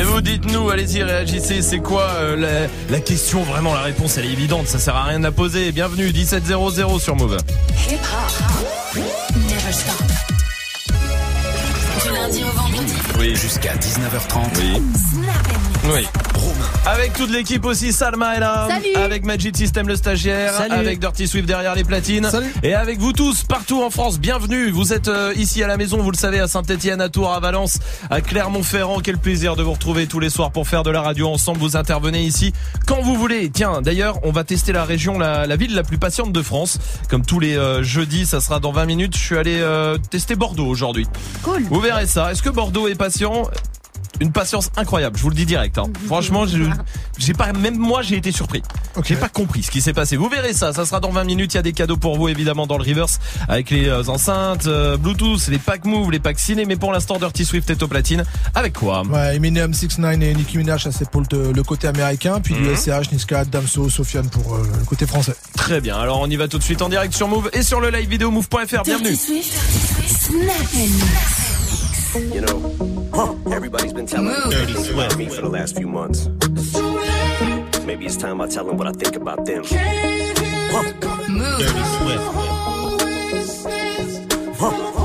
Et vous dites-nous, allez-y, réagissez, c'est quoi euh, la, question Vraiment, la réponse, elle est évidente, ça sert à rien à poser. Bienvenue, 1700 sur Move. Oui. Jusqu'à 19h30. Oui. Oui. Avec toute l'équipe aussi, Salma est là. Salut. Avec Magic System le stagiaire. Salut. Avec Dirty Swift derrière les platines. Salut. Et avec vous tous, partout en France, bienvenue. Vous êtes euh, ici à la maison, vous le savez, à Saint-Etienne, à Tours, à Valence, à Clermont-Ferrand. Quel plaisir de vous retrouver tous les soirs pour faire de la radio ensemble. Vous intervenez ici quand vous voulez. Tiens, d'ailleurs, on va tester la région, la, la ville la plus patiente de France. Comme tous les euh, jeudis, ça sera dans 20 minutes. Je suis allé euh, tester Bordeaux aujourd'hui. Cool. Vous verrez ça. Est-ce que Bordeaux est patient? Une patience incroyable, je vous le dis direct. Hein. Franchement, je- j'ai pas, même moi, j'ai été surpris. J'ai pas compris ce qui s'est passé. Vous verrez ça. Ça sera dans 20 minutes. Il y a des cadeaux pour vous évidemment dans le reverse avec les euh, enceintes, euh, Bluetooth, les packs Move, les packs ciné. Mais pour l'instant, Dirty Swift est au platine. Avec quoi? Ouais, Eminem, 6 9 et Nicki Minaj, ça c'est pour le, le côté américain, puis Mhm. du SCH, Niska, Damso, Sofiane pour euh, le côté français. Très bien. Alors on y va tout de suite en direct sur Move et sur le live vidéo move.fr. Bienvenue. You know, everybody's been telling me things about me for the last few months. Maybe it's time I tell them what I think about them. Gotta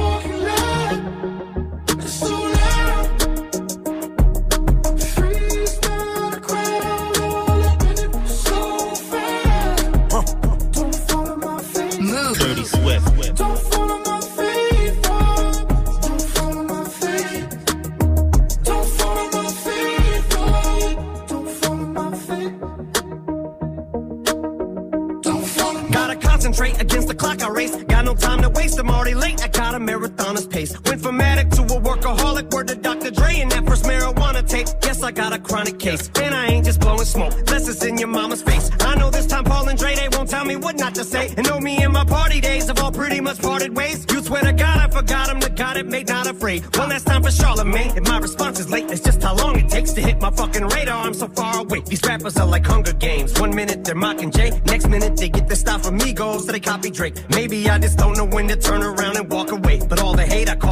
I got a chronic case. And I ain't just blowing smoke, unless it's in your mama's face. I know this time Paul and Dre, they won't tell me what not to say. And know me and my party days have all pretty much parted ways. You swear to God I forgot him, the God it made not afraid. One last time for Charlemagne. If my response is late, it's just how long it takes to hit my fucking radar. I'm so far away. These rappers are like Hunger Games. One minute they're mocking Jay, next minute they get their style from Migos, so they copy Drake. Maybe I just don't know when to turn around and walk away.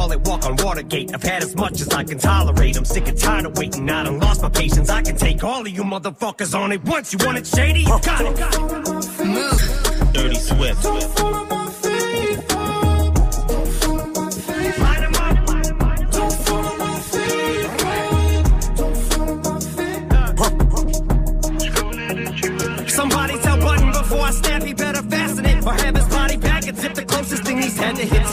Call it walk on Watergate. I've had as much as I can tolerate. I'm sick and tired of waiting. I done lost my patience. I can take all of you motherfuckers on it once. You want it shady? You got it. Dirty Swift. Line 'em up. Somebody tell Button before I snap, he better fasten it. Or have his body back and tip the closest thing he's had to hit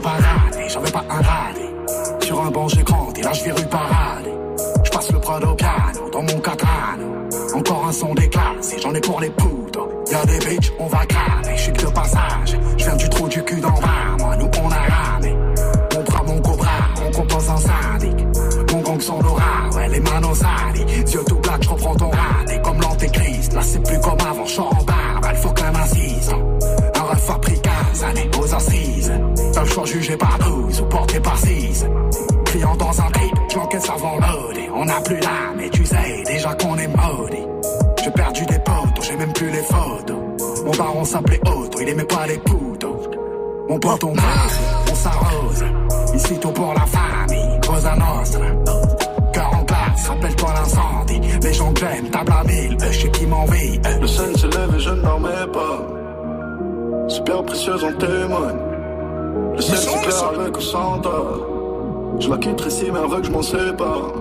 Parader, j'avais pas un radé. Sur un banc j'ai grandi, là je vais rue parader. Je passe le prod au piano, dans mon catano. Encore un son déclassé, j'en ai pour les poudres. Y'a des bitches, on va cramer, je suis que de passage. Jugé par 12 ou porté par 6. Client dans un trip, je l'encaisse avant loadé. On n'a plus l'âme et tu sais déjà qu'on est maudit. J'ai perdu des potes, j'ai même plus les photos. Mon baron s'appelait Otto, il aimait pas les poudres. Mon pote, on passe, on s'arrose. Ici tout pour la famille, Cosa Nostra. Cœur en glace, rappelle-toi l'incendie. Les gens que j'aime, table à mille, je sais qui m'envie. Le sun se lève et je ne dormais pas. C'est bien précieux, en témoigne. Le ciel c'est clair avec ou sans. Je la quitterai si mais que je m'en sépare.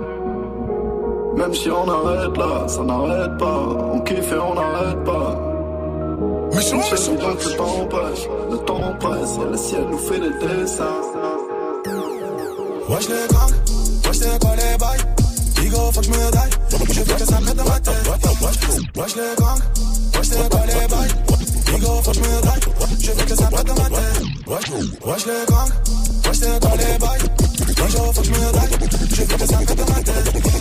Même si on arrête là, ça n'arrête pas. On kiffe et on n'arrête pas. Mais c'est évident que le temps passe, le temps passe et le ciel nous fait des dessins. Wesh les gangs, wesh c'est quoi les bails? Digo faut que je me daille, je veux que ça mette Wesh, les gangs, wesh c'est quoi les bails Wesh faut que je me daille, que ça dans tête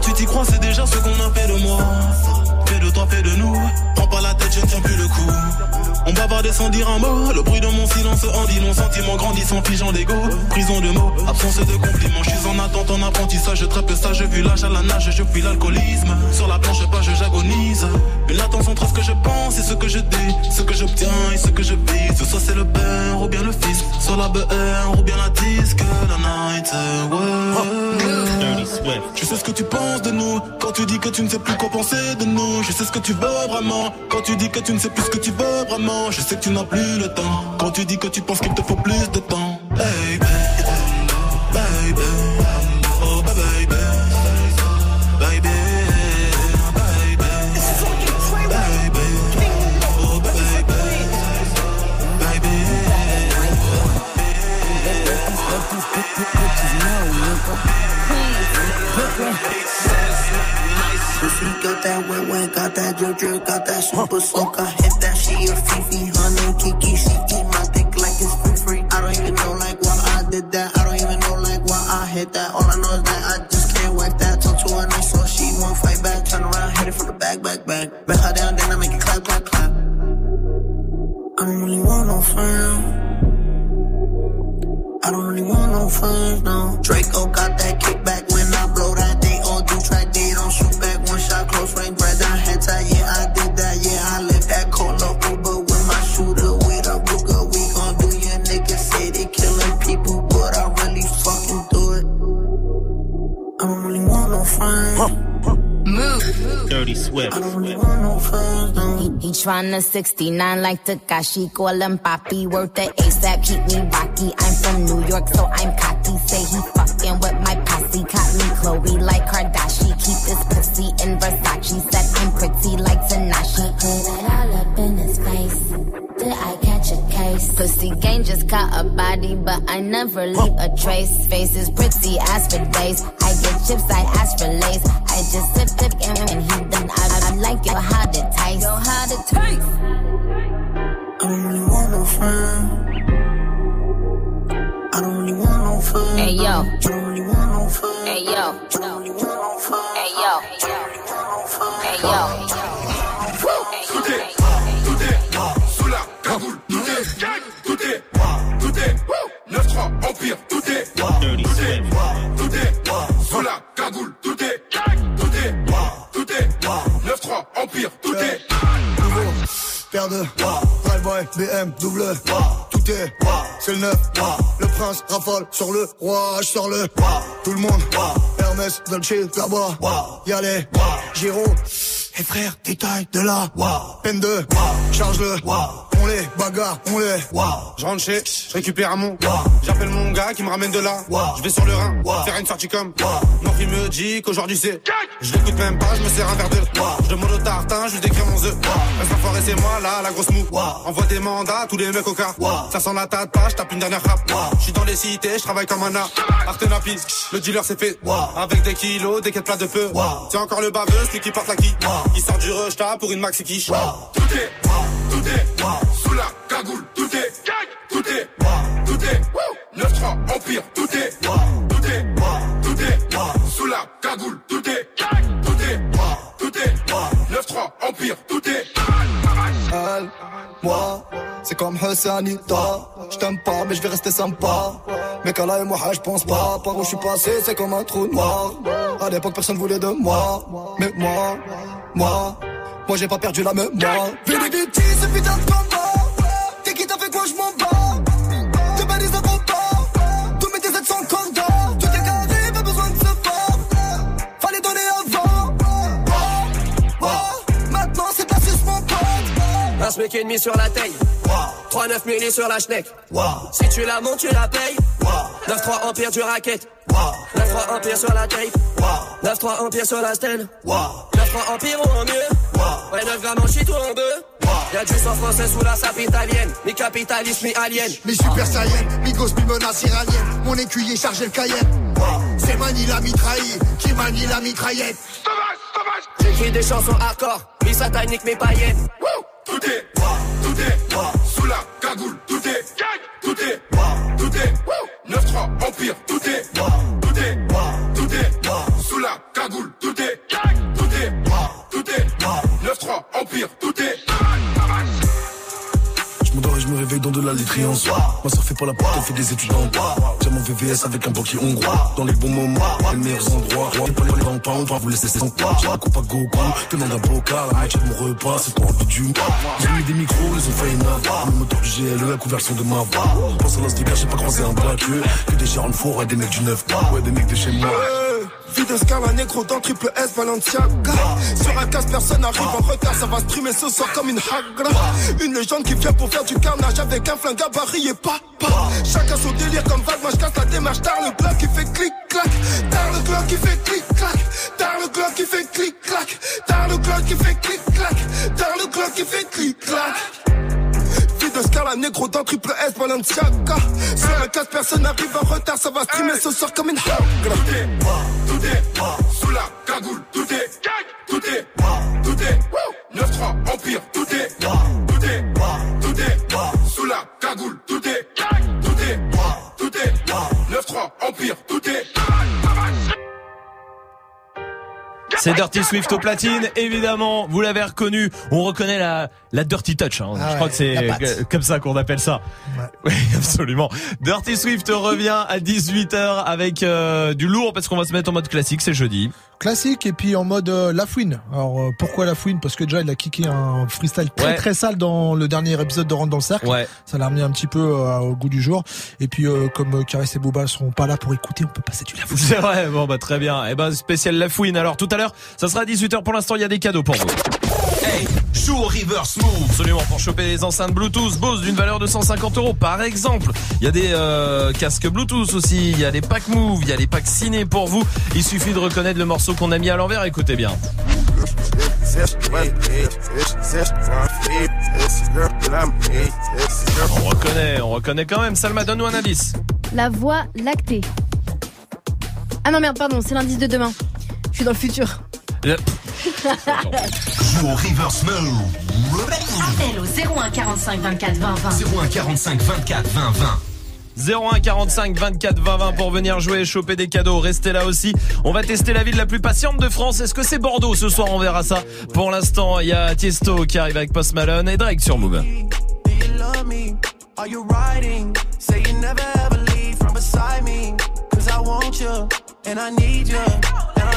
tu t'y crois, c'est déjà ce qu'on a fait de moi. Fais de toi, fais de nous, prends pas la tête, je ne tiens plus le coup. On bavardait sans dire un mot, le bruit de mon silence en dit mon sentiment grandissant, figeant d'ego, prison de mots, absence de compliments, je suis en attente, en apprentissage, je trappe ça, je vis l'âge à la nage, je fuis l'alcoolisme, sur la planche page j'agonise, une latence entre ce que je pense et ce que je dis, ce que j'obtiens et ce que je vise, soit c'est le père ou bien le fils, soit la BR ou bien la disque, la night, ouais. Je sais ce que tu penses de nous Quand tu dis que tu ne sais plus quoi penser de nous. Je sais ce que tu veux vraiment Quand tu dis que tu ne sais plus ce que tu veux vraiment. Je sais que tu n'as plus le temps Quand tu dis que tu penses qu'il te faut plus de temps 100% carré. 69 like Takashi, call him Papi, worth the ASAP, keep me rocky. I'm from New York, so I'm cocky. Say he fucking with my posse, caught me Chloe like Kardashian. Keep this pussy in Versace, said I'm pretty like Tanashi. Put it all up in his face. Did I catch a case? Pussy gang just caught a body, but I never leave a trace. Paire de Drive-by, BM, double Tout est, c'est le neuf. Le prince rafale sur le roi Je sors le, tout le monde Hermès, Dolce, là-bas. Y'a les, Giro. Et frère, détail de là Peine de, charge-le. On les bagarre, on les Je rentre chez, je récupère un mon. J'appelle mon gars qui me ramène de là. Je vais sur le Rhin, faire une sortie comme. Mon il me dit qu'aujourd'hui c'est. Je l'écoute même pas, je me sers un verre de. Je demande au tartin, je lui décris mon œuf. Reste forêt c'est moi là, la grosse mou. Envoie des mandats, tous les mecs au cas. Ça sent la tête pas, je tape une dernière frappe. Je suis dans les cités, je travaille comme un art. Artenapi, le dealer c'est fait. Avec des kilos, des quêtes plats de feu. C'est encore le baveux, celui qui porte la qui. Il sort du rush, pour une maxi quiche. Tout est, tout est sous la cagoule, tout est tout est tout est 9-3 Empire, tout est tout est tout est sous la cagoule, tout est tout est tout est 9-3 Empire, tout est Elle, moi, c'est comme Hassanita. Je t'aime pas, mais je vais rester sympa. Mais Kala et moi, je pense pas. Par où je suis passé, c'est comme un trou noir. À l'époque, personne voulait de moi. Mais moi, moi, moi, j'ai pas perdu la mémoire. Vénéditi, ce putain de combat. T'es qui t'as fait quoi, je m'en bats. Te balise de combat. Tous mes DZ sont cordons. Tout est carré, pas besoin de se faire. Fallait donner avant. Maintenant, c'est pas sur mon pote. Un SMIC et demi sur la taille. 3-9 milli sur la schneck. Si tu la montes, tu la payes. 9-3 empire du racket. 9-3 empire sur la tape. 9-3 empire sur la stèle. 9-3 empire ou en mieux. Ouais, 9 grammes en shit ou en deux. Y'a du sang français sous la sape italienne. Mi capitaliste, mi alien. Mi super saiyan, mi gosse, mi menace iranienne. Mon écuyer chargé le Cayenne. C'est Mani la mitraille, qui manie la mitraillette? J'écris des chansons hardcore. Mi satanique, mi païenne. Tout est, tout est, sous la cagoule, tout est, tout est, tout est, 9-3 Empire, tout est, tout est, tout est, sous la cagoule, tout est, tout est, tout est, 9-3 Empire, tout est. Je me réveille dans de la literie en soir. Ma fait pas la porte, elle fait des études en droit. J'ai mon VVS avec un banquier hongrois. Dans les bons moments, les meilleurs endroits. Et pas les pas, on va vous laisser sans quoi. J'ai la coupe à Goku, tenant d'un bocal. La moitié de mon repas, c'est pour un du J'ai mis des micros, ils ont failli n'avoir. Le moteur du GLE, a couvert le son de ma voix. Pense à l'instigar, j'ai pas croisé un braqueux. Que des de four et des mecs du 9 Ouais, des mecs de chez moi. Vie de Scala négro dans triple S Balenciaga Sur un casse personne arrive en retard Ça va streamer ce soir comme une hagra. Une légende qui vient pour faire du carnage Avec un flingue gabarit et pas Chacun son délire comme vague Moi je casse la démarche. Tard le bloc qui fait clic clac Tard le glock qui fait clic clac Tard le glock qui fait clic clac Tard le glock qui fait clic clac Tard le glock qui fait clic clac De Scala négro dans triple S Balenciaga Sur un casse personne arrive en retard Ça va streamer ce soir comme une hagra Tout est, sous la cagoule, tout est, tout est, tout est, 9-3 Empire, tout est, tout est, tout est, sous la cagoule, tout est, tout est, tout est, 9-3 Empire, tout est. C'est Dirty Swift au platine, évidemment, vous l'avez reconnu, on reconnaît la, la Dirty Touch, hein. Ah je crois ouais, que c'est comme ça qu'on appelle ça. Oui, absolument. Dirty Swift revient à 18h avec euh, du lourd parce qu'on va se mettre en mode classique, c'est jeudi. Classique et puis en mode euh, la fouine. Alors euh, pourquoi la fouine? Parce que déjà il a kické un freestyle très Ouais. très sale dans le dernier épisode de Rentre dans le cercle. Ouais. Ça l'a remis un petit peu euh, au goût du jour. Et puis euh, comme euh, Karis et Booba seront pas là pour écouter, on peut passer du la fouine. C'est vrai, bon bah très bien. Et ben spécial la fouine. Alors tout à l'heure, ça sera à 18h pour l'instant, il y a des cadeaux pour vous. Hey, joue au reverse move. Absolument, pour choper les enceintes Bluetooth Bose d'une valeur de 150 euros par exemple. Il y a des euh, casques Bluetooth aussi, il y a des packs Move, il y a des packs ciné pour vous. Il suffit de reconnaître le morceau qu'on a mis à l'envers, écoutez bien. On reconnaît, on reconnaît quand même. Salma, donne-nous un indice. La voie lactée. Ah non merde, pardon, c'est l'indice de demain. Je suis dans le futur. Le- Joue au. Appel au 01 45 24 20 20. 01 45 24 20 20. 01 45 24 20 20 pour venir jouer et choper des cadeaux. Restez là aussi. On va tester la ville la plus patiente de France. Est-ce que c'est Bordeaux ce soir? On verra ça. Pour l'instant, il y a Tiesto qui arrive avec Post Malone et Drake sur Move.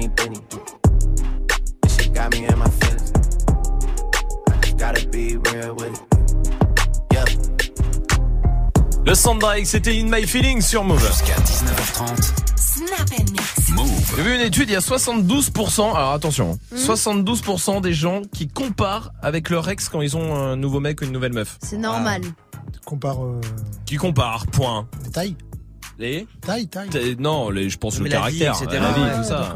Money, Benny. This shit got me in my feelings. I just gotta be real with it. Le Sandbike, c'était In My Feeling sur Move. Jusqu'à 19h30. Snap and mix. J'ai vu une étude, il y a 72%, alors attention, Hmm. 72% des gens qui comparent avec leur ex quand ils ont un nouveau mec ou une nouvelle meuf. C'est normal. Compare euh, Qui comparent, point. les tailles. Les Taille, taille. Non, les, je pense Mais le la vie, caractère, etc. la vie, Ouais, tout ça.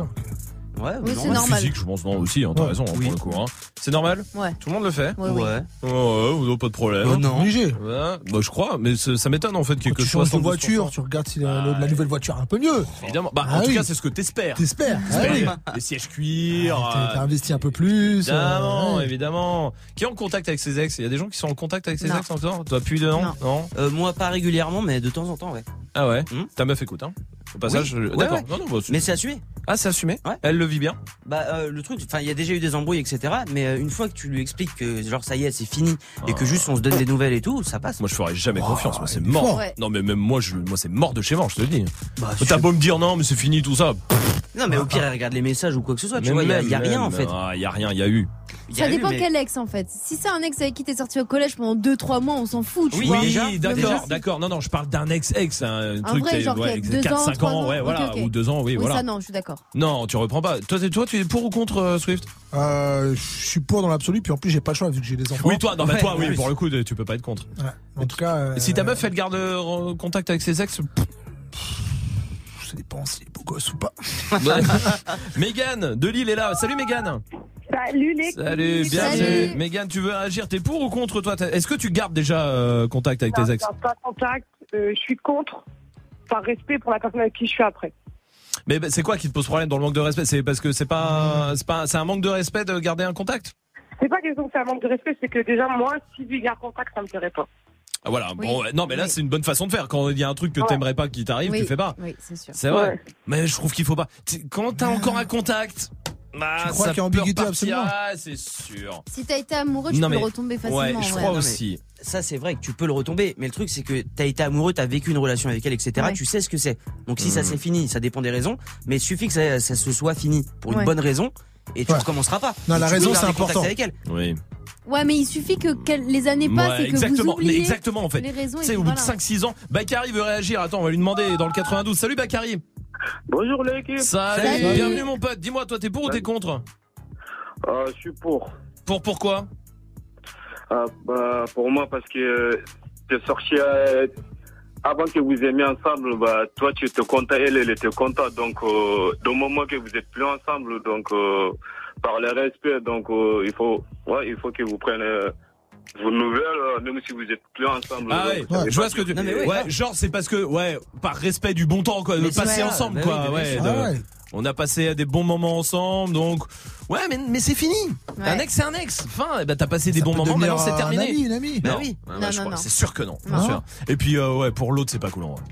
Ouais, Oui, c'est Le normal. physique, je pense non aussi, hein, t'as Ouais. raison, hein, pour le coup. hein. C'est normal? Ouais. Tout le monde le fait? Ouais, oui. Ouais. Ouais, ouais, pas de problème. Oh non. Obligé. Ouais, bah, je crois, mais ça m'étonne en fait qu'il y ait que tu changes de 72%. voiture, tu regardes si la, la- la nouvelle voiture est un peu mieux. Évidemment. Bah, Ah en tout oui. cas, c'est ce que t'espères. T'espères. Ah T'espères. oui. Les sièges cuir. T'as t'as euh, investi un peu plus. euh, Évidemment, ouais. évidemment. Qui est en contact avec ses ex? Il y a des gens qui sont en contact avec ses Non. ex encore Toi, plus de non? Non. Non? Euh, moi, pas régulièrement, mais de temps en temps, ouais. Ah ouais? Hmm. Ta meuf écoute, hein Au passage, Oui. Ouais, d'accord. ouais. Non, non, bah, Mais c'est assumé. Ah, c'est assumé Ouais. Elle le vit bien Bah, euh, le truc, enfin, il y a déjà eu des embrouilles, etc. Mais euh, une fois que tu lui expliques que, genre, ça y est, c'est fini, et que juste on se donne des nouvelles et tout, ça passe. Moi, je ferais jamais Oh, confiance. Moi, c'est il est mort. Non, mais même moi, je, moi, c'est mort de chez mort, je te le dis. Bah, T'as beau me dire non, mais c'est fini, tout ça. Non, mais au pire, elle regarde les messages ou quoi que ce soit, tu vois, il y a, même, y a rien, en même. fait. Ah, y a rien, y a eu. Il y a Ça eu, dépend mais- quel ex en fait. Si c'est un ex avec qui t'es sorti au collège pendant 2-3 mois, on s'en fout, tu Oui. Oui, déjà, d'accord, d'accord. Non, non, je parle d'un ex-ex, un Un truc vrai, qui genre, qui a deux 4, ans, 5 trois ans, ans. ouais, voilà, ou 2 ans, oui, Oui, voilà. ça non, je suis d'accord. Non, tu reprends pas. Toi, toi, tu es pour ou contre euh, Swift? Euh, je suis pour dans l'absolu, puis en plus j'ai pas le choix vu que j'ai des enfants. Oui, toi, non, bah, toi, oui, pour le coup, tu peux pas être contre. Ouais. En tout cas, euh, Si ta meuf, elle garde euh, contact avec ses ex, ça dépend si est beau gosse ou pas. Mégane de Lille est là. Salut Mégane. Salut les Salut, bienvenue. Mégane, tu veux agir T'es pour ou contre toi? Est-ce que tu gardes déjà euh, contact avec tes ex? Pas, pas contact, euh, je suis contre, par respect pour la personne avec qui je suis après. Mais bah, c'est quoi qui te pose problème dans le manque de respect? C'est parce que c'est pas, c'est pas, c'est un manque de respect de garder un contact? C'est pas question que c'est un manque de respect, c'est que déjà moi, si lui garde contact, ça me plairait pas. Ah, Voilà. Bon, non, mais là, c'est une bonne façon de faire. Quand il y a un truc que Ouais. t'aimerais pas qui t'arrive, Oui, tu fais pas. Oui, c'est sûr. C'est vrai. Ouais. Mais je trouve qu'il faut pas. Tu- Quand t'as encore un contact, bah, Tu crois qu'il y a ambiguïté absolument Ah, c'est sûr. Si t'as été amoureux, tu Non, peux mais- retomber facilement. Ouais, je ouais. crois Non, mais aussi. Ça, c'est vrai que tu peux le retomber, mais le truc, c'est que t'as été amoureux, t'as vécu une relation avec elle, etc. Ouais. Tu sais ce que c'est. Donc si ça Mhm. c'est fini, ça dépend des raisons, mais il suffit que ça, ça se soit fini pour une Ouais. bonne raison, et tu Ouais. recommenceras pas. Non, Et la raison, c'est contact important. avec elle. Oui. Ouais, mais il suffit que les années passent Ouais, et que vous exactement, mais oubliez exactement en fait. puis au bout de voilà. 5-6 ans, Bakary veut réagir. Attends, on va lui demander dans le 92. Salut Bakary. Bonjour l'équipe. Salut. Salut. Bienvenue mon pote. Dis-moi, toi, t'es pour ou t'es contre? Euh, je suis pour. Pour pourquoi? Euh, bah, pour moi, parce que t'es sorti euh, avant que vous aimiez ensemble. Bah, toi, tu étais content, elle, elle était contente. Donc, euh, au moment que vous êtes plus ensemble, donc euh, par le respect, donc euh, il faut, ouais, il faut que vous preniez vos nouvelles, euh, même si vous êtes plus ensemble. Ah ouais, je vois ce que tu. ouais, genre c'est parce que ouais, par respect du bon temps quoi, de Mais passer ensemble bah quoi, oui, bah bien ouais, sûr. de- Ah ouais. On a passé des bons moments ensemble, donc ouais, mais mais c'est fini. Ouais. Un ex c'est un ex. Enfin, eh ben t'as passé des Ça bons moments, maintenant c'est un terminé. ami, une amie. Bah oui. C'est sûr que non. bien Non. sûr. Et puis euh, ouais, pour l'autre c'est pas cool. en vrai.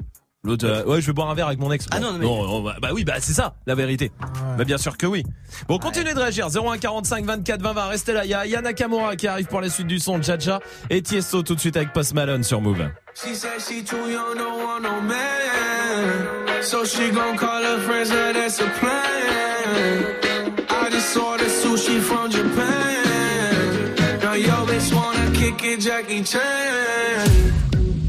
L'autre, euh, ouais, je vais boire un verre avec mon ex. Ah non, non, mais- oh, bah, bah oui, bah c'est ça, la vérité. Bah bien sûr que oui. Bon, continuez de réagir. 0145 24 20 20. Restez là. Il y a Yana Nakamura qui arrive pour la suite du son de Jaja et Tiesto tout de suite avec Post Malone sur Move. She said she too young, don't want no man. So she gon' call her friends, that's a plan. I just ordered sushi from Japan. Now yo bitch wanna kick it, Jackie Chan.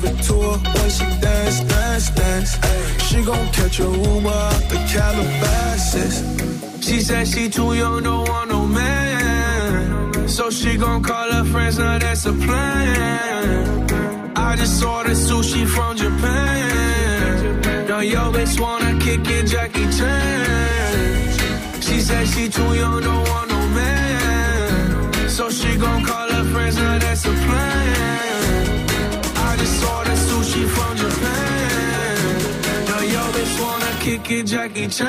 Give it to her when she dance, dance, dance. She gon' catch a Uber out the Calabasas. She said she too young, don't want no man. So she gon' call her friends, now that's a plan. I just ordered sushi from Japan. Now yo bitch wanna kick it, Jackie Chan. She said she too young, don't want no man. So she gon' call her friends, now that's a plan. Kick it, Jackie Chan.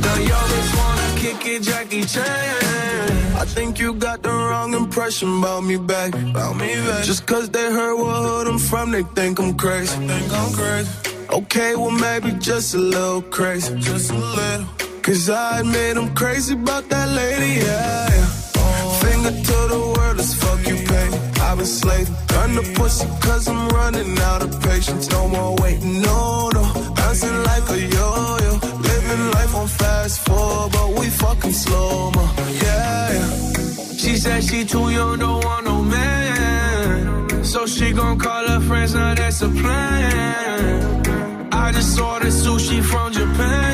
Now yo bitch wanna kick it, Jackie Chan. I think you got the wrong impression about me back. About me back. Just cause they heard what hood I'm from, they think I'm crazy. think I'm crazy. Okay, well maybe just a little crazy. Just a little. Cause I admit I'm crazy about that lady, yeah. yeah. Finger to the world, as fuck you pay. I've been slaving. Gun the pussy cause I'm running out of patience. No more waiting, no, no. Bouncing like a yo-yo. Living life on fast forward, but we fucking slow, mo. Yeah, yeah. She said she too young, don't want no man. So she gon' call her friends, now that's a plan. I just ordered sushi from Japan.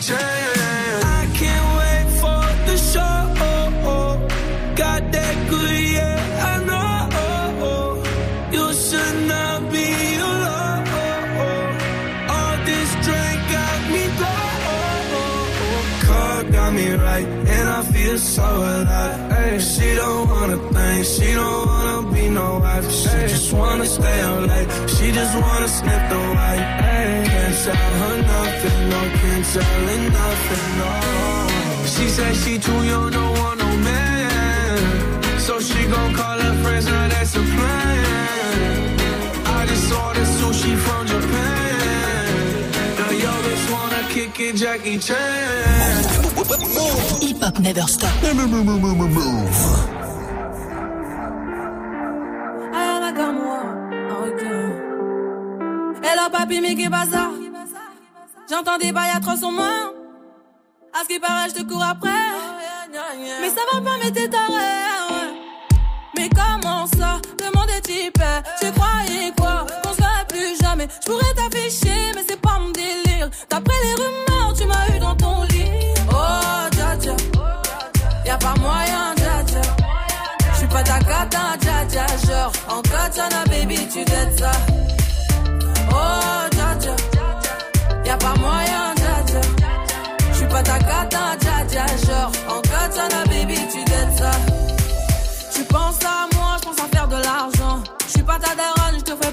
It, So alive. Ay, she don't wanna think, she don't wanna be no wife. She just wanna stay up late, she just wanna sniff the white. Ay, can't tell her nothing, no, can't tell her nothing, no. She said she too young, don't want no man. So she gon' call her friends, now that's a plan. It, Jackie Chan. Hip Hop Never Stop. Nakamura, ok. Hello papi, mais qu'est bazar J'entends des bails à 300 moins. À ce qui paraît, je te cours après. Mais ça va pas, mais t'es taré. ouais. Mais comment ça? Le monde est type. Tu croyais quoi? Jamais. Je pourrais t'afficher, mais c'est pas mon délire. D'après les rumeurs, tu m'as eu dans ton lit. Oh, dja dja. Y'a pas moyen, dja dja. J'suis pas ta cata, dja dja. Genre, en katana, baby, tu t'aides ça. Oh, dja dja. Y'a pas moyen, dja dja. J'suis pas ta cata, dja dja. Genre, en katana, baby, tu t'aides ça. Tu penses à moi, je pense à faire de l'argent. Je suis pas ta daronne, je te fais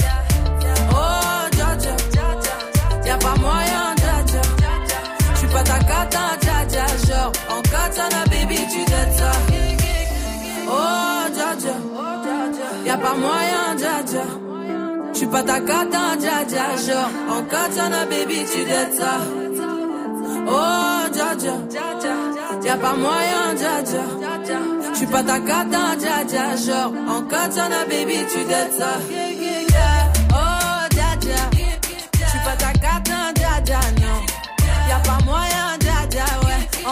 Katana, baby, tu. Oh, dja dja. Y'a pas moyen, dja dja. J'suis pas ta cata, dja dja. Genre, en katana, baby, tu t'aides ça. Oh, dja dja. Y'a pas moyen, dja dja. J'suis pas ta cata, dja dja. Genre, en katana, baby, tu t'aides ça. Oh, dja dja. J'suis pas ta cata, dja dja, non. Y'a pas moyen,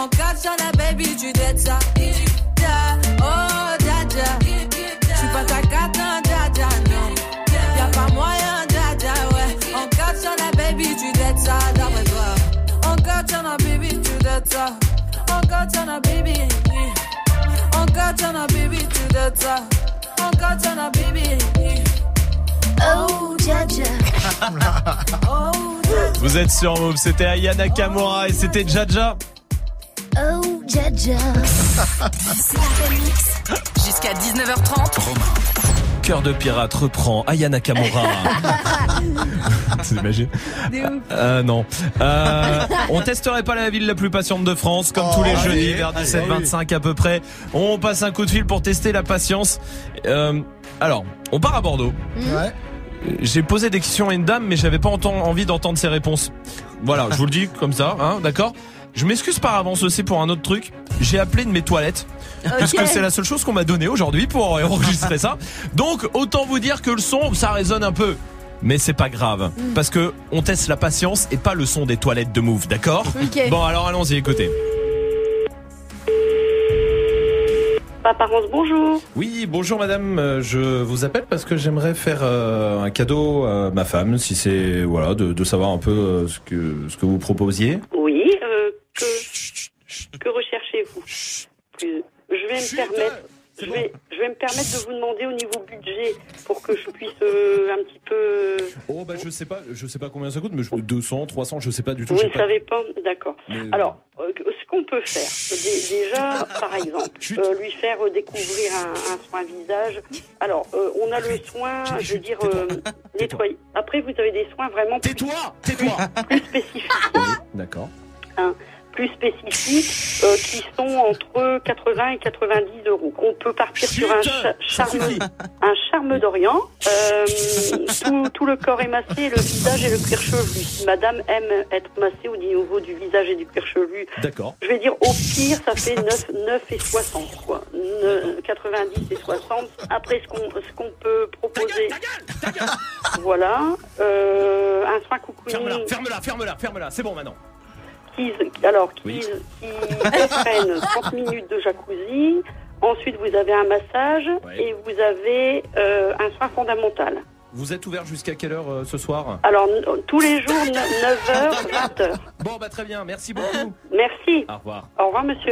dja dja. En katana, baby, tu t'aides ça. Dja, Oh, dja dja. J'suis pas ta cata, dja dja, non. Y'a pas moyen, dja dja, ouais. En katana, baby, tu t'aides ça, d'après toi. En katana, baby, tu t'aides ça. En katana, baby. En katana, baby, tu t'aides ça. En katana, baby. Oh, dja dja. Oh, Vous êtes sur Move, c'était Ayana Kamura et c'était Jaja. Oh, Jaja. Jusqu'à 19h30. Cœur de pirate reprend Ayana Kamura. T'imagines euh, Non. Euh, on testerait pas la ville la plus patiente de France, comme tous les Oh, jeudis, vers allez, 17-25 à peu près. On passe un coup de fil pour tester la patience. Euh, alors, on part à Bordeaux. Ouais. J'ai posé des questions à une dame, mais j'avais pas envie d'entendre ses réponses. Voilà, je vous le dis comme ça, hein, d'accord? Je m'excuse par avance aussi pour un autre truc. J'ai appelé de mes toilettes. Puisque c'est la seule chose qu'on m'a donnée aujourd'hui pour enregistrer ça. Donc, autant vous dire que le son, ça résonne un peu. Mais c'est pas grave. Parce que on teste la patience et pas le son des toilettes de Move, d'accord Ok. Bon, alors allons-y, écoutez. Apparence, bonjour. Oui, bonjour madame, Euh, je vous appelle parce que j'aimerais faire euh, un cadeau à ma femme, si c'est voilà, de, de savoir un peu euh, ce que ce que vous proposiez. Oui, euh, que, que recherchez-vous Je vais me permettre. Je vais, je vais me permettre de vous demander au niveau budget pour que je puisse euh, un petit peu. Oh bah je sais pas, je sais pas combien ça coûte, mais je 200, 300, je sais pas du tout. Vous ne pas. savez pas D'accord. Mais- Alors, euh, ce qu'on peut faire, dé- déjà, par exemple, euh, lui faire euh, découvrir un, un soin visage. Alors, euh, on a le soin, je veux dire, euh, nettoyer. Après, vous avez des soins vraiment plus, tais-toi, plus spécifiques. D'accord. hein, plus spécifiques euh, qui sont entre 80 et 90 euros. On peut partir sur un cha- charme, un charme d'Orient. Euh, tout, tout le corps est massé, le visage et le cuir chevelu. Si madame aime être massée au niveau du visage et du cuir chevelu, D'accord. je vais dire au pire, ça fait 9, 9 et 60, quoi. Ne- 90 et 60. Après, ce qu'on qu'on peut proposer. Voilà. Euh, un soin Ferme-la, cocooning ferme-la, ferme-la, ferme-la, c'est bon maintenant. Qui, alors, qui, Oui. qui comprennent 30 minutes de jacuzzi. Ensuite, vous avez un massage Ouais. et vous avez euh, un soin fondamental. Vous êtes ouvert jusqu'à quelle heure euh, ce soir? Alors, n- tous les jours, 9h, 20h. Bon bah très bien, merci beaucoup. Merci. Au revoir. Au revoir, monsieur.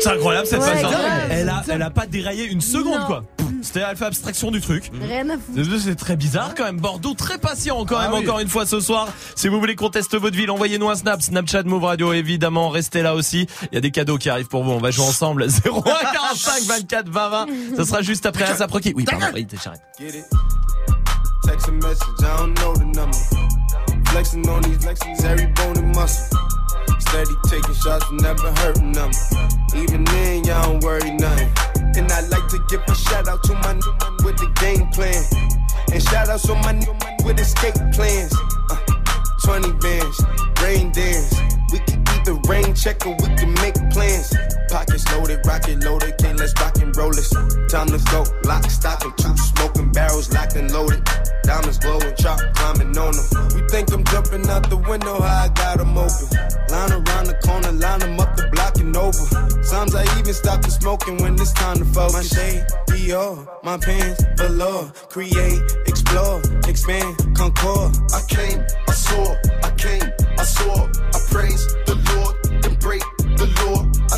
C'est incroyable cette Ouais, grave. Elle a, elle a pas déraillé une seconde Non. quoi. C'était elle fait abstraction du truc. Rien à foutre. C'est très bizarre quand même. Bordeaux très patient quand même Ah oui. encore une fois ce soir. Si vous voulez qu'on teste votre ville, envoyez-nous un snap, Snapchat Move Radio évidemment. Restez là aussi. Il y a des cadeaux qui arrivent pour vous. On va jouer ensemble. 01 45 24 20 20. Ça sera juste après Asap Rocky. Oui, pardon. Oui, j'arrête. Text a message, I don't know the number. Flexing on these every bone and muscle. Steady taking shots, never hurting them. Even then, y'all don't worry nothing. And I like to give a shout out to my new man with the game plan. And shout out to my new man with escape plans. Uh, 20 bands, rain dance. We can either rain check or we can make plans. Pockets loaded, rocket loaded, okay, let's rock and roll this. Time to go, lock, stock, and two smoking barrels locked and loaded. Diamonds glowing, chop climbing on them. You think I'm jumping out the window, how I got 'em open. Line around the corner, line 'em up the block and over. Sometimes I even stop the smoking when it's time to focus. My shade, Dior, my pants, velour. Create, explore, expand, concord. I came, I saw, I came, I saw. I praise the Lord, then break the law.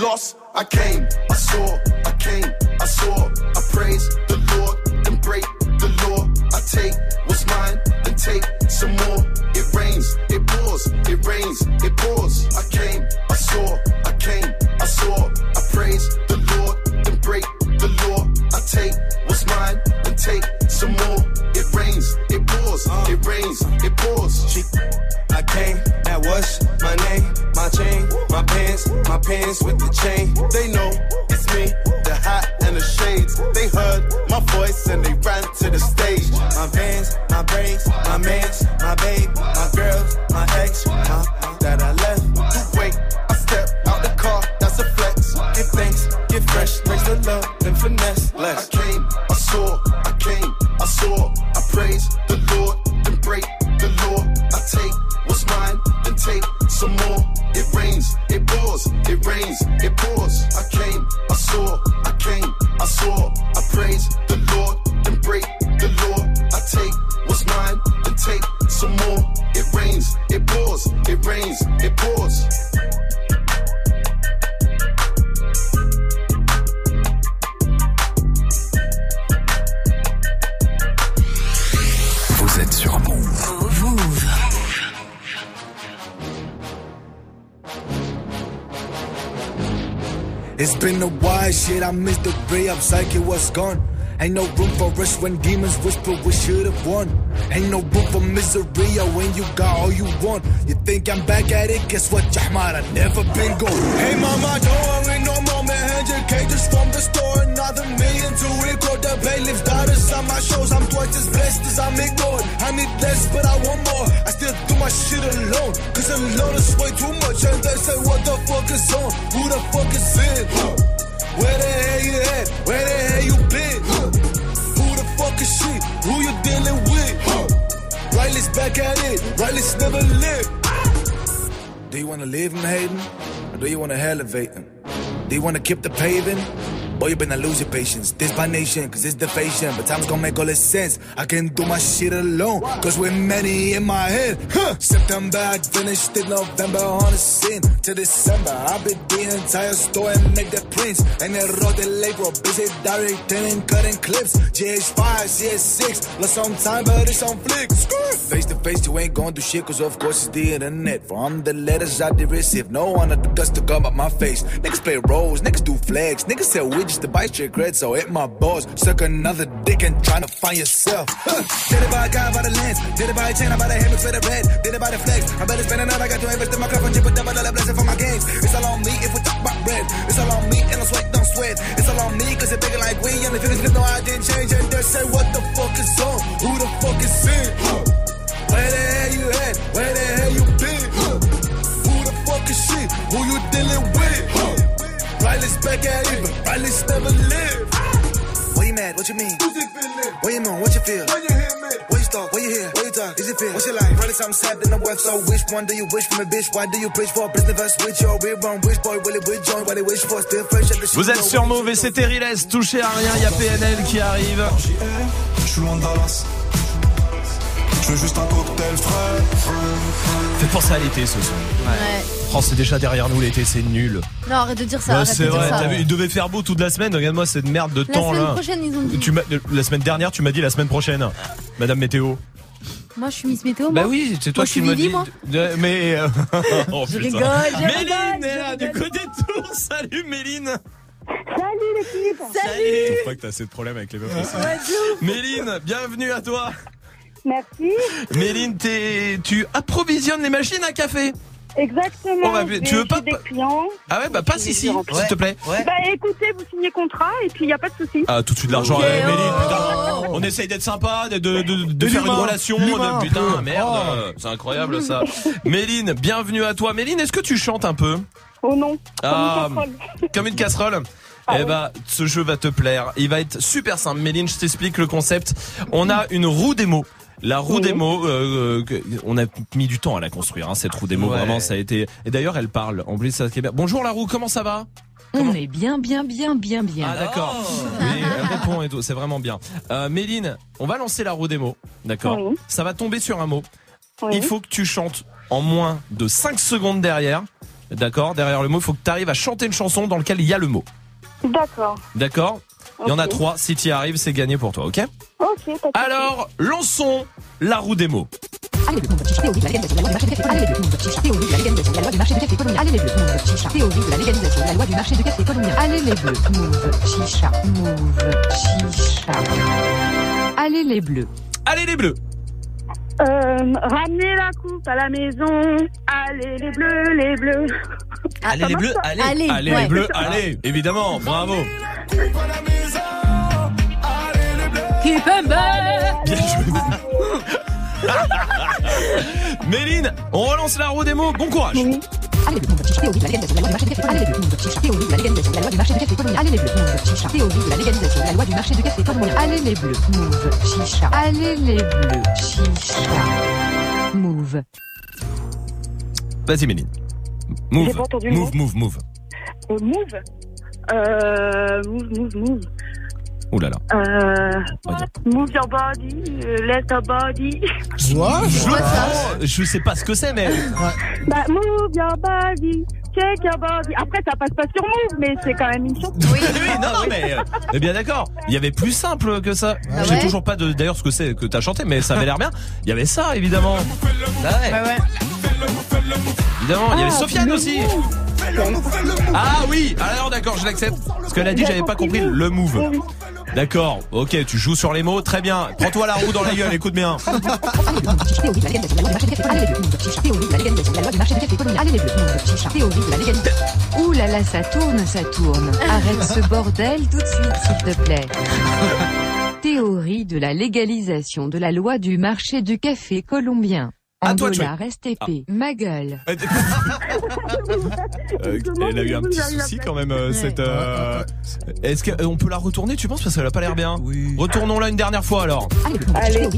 Lost. I came, I saw, been a while, shit. I missed the ray psychic was gone. Ain't no room for us when demons whisper we should've won. Ain't no room for misery oh, when you got all you want. You think I'm back at it? Guess what, Jahmar? I never been gone. Hey mama, don't worry no more, man. Hundred cages from the store, another million to record the bailiff's daughters on my shows. I'm twice as blessed as I'm ignored. I need less, but I want more. Shit alone, cause alone is way too much. And they say, what the fuck is on? Who the fuck is in? Where the hell you at? Where the hell you been? Who the fuck is she? Who you dealing with? Riley's back at it. Riley's never lived. Do you wanna leave him hating? Or do you wanna elevate him? Do you wanna keep the paving? Boy, you better lose your patience. This my nation, cause it's the. But time's gonna make all this sense. I can do my shit alone, cause we're many in my head. Huh. September, I finished in November on the scene. To December, I beat the entire store and make the prints. And then wrote the label, busy directing and cutting clips. GH5, CS6, lost some time, but it's on flick. Face to face, you ain't gonna do shit, cause of course it's the internet. From the letters I did receive, no one had the guts to come up my face. Niggas play roles, niggas do flags, niggas sell widgets to buy straight cred, so hit my balls. Suck another dick and tryna find yourself. Did it by guy by the lens, did it by a chain, I buy the hammer for the red, did it by the flex. I better spend another, I got to invest in my cup and chip a double dollar blessing for my games. It's all on me if we talk about bread. It's all on me and I sweat, don't sweat. It's all on me cause it's bigger like we and the finish no I didn't change and they say what the fuck is on? Who the fuck is in? Huh. Where the hell you at? Where the hell you been? Huh. Who the fuck is she? Who you dealing with? Huh. Riley's back at it, but Riley's never lived. What you mad? What you mean? What you know? What you feel? When you hear me? What you start? What you hear? What you talk? Is it feel? What's your life? Probably something sad in the web. So which one do you wish from a bitch? Why do you preach for? Business verse with your real wrong. Which boy will it with join? What they wish for? Still fresh at the Vous êtes sur Move et c'est Terriles, touchez à rien, il y a PNL qui arrive. Je suis loin de Dallas. Je veux juste un cocktail frais. Fait penser à l'été ce son. Ouais. Oh, c'est déjà derrière nous l'été, c'est nul. Non, arrête de dire ça. Ouais, c'est vrai, ça. t'as vu, il devait faire beau toute la semaine. Regarde-moi cette merde de La temps semaine là. prochaine, ils ont dit. Tu la semaine dernière, tu m'as dit la semaine prochaine, Madame Météo. Moi, je suis Miss Météo. Bah moi. oui, c'est toi Moi, je qui suis me dis. moi. De- Mais. euh, oh, Je rigole, je Méline rigole, est je là, du côté de Tours. Salut Méline. Salut l'équipe Je trouve pas que t'as assez de problèmes avec les meufs aussi. Méline, bienvenue à toi. Merci. Méline, t'es- tu approvisionnes les machines à café. Exactement. Va- J'ai- tu veux pas- des clients. Ah ouais, bah passe ici, s'il te plaît. Bah écoutez, vous signez contrat et puis il n'y a pas de souci. Ah, tout de suite de l'argent. Eh, Méline, putain, on essaye d'être sympa, de, de, de, faire une relation. De, putain, merde, Oh. c'est incroyable ça. Méline, bienvenue à toi. Méline, est-ce que tu chantes un peu? Oh non. Ah, Comme une casserole. comme une casserole eh bah, ce jeu va te plaire. Il va être super simple. Méline, je t'explique le concept. On a une roue des mots. La roue des mots, euh, que- on a mis du temps à la construire, hein, cette roue des mots. Ouais. Vraiment, ça a été. Et d'ailleurs, elle parle. En plus, ça. Bonjour la roue, comment ça va? On est bien, bien, bien, bien, bien. Ah d'accord. Oui, elle répond et tout, c'est vraiment bien. Euh, Méline, on va lancer la roue des mots, d'accord? Oui. Ça va tomber sur un mot. Oui. Il faut que tu chantes en moins de 5 secondes derrière. D'accord? Derrière le mot, il faut que tu arrives à chanter une chanson dans laquelle il y a le mot. D'accord. D'accord? Il y en a trois. Si tu y arrives, c'est gagné pour toi, ok Ok. Alors, lançons la roue des mots. Allez, le monde chicha, théorie de la légalisation de la loi du marché du café. Allez, le monde chicha, théorie de la légalisation de la loi du marché du café colombien. Allez, les bleus, monde chicha, théorie de la légalisation de la loi du marché du café colombien. Allez, les bleus, move, chicha, move, chicha. Allez, les bleus. Allez les bleus Euh, ramenez la coupe à la maison. Allez les bleus, les bleus. Allez les bleus, allez. Allez, Allez ouais. les bleus, allez Évidemment, bravo Keep 'em back. Bien joué Méline, on relance la roue des mots, bon courage Allez, le monde chicha, théorie de la légalisation de la loi du marché du café. Allez, les bleus, théorie de la légalisation de la loi du marché du café. Allez, les bleus, théorie de la légalisation de la loi du marché du café. Allez, les bleus, move, chicha. Allez, les bleus, chicha. Move. Vas-y Méline. Move, entendu le move, move, move. Euh, move. Euh, move, move, move. Ouh là là. Euh, move your body, euh, let your body. Quoi Je, je sais pas ce que c'est, mais. Bah, move your body, shake your body. Après, ça passe pas sur move, mais c'est quand même une chanson. Oui, oui, non, non, mais, euh, mais bien d'accord. Il y avait plus simple que ça. Ah J'ai ouais toujours pas d'ailleurs ce que c'est que t'as chanté, mais ça avait l'air bien. Il y avait ça, évidemment. Bah ouais. Évidemment, il y avait Ah, Sofiane aussi. move. Ah oui, alors d'accord, je l'accepte. Parce qu'elle a dit, j'avais pas compris le move. D'accord, ok, tu joues sur les mots, très bien. Prends-toi la roue dans la gueule, écoute bien. Ouh ça tourne, ça tourne. Arrête ce bordel tout de suite, s'il te plaît. Théorie de la légalisation de la loi du marché du café colombien. À toi de. STP. Ma gueule. Euh, elle a eu un petit souci quand même, euh, cette. euh, Est-ce qu'on peut la retourner, tu penses Parce qu'elle a pas l'air bien. Retournons-la une dernière fois alors. Allez. Allez,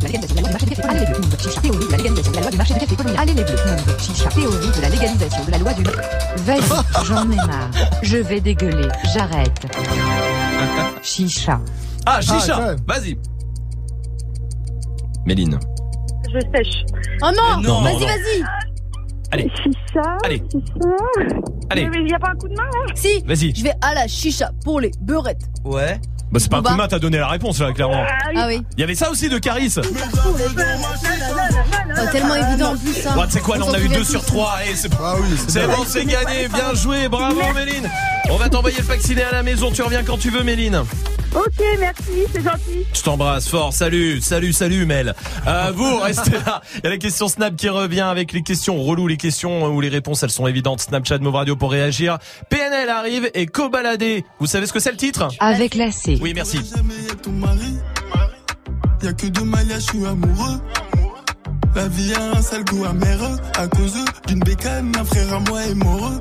les bleus, chicha, théorie de la légalisation de la loi du. Vas-y, j'en ai marre. Je vais dégueuler, j'arrête. Chicha. Ah, Ah, chicha. Vas-y. Méline. Je sèche. Oh non, Vas-y, non. vas-y Allez. Chicha. Allez. Chicha. Allez. Mais il n'y a pas un coup de main, là Si Vas-y. Je vais à la chicha pour les beurrettes. Ouais. Bah, c'est pas un coup de main, t'as donné la réponse là, clairement. Ah oui. Il y avait ça aussi de Caris. Oh, tellement évident en plus. Hein. Bon, tu sais quoi, là, on a eu souvient deux tous. sur trois. Allez, c'est Ah oui, c'est c'est bien. bon, c'est gagné. Bien joué. Bravo, Méline. On va t'envoyer le vacciné à la maison. Tu reviens quand tu veux, Méline. Ok, merci, c'est gentil. Je t'embrasse fort. Salut, salut, salut, Mel. Euh, vous, restez là. Il y a la question Snap qui revient avec les questions relou, les questions où les réponses elles sont évidentes. Snapchat, Move Radio pour réagir. PNL arrive et Cobaladé. Vous savez ce que c'est le titre? Avec la C. Oui, merci. Mari, y'a que deux maillas, je suis amoureux. La vie a un sale goût amer à cause d'une bécane, un frère à moi est moreux.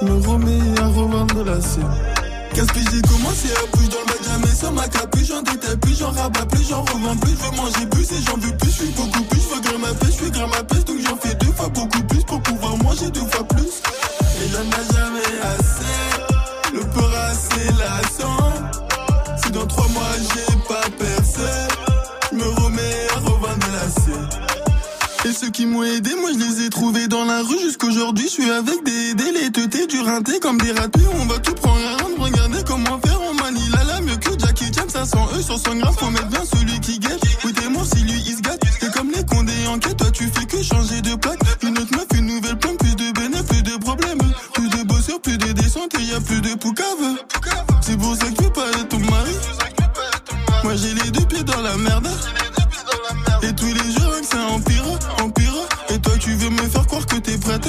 je me à revendre la scène. Qu'est-ce que j'ai commencé à bouger dans le bac jamais sans ma capuche, j'en détaille plus, j'en rabats plus, j'en revends plus, je veux manger plus et j'en veux plus, je suis beaucoup plus, je veux grimper ma pêche, je grimper ma pêche, donc j'en fais deux fois beaucoup plus pour pouvoir manger deux fois plus. Et y'en a jamais assez, ceux qui m'ont aidé, moi je les ai trouvés dans la Aujourd'hui, je suis avec des délétés, du rinté comme des ratés. On va tout prendre à regardez comment faire. On manie la lame mieux que Jackie Chan, 500 E sur 100 grammes. Faut mettre bien celui qui guette. Oui, t'es moi si lui il se gâte. C'est comme les condés en quête, toi tu fais que changer de plaque. Une autre meuf, une nouvelle plante, plus de bénéfices, plus de problèmes. Plus de bossures, plus de descente et y a plus de poucave. C'est pour ça que tu veux pas être ton mari. Moi j'ai les deux pieds dans la merde. Et tous les jours que ça empire. Veux me faire croire que t'es prête.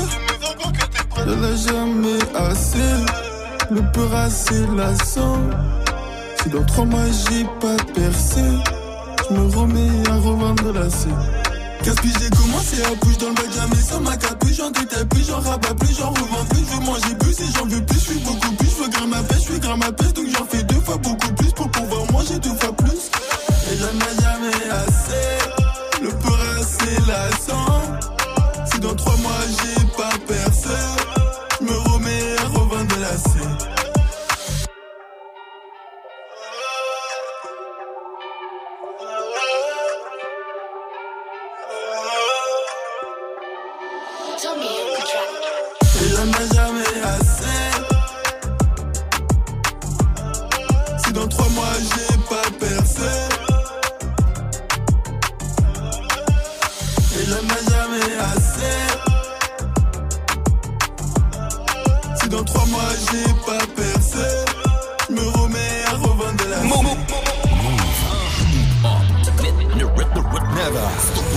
Je l'ai jamais assez. Le peur assez lassant. Si dans trois mois j'ai pas percé, je me remets à revendre la scène. Gaspille, j'ai commencé à bouger dans le bac, jamais sans ma capuche. J'en détaille plus, j'en rabats plus, j'en revends plus. Je veux manger plus et j'en veux plus, je suis beaucoup plus. Je veux gramme ma pêche, je suis gramme ma pêche, donc j'en fais deux fois beaucoup plus pour pouvoir manger deux fois plus. Et j'en ai jamais assez, le peur assez lassant. Dans trois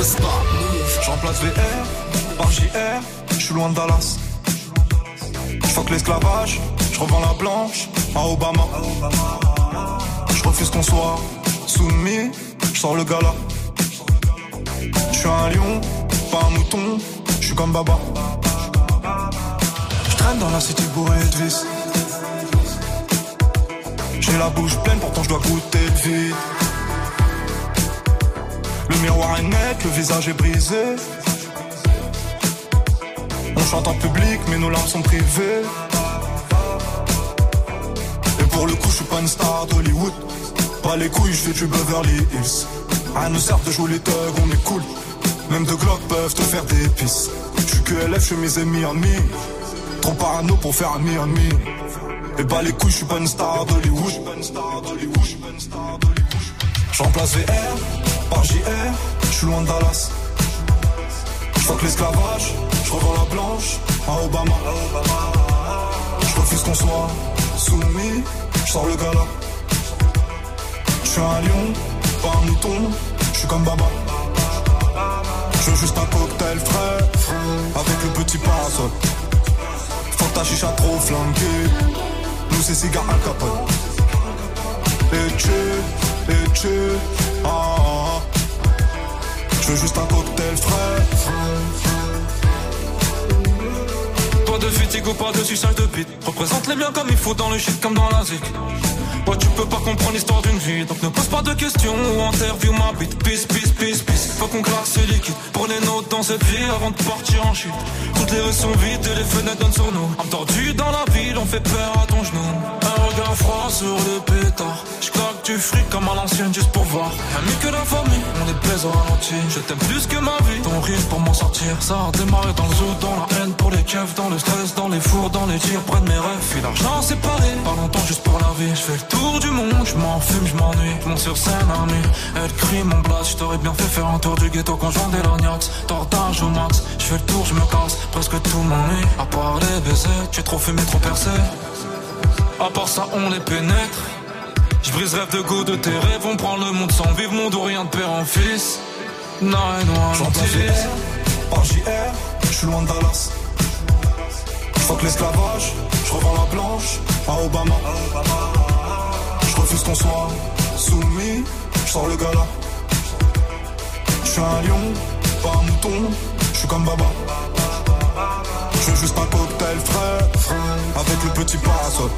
Je remplace VR par JR, je suis loin de Dallas. Je l'esclavage, je revends la blanche à Obama. Je refuse qu'on soit soumis, je sors le gala. Je suis un lion, pas un mouton, je suis comme Baba. Je traîne dans la city bourrée de vis. J'ai la bouche pleine, pourtant je dois goûter le vide. Le miroir est net, le visage est brisé. On chante en public, mais nos larmes sont privées. Et pour le coup, je suis pas une star d'Hollywood. Pas les couilles, je fais du Beverly Hills. Rien ne sert de jouer les thugs, on est cool. Même deux glocks peuvent te faire des pisses. Je suis que LF, je suis mes ennemis en demi. Trop parano pour faire un mi-en-mi. Et pas les couilles, je suis pas une star d'Hollywood. Je remplace VR par JR, je suis loin de Dallas. Je fuck l'esclavage, je revends la blanche à Obama. Je refuse qu'on soit soumis, je sors le gala. Je suis un lion, pas un mouton, je suis comme Baba. Je veux juste un cocktail frais, avec le petit. Faut que ta chicha trop flanquée, nous c'est cigare à capote. Et tu, et tu, juste un cocktail frais. Pas de fatigue pas de suçage de bite. Représente les biens comme il faut dans le shit comme dans la zik. Tu peux pas comprendre l'histoire d'une vie. Donc ne pose pas de questions ou interview ma bite. Peace, peace, peace, peace. Faut qu'on claque ce liquide. Prenez note dans cette vie avant de partir en chute. Toutes les rues sont vides et les fenêtres donnent sur nous. Entendu dans la ville, on fait peur à ton genou. Un regard froid sur le pétard. Je claque du fric comme à l'ancienne juste pour voir. Ami que la famille, on est plaise au ralenti. Je t'aime plus que ma vie. Ton rire pour m'en sortir. Ça a démarré dans le zoo, dans la haine pour les keufs, dans le stress, dans les fours, dans les tirs, près de mes rêves. Puis l'argent séparé. Pas longtemps juste pour la vie. Je fais le tour du monde, je m'en fume, je m'ennuie. Je monte sur scène nuit. Elle crie mon blast. Je t'aurais bien fait faire un tour du ghetto quand je vendais l'ognat. Tortage au max. Je fais le tour, je me casse. Presque tout m'ennuie. À part les baisers, tu es trop fumé, trop percé. À part ça, on les pénètre. Je brise rêve de go de tes rêves. On prend le monde sans vivre, monde ou rien de père en fils. Non, non, Je remplace VR par JR, je suis loin de Dallas. Je fuck l'esclavage, je revends la blanche à Obama. Refuse qu'on soit soumis, je sors le gala. Je suis un lion, pas un mouton, je suis comme Baba. Je veux juste un cocktail frais, avec le petit parasol.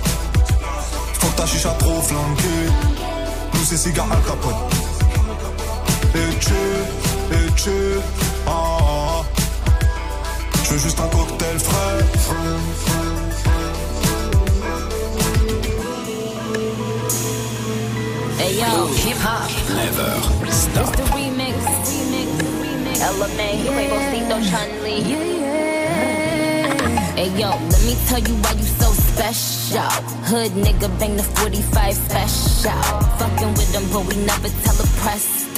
Faut que ta chicha trop flanquée, nous c'est cigare à capote. Et tu, et tu, ah, ah, ah. Veux juste un cocktail frais. Hey yo, hip hop. Never stop. It's the remix. remix. remix. LMA, Quavocito, Chun Li. Yeah, yeah. Hey yo, let me tell you why you so special. Hood nigga bang the 45 special. Fucking with them, but we never tell a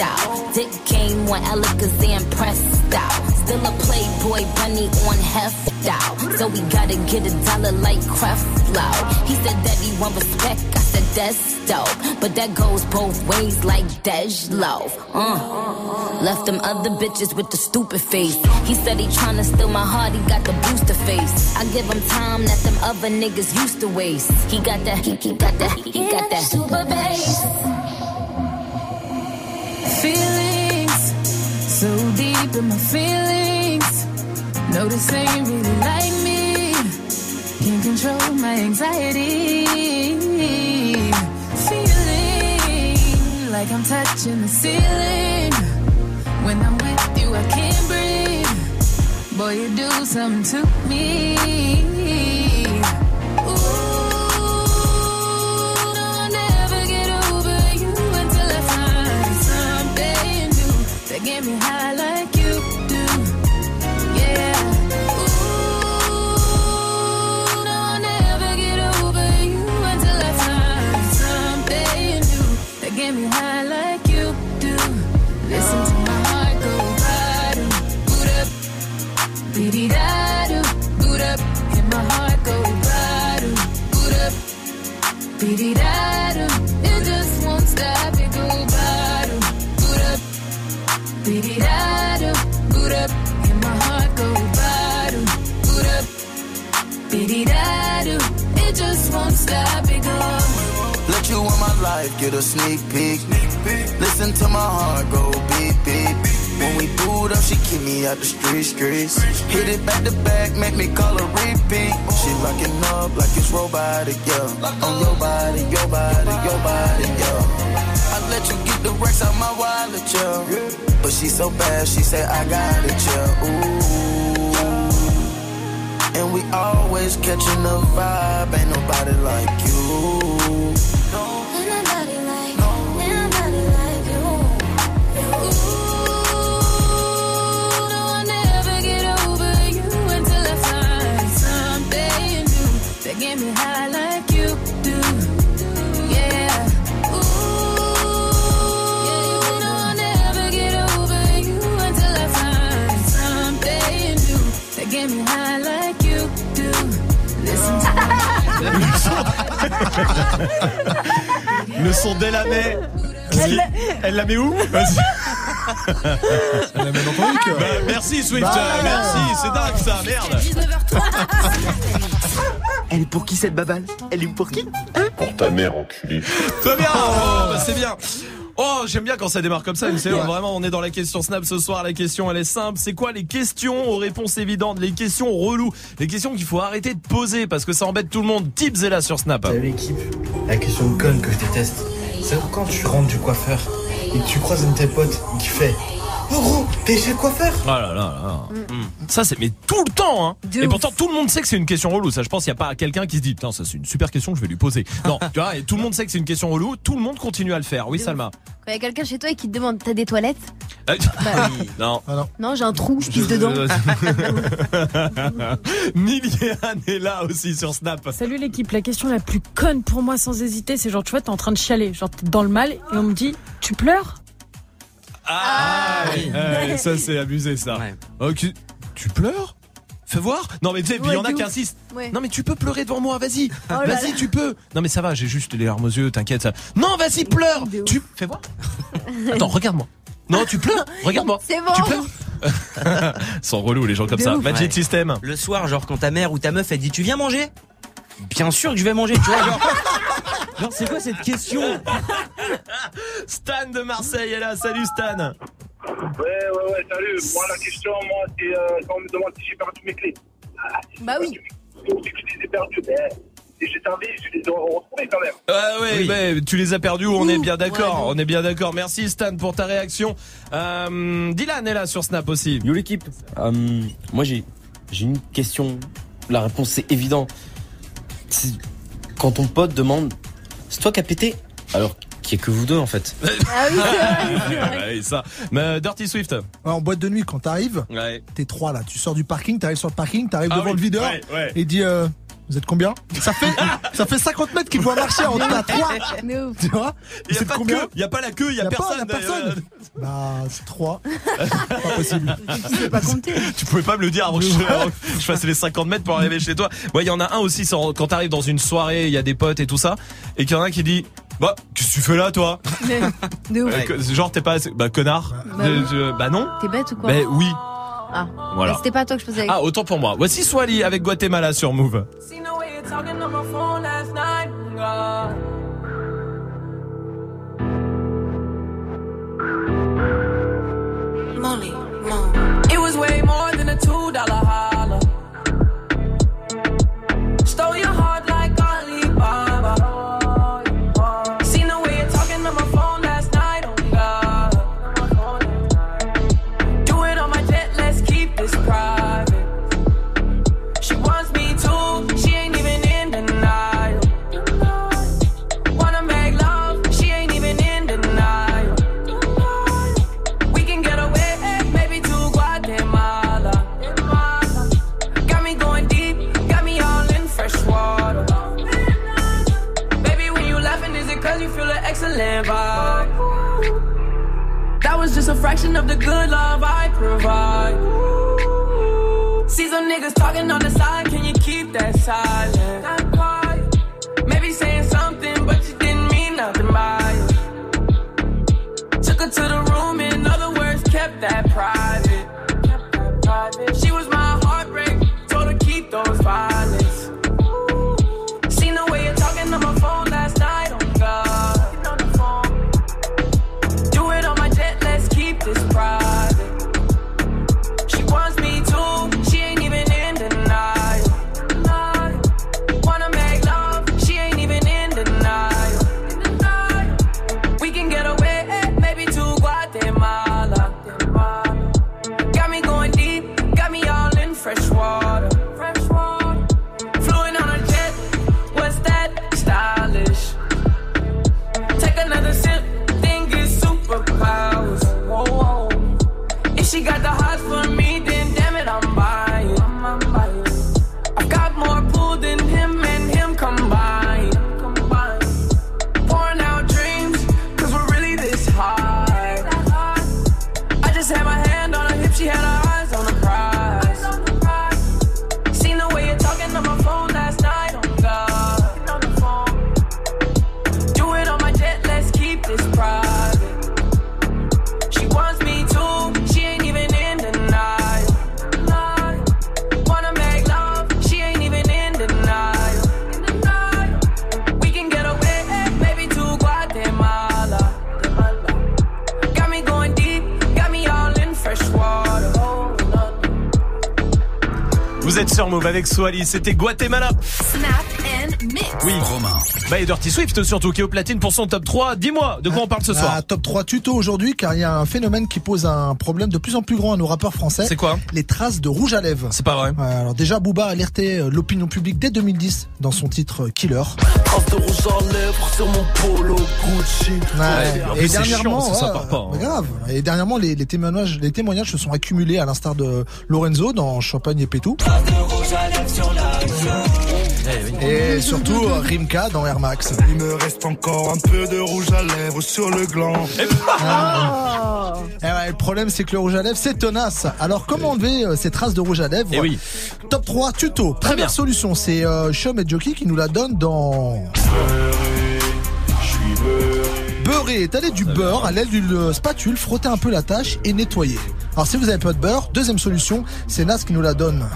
out. Dick game on Alakazam pressed out. Still a playboy bunny on heft out. So we gotta get a dollar like Creflo. He said that he want respect, I said that's dope. But that goes both ways like Dej Love. Uh. Left them other bitches with the stupid face. He said he tryna steal my heart, he got the booster face. I give him time that them other niggas used to waste. He got that, he, he got that, he got that super bass. Feelings so deep in my feelings. No, this ain't really like me. Can't control my anxiety. Feeling like I'm touching the ceiling. When I'm with you, I can't breathe. Boy, you do something to me. Get me high like you do. Yeah. Ooh, no, I'll never get over you until I find something new that get me high like you do. Listen to my heart go bottom, boot up, beady da boot up, and my heart go bottom, boot up, beady da do. Life, get a sneak peek. Listen to my heart go beep beep. When we boot up, she keep me out the street streets. Hit it back to back, make me call her repeat. She locking up like it's robotic, yeah. On your body, your body, your body, yeah. I let you get the racks out my wallet, yeah. But she so bad, she say I got it, yeah. Ooh. And we always catching the vibe, ain't nobody like you. New that get me high like you do. Yeah. Ooh, no, I'll never get over you until I find something new that get me high like you do. Listen to Le son d'Elamay. Elle la met où Vas-y. Elle la met dans ton mic. Bah, merci Swift, Bah, merci, c'est dingue ça, merde. Elle est pour qui cette babale Elle est pour qui? Pour ta mère, enculé. Très bien, oh, bah, c'est bien. Oh, j'aime bien quand ça démarre comme ça. une série. Vraiment, on est dans la question Snap ce soir. La question, elle est simple. C'est quoi les questions aux réponses évidentes Les questions reloues Les questions qu'il faut arrêter de poser parce que ça embête tout le monde. Tips est là sur Snap. Salut l'équipe, la question de conne que je déteste, c'est quand tu rentres du coiffeur et que tu croises un de tes potes qui fait T'es chez le coiffeur Oh là là là. Ça c'est mais tout le temps hein. Et pourtant tout le monde sait que c'est une question relou. Ça je pense qu'il n'y a pas quelqu'un qui se dit putain ça c'est une super question que je vais lui poser. Non, tu vois, et tout le monde sait que c'est une question relou, tout le monde continue à le faire. Oui Salma. Quand il y a quelqu'un chez toi et qui te demande T'as des toilettes Euh, Non. Non, j'ai un trou, je pisse dedans. Miliane est là aussi sur Snap. Salut l'équipe, la question la plus conne pour moi sans hésiter, c'est genre tu vois t'es en train de chialer, genre t'es dans le mal et on me dit tu pleures? Ah, oui. Ouais, ça c'est abusé ça. Ok. Tu pleures? Fais voir Non mais tu sais, puis il y en a qui insistent. Ouais. Non mais tu peux pleurer devant moi, vas-y. Oh vas-y, tu peux. Non mais ça va, j'ai juste les larmes aux yeux, t'inquiète. ça. Non, vas-y, pleure. Tu fais voir. Attends, regarde-moi. Non, tu pleures. Regarde-moi. C'est bon. Tu pleures. Sont relous les gens comme De ça. ouf. Magic Ouais. System. Le soir, genre quand ta mère ou ta meuf elle dit tu viens manger? Bien sûr que je vais manger, tu vois. Genre, genre c'est quoi cette question Stan de Marseille est là. Salut Stan. Ouais, ouais, ouais, salut. Moi, la question, moi, c'est euh, quand on me demande si j'ai perdu mes clés. Ah, Bah oui. C'est que je les ai perdues. Mais si j'ai servi, je les ai retrouvées quand même. Ah ouais, bah, tu les as perdus, on est bien d'accord, Ouais, on est bien d'accord. Merci Stan pour ta réaction. Euh, Dylan est là sur Snap aussi. Yo l'équipe, euh, moi j'ai j'ai une question. La réponse c'est évident. Quand ton pote demande, c'est toi qui as pété Alors qu'il y ait que vous deux en fait. Ah oui, c'est vrai. Ouais, ça. Mais euh, Dirty Swift. Ouais, en boîte de nuit, quand t'arrives, Ouais. t'es trois là. Tu sors du parking, t'arrives sur le parking, t'arrives Ah devant oui, le videur ouais, ouais. et dit euh, Vous êtes combien Ça fait ça fait 50 mètres qu'il doit marcher en à trois. Mais ouf. Tu vois Il y a C'est pas de combien queue, il y a pas la queue, il y a pas, personne. y a personne. Bah, c'est trois. pas possible. Tu pas compter. Tu pouvais pas me le dire avant que je, avant que je fasse les 50 mètres pour arriver chez toi. Ouais, il y en a un aussi quand t'arrives dans une soirée, il y a des potes et tout ça, et qu'il y en a un qui dit Bah, qu'est-ce que tu fais là, toi Mais, de ouf. Que- Genre, t'es pas assez. Bah, connard. Bah Euh, bah non. T'es bête ou quoi Bah oui. Ah. Voilà. C'était pas toi que je posais la Ah, autant pour moi. Voici Swally avec Guatemala sur Move. It was way more than a two dollar holler. Fraction of the good love I provide. See some niggas talking on the side, can you keep that silent? Avec Swally, c'était Guatemala. Snap and mix. Oui. Romain. Bah et Dirty Swift surtout qui est au platine pour son top 3. Dis-moi, de quoi on parle ce soir Ah, top 3 tuto aujourd'hui car il y a un phénomène qui pose un problème de plus en plus grand à nos rappeurs français. C'est quoi Les traces de rouge à lèvres. C'est pas vrai. Alors déjà Booba a alerté euh, l'opinion publique dès 2010 dans son titre Killer. Trace de rouge à lèvres sur mon polo Gucci. Ouais, et c'est dernièrement, chiant, que ça ouais, part pas, hein. grave. Et dernièrement, les, les témoignages, les témoignages se sont accumulés à l'instar de Lorenzo dans Champagne et Pétou. Et surtout Rimka dans Air Max. Il me reste encore un peu de rouge à lèvres sur le gland. Ah. Eh ouais, le problème, c'est que le rouge à lèvres, c'est tenace. Alors, comment enlever euh, ces traces de rouge à lèvres Eh oui. Top 3 tuto. Première bien. solution, c'est euh, Chum et Jockey qui nous la donnent dans. Beurrer, étaler du beurre à l'aide d'une euh, spatule, frotter un peu la tâche et nettoyer. Alors si vous avez pas de beurre, deuxième solution, c'est Nas qui nous la donne.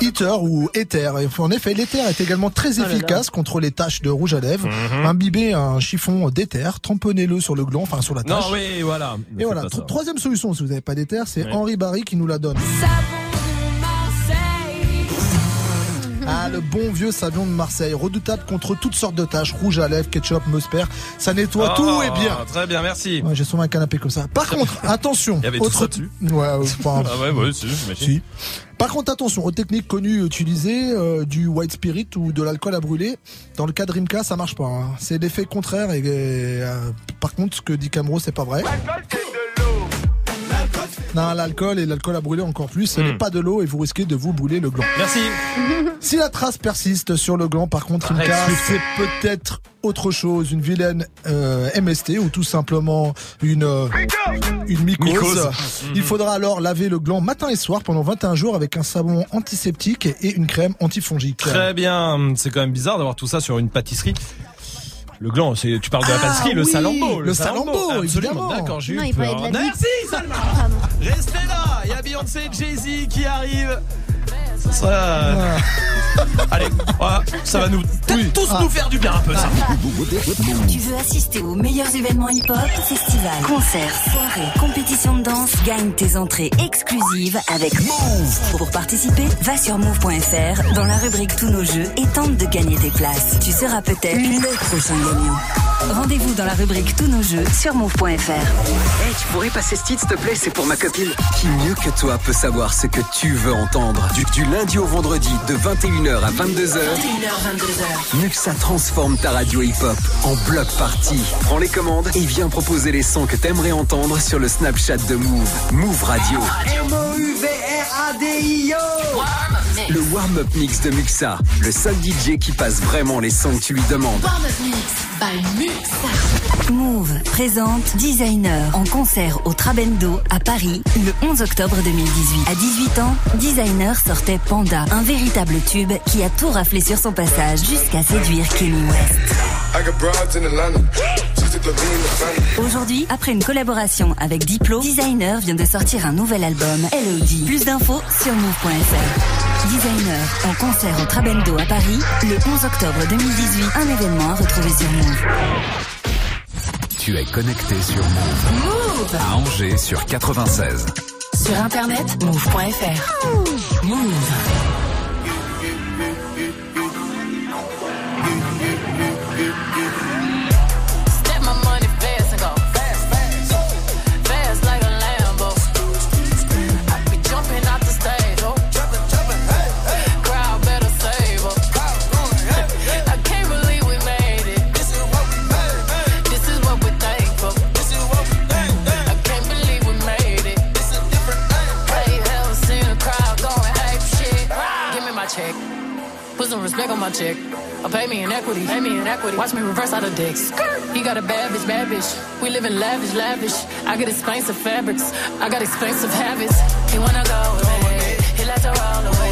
Ether ou éther. En effet, l'éther est également très efficace contre les taches de rouge à lèvres. Mhm. Imbibez un chiffon d'éther, tamponnez-le sur le gland, enfin sur la Non, tache. oui, voilà. Et voilà, troisième solution, si vous n'avez pas d'éther, c'est. Henri Barry qui nous la donne. Ah, le bon vieux savon de Marseille, redoutable contre toutes sortes de taches, rouge à lèvres, ketchup, musper, ça nettoie tout Oh, est bien. Très bien, merci. Ouais, j'ai souvent un canapé comme ça. Par contre, attention, Il y avait tout autre ça dessus Ouais, enfin, Ah ouais, ouais, si, j'imagine. si. Par contre, attention aux techniques connues utilisées, euh, du white spirit ou de l'alcool à brûler. Dans le cas de Rimka, ça marche pas. hein. C'est l'effet contraire. Et, euh, par contre, ce que dit Camero, c'est pas vrai. Non, l'alcool et l'alcool à brûler encore plus, ce n'est pas de l'eau et vous risquez de vous brûler le gland. Merci. Si la trace persiste sur le gland, par contre, Arrête. c'est peut-être autre chose, une vilaine euh, MST ou tout simplement une euh, une mycose. Mycose. Il faudra alors laver le gland matin et soir pendant 21 jours avec un savon antiseptique et une crème antifongique. Très bien. C'est quand même bizarre d'avoir tout ça sur une pâtisserie. Le gland, c'est, tu parles de la pâtisserie, le oui, salambo. le salambo, absolument. évidemment. D'accord, j'ai Non, eu peur. Merci, Salma. Restez là. Il y a Beyoncé et Jay-Z qui arrivent. Ça sera- Allez, voilà, ça va nous, tous nous faire du bien un peu, ça. Tu veux assister aux meilleurs événements hip-hop, festivals, concerts, soirées, compétitions de danse? Gagne tes entrées exclusives avec Move. Pour participer, va sur move.fr dans la rubrique Tous nos jeux et tente de gagner tes places. Tu seras peut-être le prochain gagnant. Rendez-vous dans la rubrique Tous nos jeux sur move.fr. Hey, tu pourrais passer ce titre, s'il te plaît, c'est pour ma copine. Qui mieux que toi peut savoir ce que tu veux entendre? Du, du lundi au vendredi, de 21h à 22h. 21h, 22h. Muxa transforme ta radio hip-hop en bloc party. Prends les commandes et viens proposer les sons que t'aimerais entendre sur le Snapchat de Move. Move Radio. Le warm-up mix de Muxa. Le seul DJ qui passe vraiment les sons que tu lui demandes. Move présente Designer en concert au Trabendo à Paris le 11 octobre 2018. À 18 ans, Designer sortait Panda, un véritable tube qui a tout raflé sur son passage jusqu'à séduire Kenny West. Aujourd'hui, après une collaboration avec Diplo, Designer vient de sortir un nouvel album, LOD. Plus d'infos sur move.fr. Designer en concert au Trabendo à Paris le 11 octobre 2018. Un événement à retrouver sur Move. Tu es connecté sur Move. Move À Angers sur 96. Sur internet, move.fr. Move. Step Respect on my check. Or pay me in equity. Pay me in equity. Watch me reverse out of dicks. He got a bad bitch, bad bitch. We live in lavish, lavish. I get expensive fabrics. I got expensive habits. He wanna go me. He like to roll away.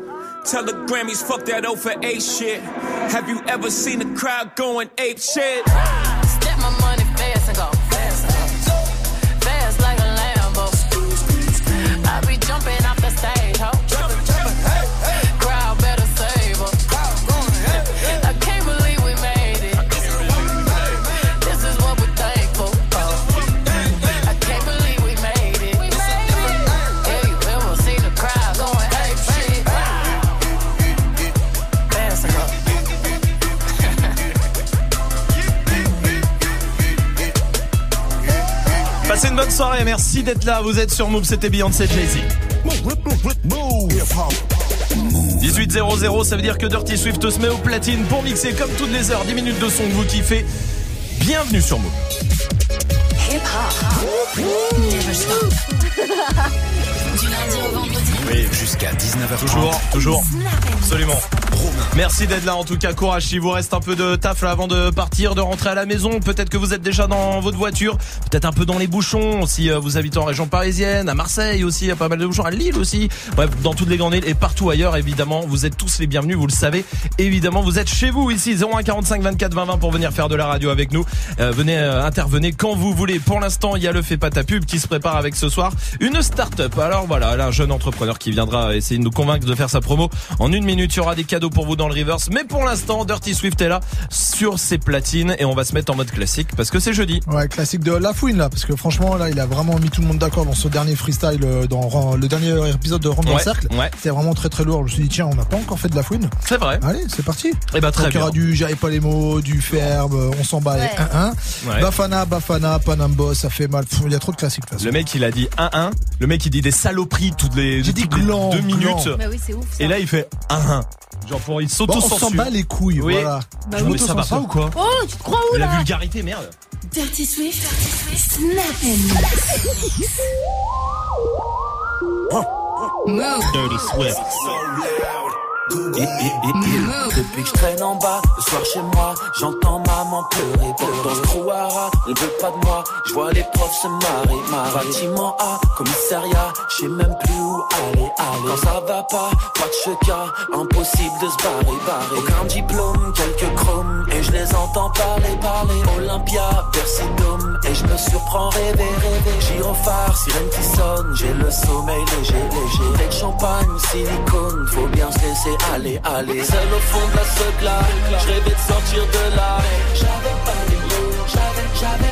Tell the Grammys, fuck that O for A shit. Have you ever seen a crowd going ape shit? Step my money fast and go bonne soirée, merci d'être là. Vous êtes sur Move, c'était Beyoncé Jay-Z. 18.00, ça veut dire que Dirty Swift se met au platine pour mixer comme toutes les heures 10 minutes de son que vous kiffez. Bienvenue sur Move. Oui, jusqu'à 19h. Toujours, toujours. Absolument. Merci d'être là en tout cas, courage. Il vous reste un peu de taf là avant de partir, de rentrer à la maison. Peut-être que vous êtes déjà dans votre voiture, peut-être un peu dans les bouchons si euh, vous habitez en région parisienne, à Marseille aussi, il y a pas mal de bouchons, à Lille aussi. Bref, dans toutes les grandes villes et partout ailleurs évidemment, vous êtes tous les bienvenus, vous le savez. Évidemment, vous êtes chez vous ici 01 45 24 20 20 pour venir faire de la radio avec nous. Euh, venez euh, intervenez quand vous voulez. Pour l'instant, il y a le fait pas ta pub qui se prépare avec ce soir une start-up. Alors voilà, là, un jeune entrepreneur qui viendra essayer de nous convaincre de faire sa promo. En une minute, il y aura des cadeaux pour vous dans le reverse. Mais pour l'instant, Dirty Swift est là sur ses platines et on va se mettre en mode classique parce que c'est jeudi. Ouais, classique de La Fouine là, parce que franchement là, il a vraiment mis tout le monde d'accord dans ce dernier freestyle, euh, dans le dernier épisode de Rentre dans Ouais, le cercle. ouais. C'était vraiment très très lourd. Je me suis dit tiens, on n'a pas encore fait de La Fouine. C'est vrai. Allez, c'est parti. Eh ben, très Donc, il y aura bien. du j'avais pas les mots, du ferme, euh, on s'en bat Ouais. 1-1. Ouais. Bafana, Bafana, Panambo, ça fait mal. Pff, Il y a trop de classiques de toute façon. Le mec il a dit 1-1. Le mec il dit des saloperies toutes les, J'ai les gland, deux minutes. gland. Bah oui, c'est ouf. ça. Et là il fait 1-1. Genre pour il Bon, s'auto-censure. on s'en bat les couilles, Oui. voilà. Bah Je Non, mais ça va pas ou quoi Oh, tu te crois où La là vulgarité, merde. Dirty Swift. Snap and mix. Move. Dirty Swift. Depuis que je traîne en bas, le soir chez moi, j'entends maman pleurer. Dans le trouara, on veut pas de moi, je vois les profs se marrer, marrer. Bâtiment A, commissariat, je sais même plus où aller, aller. Quand ça va pas, pas de cheka, impossible de se barrer, barrer. Aucun diplôme, quelques chromes, et je les entends parler, parler. Olympia, Bercy et je me surprends rêver, rêver. Gyrophare, sirène qui sonne, j'ai le sommeil léger, léger. De champagne, silicone, faut bien se laisser aller, aller. Seul au fond de la là, je rêvais de sortir de là. J'avais pas les mots, j'avais, j'avais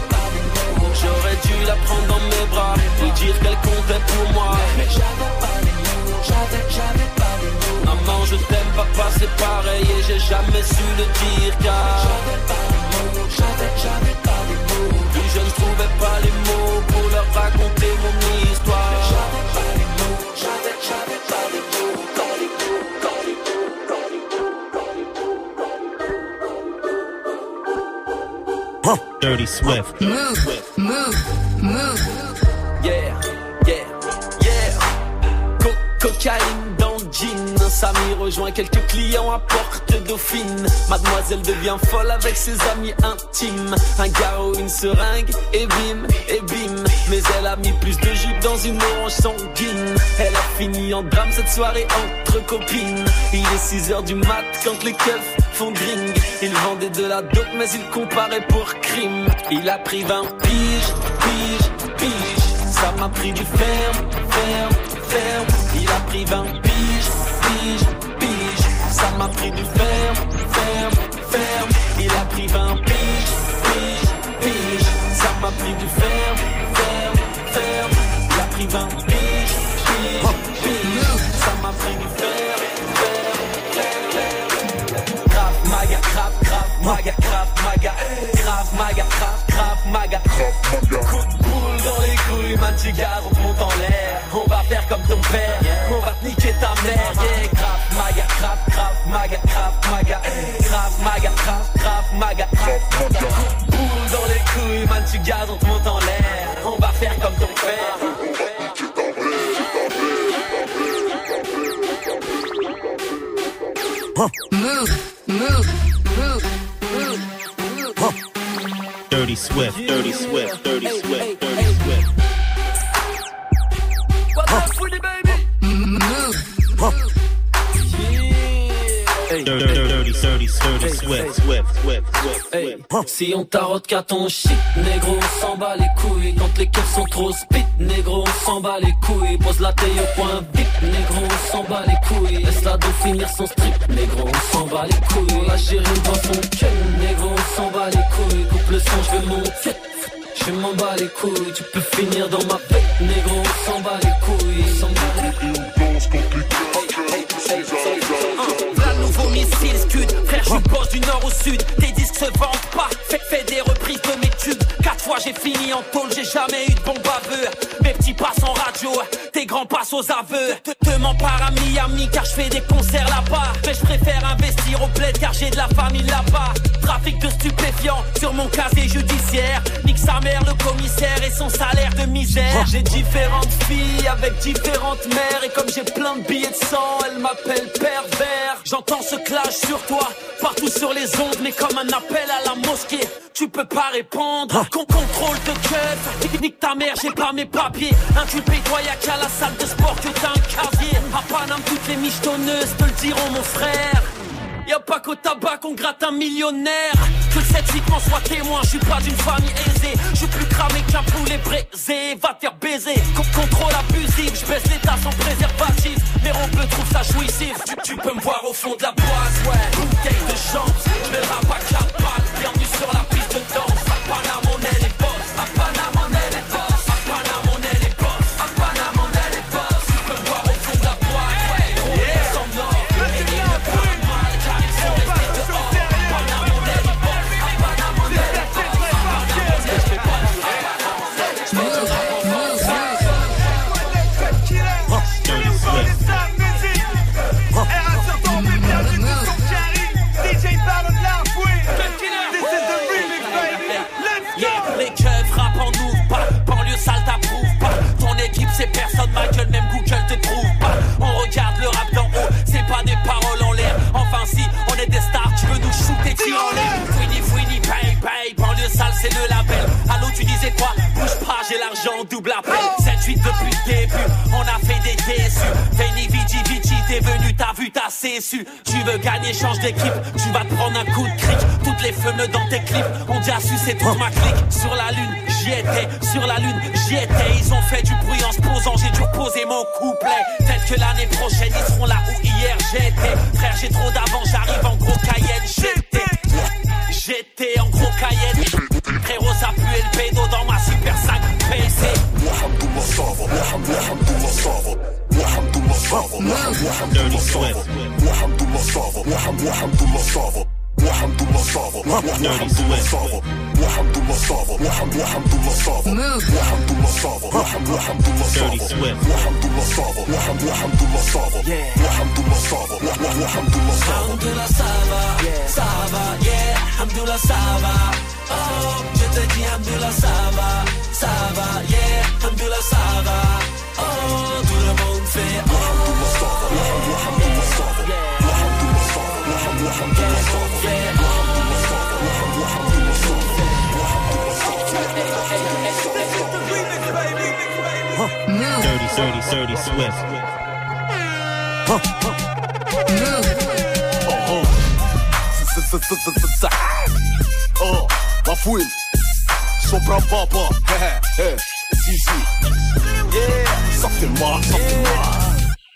dû la prendre dans mes bras, lui dire qu'elle comptait pour moi. Mais j'avais pas les mots, j'avais, j'avais pas les mots. Maman, je t'aime, papa, c'est pareil, et j'ai jamais su le dire car. J'avais pas les mots, j'avais, j'avais pas les mots. Puis je ne trouvais pas les mots pour leur raconter mon Dirty Swift. Move. Move. Move. Yeah, yeah, yeah. Co- cocaïne dans le jean. Samy rejoint quelques clients à Porte Dauphine. Mademoiselle devient folle avec ses amis intimes. Un garrot, une seringue, et bim, et bim. Mais elle a mis plus de jus dans une orange sanguine. Elle a fini en drame cette soirée entre copines. Il est 6 heures du mat quand les keufs Il vendait de la dope, mais il comparait pour crime. Il a pris 20 piges, piges, piges. Ça m'a pris du ferme, ferme, ferme. Il a pris 20 piges, piges, piges. Ça m'a pris du ferme, ferme, ferme. Il a pris 20 piges, piges, piges. Ça m'a pris du ferme, ferme, ferme. Il a pris 20 piges, piges, piges. Maga, grave maga, grave maga, grave, grave maga. Coup de boule dans les couilles, man, on te monte en l'air. On va faire comme ton père, on va te niquer ta mère. Yeah, grave maga, grave, grave maga, grave maga, grave maga, grave, grave maga. Coup de boule dans les couilles, man, tu on te monte en l'air. On va faire comme ton père. Move. Move. Dirty Swift. Dirty Swift. Dirty Swift. Dirty Swift. Dirty, dirty. Hey, si on tarote qu'à ton shit, négro, on s'en bat les couilles. Quand les keufs sont trop spit, négro, on s'en bat les couilles. Pose la taille au point vite, négro, on s'en bat les couilles. Laisse la dos finir son strip, négro, on s'en bat les couilles. La chérie dans son cul, négro, on s'en bat les couilles. Coupe le son, je vais monter. Je m'en bats les couilles, tu peux finir dans ma bête, négro, on s'en bat les couilles. On s'en bat les couilles. Je du nord au sud Tes disques se vendent pas. Fais, fais des reprises de mes tubes fois j'ai fini en tôle, j'ai jamais eu de bon baveux. Mes petits passent en radio, tes grands passent aux aveux. Te, te mens pas à Miami car je fais des concerts là-bas. Mais je préfère investir au bled car j'ai de la famille là-bas. Trafic de stupéfiants sur mon casier judiciaire. Nique sa mère, le commissaire et son salaire de misère. J'ai différentes filles avec différentes mères. Et comme j'ai plein de billets de sang, elles m'appellent pervers. J'entends ce clash sur toi, partout sur les ondes, mais comme un appel à la mosquée. Tu peux pas répondre. Con contrôle de keuf. Nique ta mère, j'ai pas mes papiers. Inculpé, toi, y'a qu'à la salle de sport que t'as un casier. À Paname, toutes les michetonneuses te le diront, mon frère. Y'a pas qu'au tabac qu'on gratte un millionnaire. Que cette vie m'en soit témoin, je suis pas d'une famille aisée. Je suis plus cramé qu'un poulet braisé. Va te faire baiser. Con- contrôle abusif, je baisse l'état sans préservatif. Mais on peut trouve ça jouissif. Tu, peux me voir au fond de la boîte, ouais. Bouteille de rappe Disais quoi Bouge pas, j'ai l'argent, double appel. 7-8 depuis le début, on a fait des déçus. Veni, Vici, Vici, t'es venu, t'as vu, t'as su. Tu veux gagner, change d'équipe. Tu vas te prendre un coup de cric. Toutes les feux dans tes clips ont déjà su, c'est toute ma clique. Sur la lune, j'y étais. Sur la lune, j'y étais. Ils ont fait du bruit en se posant, j'ai dû reposer mon couplet. Peut-être que l'année prochaine, ils seront là où hier j'étais. Frère, j'ai trop d'avance, j'arrive en gros Cayenne. J'étais. J'étais en gros Dirty Swift. Dirty Swift. Dirty Swift. Alhamdulillah, ça va, ça va, yeah. Alhamdulillah, ça va. Oh, je te dis, Alhamdulillah, ça va, ça va, yeah. Alhamdulillah, ça va. Oh, tout le monde fait oh. Dirty, dirty, dirty Swift. Oh, ma fouine, sopra papa, eh, eh, si, si. Yeah, ça fait mal, ça fait mal.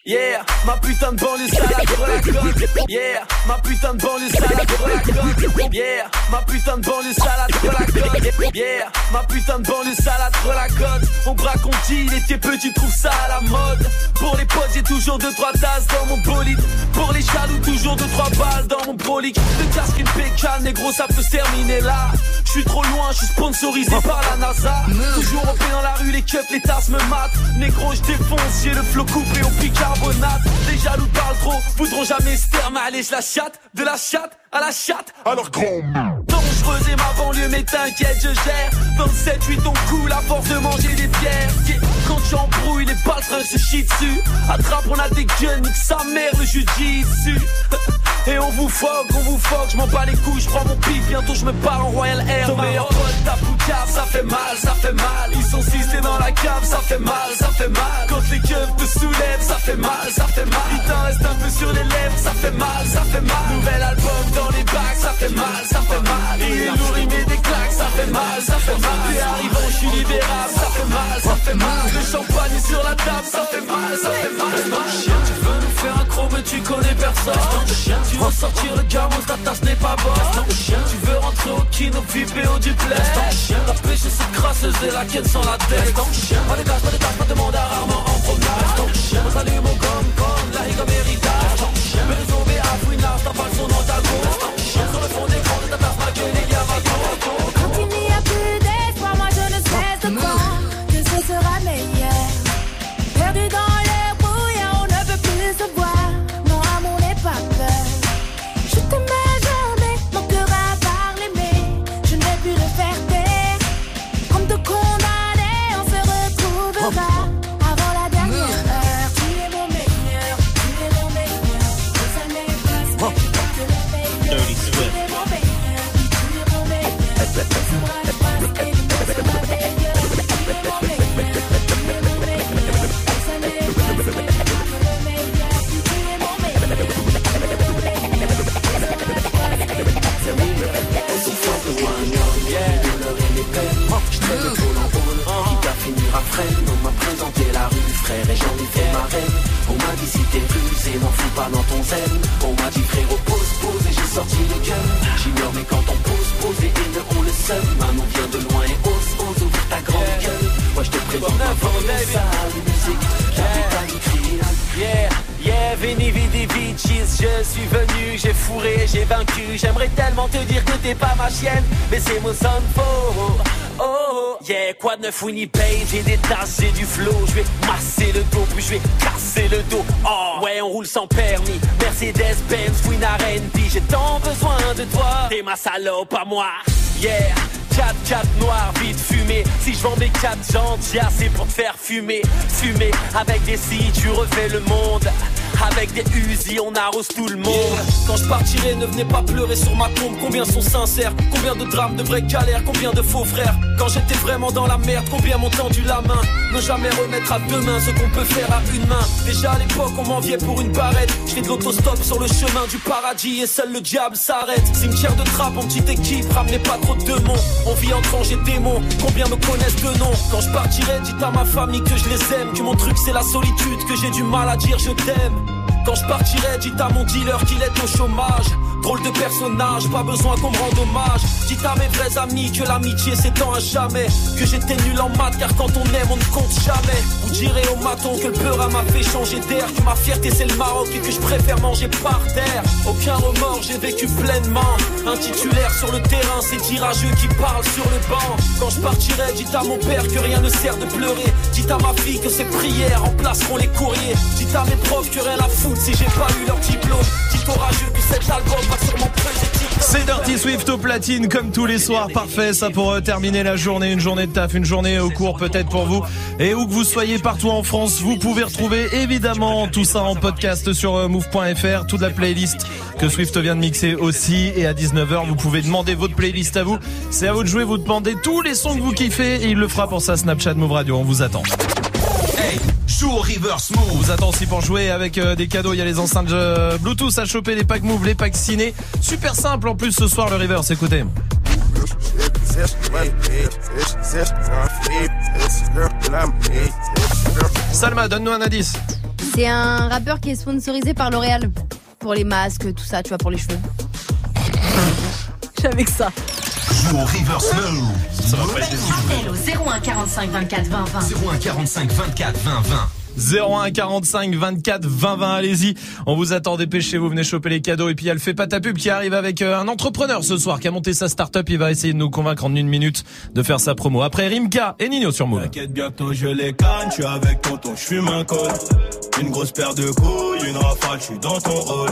Yeah, ma putain de banlieue salade relacote. Yeah, ma putain de banlieue salade relacote. Yeah, ma putain de banlieue salade relacote. Yeah, ma putain de banlieue salade relacote. On braque, on dit, il était petit, trouve ça à la mode. Pour les potes, j'ai toujours deux trois tasses dans mon bolide. Pour les jaloux, toujours deux trois balles dans mon brolic. De casque une pécane, négro, ça peut se terminer là. Je suis trop loin, je suis sponsorisé par la NASA. Toujours au pied dans la rue, les keufs, les tasses me matent. Négro, je défonce, j'ai le flot coupé au bicarbonate. Les jaloux parlent trop, voudront jamais se taire, allez, je la chatte, de la chatte à la chatte. Alors grand Dangereuse et ma banlieue, mais t'inquiète, je gère. 27, 8 on coule à force de manger des pierres. Yeah. Quand j'embrouille, les baltrins se chient dessus. Attrape, on a des guns, nique sa mère, le jujitsu. Et on vous foque, on vous foque, je m'en bats les couilles, je prends mon pif, bientôt je me pars en Royal Air. Ton meilleur pote, ta poucave, ça fait mal, ça fait mal. Ils sont six t'es dans la cave, ça fait mal, ça fait mal. Quand les keufs te soulèvent, ça fait mal, ça fait mal. Il t'en reste un peu sur les lèvres, ça fait mal, ça fait mal. Nouvel album dans les bacs, ça fait mal, ça fait mal. Il est lourd, il met des claques, ça fait mal, ça fait mal. Et arrivant, je suis libérable, ça fait mal, ça fait mal. Le champagne est sur la table, ça fait mal, ça fait mal. Chien, tu veux nous faire un croc, mais tu connais personne. Chien, tu veux sortir le gamin, ta tasse n'est pas bonne. Chien, tu veux rentrer au kino, VIP au duplex. Chien, la pêche c'est crasseuse et la quête sans la tête. Chien, pas de cash, pas de cash, pas de monde à rarement en promenade. Chien, on salue mon com, com, la héritage. Chien, mais les zombies à fouinard, t'as pas le son dans Winnipeg, j'ai des tasses, j'ai du flow, je vais masser le dos, puis je vais casser le dos. Oh, ouais, on roule sans permis, Mercedes Benz, Queen R&B, j'ai tant besoin de toi, t'es ma salope à moi. Yeah, 4 4 noir, vite fumé. Si je vends mes 4 jantes, j'ai assez pour te faire fumer. Fumer avec des si, tu refais le monde. Avec des Uzi, on arrose tout le monde. Quand je partirai, ne venez pas pleurer sur ma tombe. Combien sont sincères? Combien de drames, de vraies galères? Combien de faux frères? Quand j'étais vraiment dans la merde, combien m'ont tendu la main Ne jamais remettre à deux mains ce qu'on peut faire à une main. Déjà à l'époque, on m'enviait pour une barrette. Je fais de l'autostop sur le chemin du paradis et seul le diable s'arrête. Cimetière de trappe en petite équipe, ramenez pas trop de démons. On vit entre anges et démons, combien me connaissent de nom Quand je partirai, dites à ma famille que je les aime. Que mon truc c'est la solitude, que j'ai du mal à dire je t'aime. Quand je partirai, dites à mon dealer qu'il est au chômage. Drôle de personnage, pas besoin qu'on me rende hommage. Dites à mes vrais amis que l'amitié s'étend à jamais. Que j'étais nul en maths, car quand on aime, on ne compte jamais. Vous direz au maton que le peur m'a fait changer d'air. Que ma fierté c'est le Maroc et que je préfère manger par terre. Aucun remords, j'ai vécu pleinement. Un titulaire sur le terrain, c'est tirageux qui parle sur le banc. Quand je partirai, dites à mon père que rien ne sert de pleurer. Dites à ma fille que ses prières remplaceront les courriers. Dites à mes profs que rien à foutre si j'ai pas eu leur diplôme. Dites au rageux C'est Dirty Swift au platine comme tous les soirs, parfait ça pour euh, terminer la journée, une journée de taf, une journée au cours peut-être pour vous. Et où que vous soyez partout en France, vous pouvez retrouver évidemment tout ça en podcast sur euh, move.fr, toute la playlist que Swift vient de mixer aussi. Et à 19h, vous pouvez demander votre playlist à vous. C'est à vous de jouer, vous demandez tous les sons que vous kiffez et il le fera pour ça Snapchat Move Radio, on vous attend. On vous attend aussi pour jouer avec euh, des cadeaux. Il y a les enceintes euh, Bluetooth à choper, les packs Move, les packs ciné. Super simple en plus ce soir le reverse. Écoutez. Salma, donne-nous un indice. C'est un rappeur qui est sponsorisé par L'Oréal. Pour les masques, tout ça, tu vois, pour les cheveux. J'avais que ça. Joue au reverse move. Ça va pas être Appel au 01 45 24 20 20. 01 45 24 20 20. 01 45 24 20 20 allez-y on vous attend dépêchez-vous venez choper les cadeaux et puis il y a le fait pas ta pub qui arrive avec euh, un entrepreneur ce soir qui a monté sa start-up il va essayer de nous convaincre en une minute de faire sa promo après Rimka et Nino sur Move T'inquiète bientôt je les canne, je suis avec tonton, je fume un col. Une grosse paire de couilles, une rafale, je suis dans ton hall.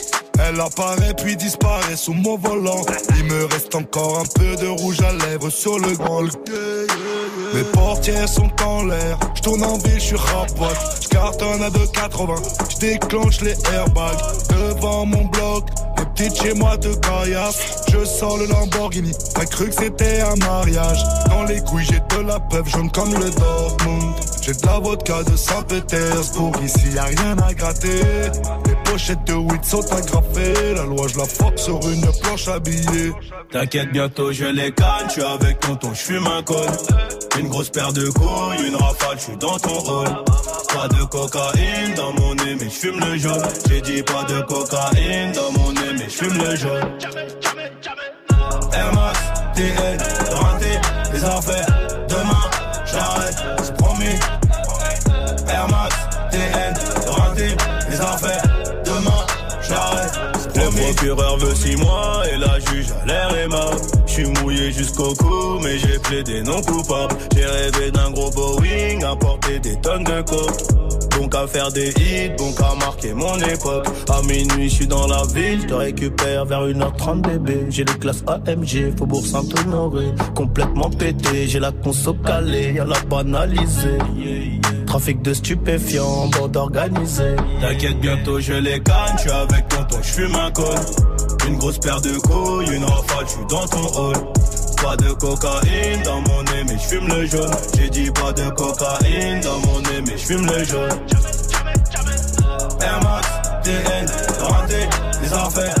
Elle apparaît puis disparaît sous mon volant. Il me reste encore un peu de rouge à lèvres sur le grand. Mes portières sont en l'air. Je tourne en ville, je suis rapote. Je cartonne à 2,80. Je déclenche les airbags devant mon bloc. Les petites chez moi de caillasse. Je sors le Lamborghini. T'as cru que c'était un mariage. Dans les couilles, j'ai de la peuple jaune comme le Dortmund. J'ai de la vodka de Saint-Pétersbourg. Ici, y a rien à gratter. Les pochettes de weed sont agrafées. La loi, je la frappe sur une planche habillée. T'inquiète, bientôt je les canne, je suis avec tonton, je fume un col. Une grosse paire de couilles, une rafale, je suis dans ton hall. Pas de cocaïne dans mon nez, mais je fume le jaune. J'ai dit pas de cocaïne dans mon nez, mais je fume le jaune. Air Max, rentré, les affaires. Procureur veut six mois et la juge a l'air aimable. Je suis mouillé jusqu'au cou, mais j'ai plaidé non coupable. J'ai rêvé d'un gros Boeing, des tonnes de coke. Bon qu'à faire des hits, bon qu'à marquer mon époque. À minuit, je suis dans la ville, je te récupère vers 1h30 bébé. J'ai les classes AMG, Faubourg Saint-Honoré. Complètement pété, j'ai la conso calée, y'a la banalisée. Trafic de stupéfiants, bande organisée. T'inquiète, bientôt je les canne, je suis avec tonton, je fume un col. Une grosse paire de couilles, une rafale, je dans ton hall. Pas de cocaïne dans mon nez, mais je fume le jaune. J'ai dit pas de cocaïne dans mon nez, mais je fume le jaune. Air Max, TN, raté, affaires.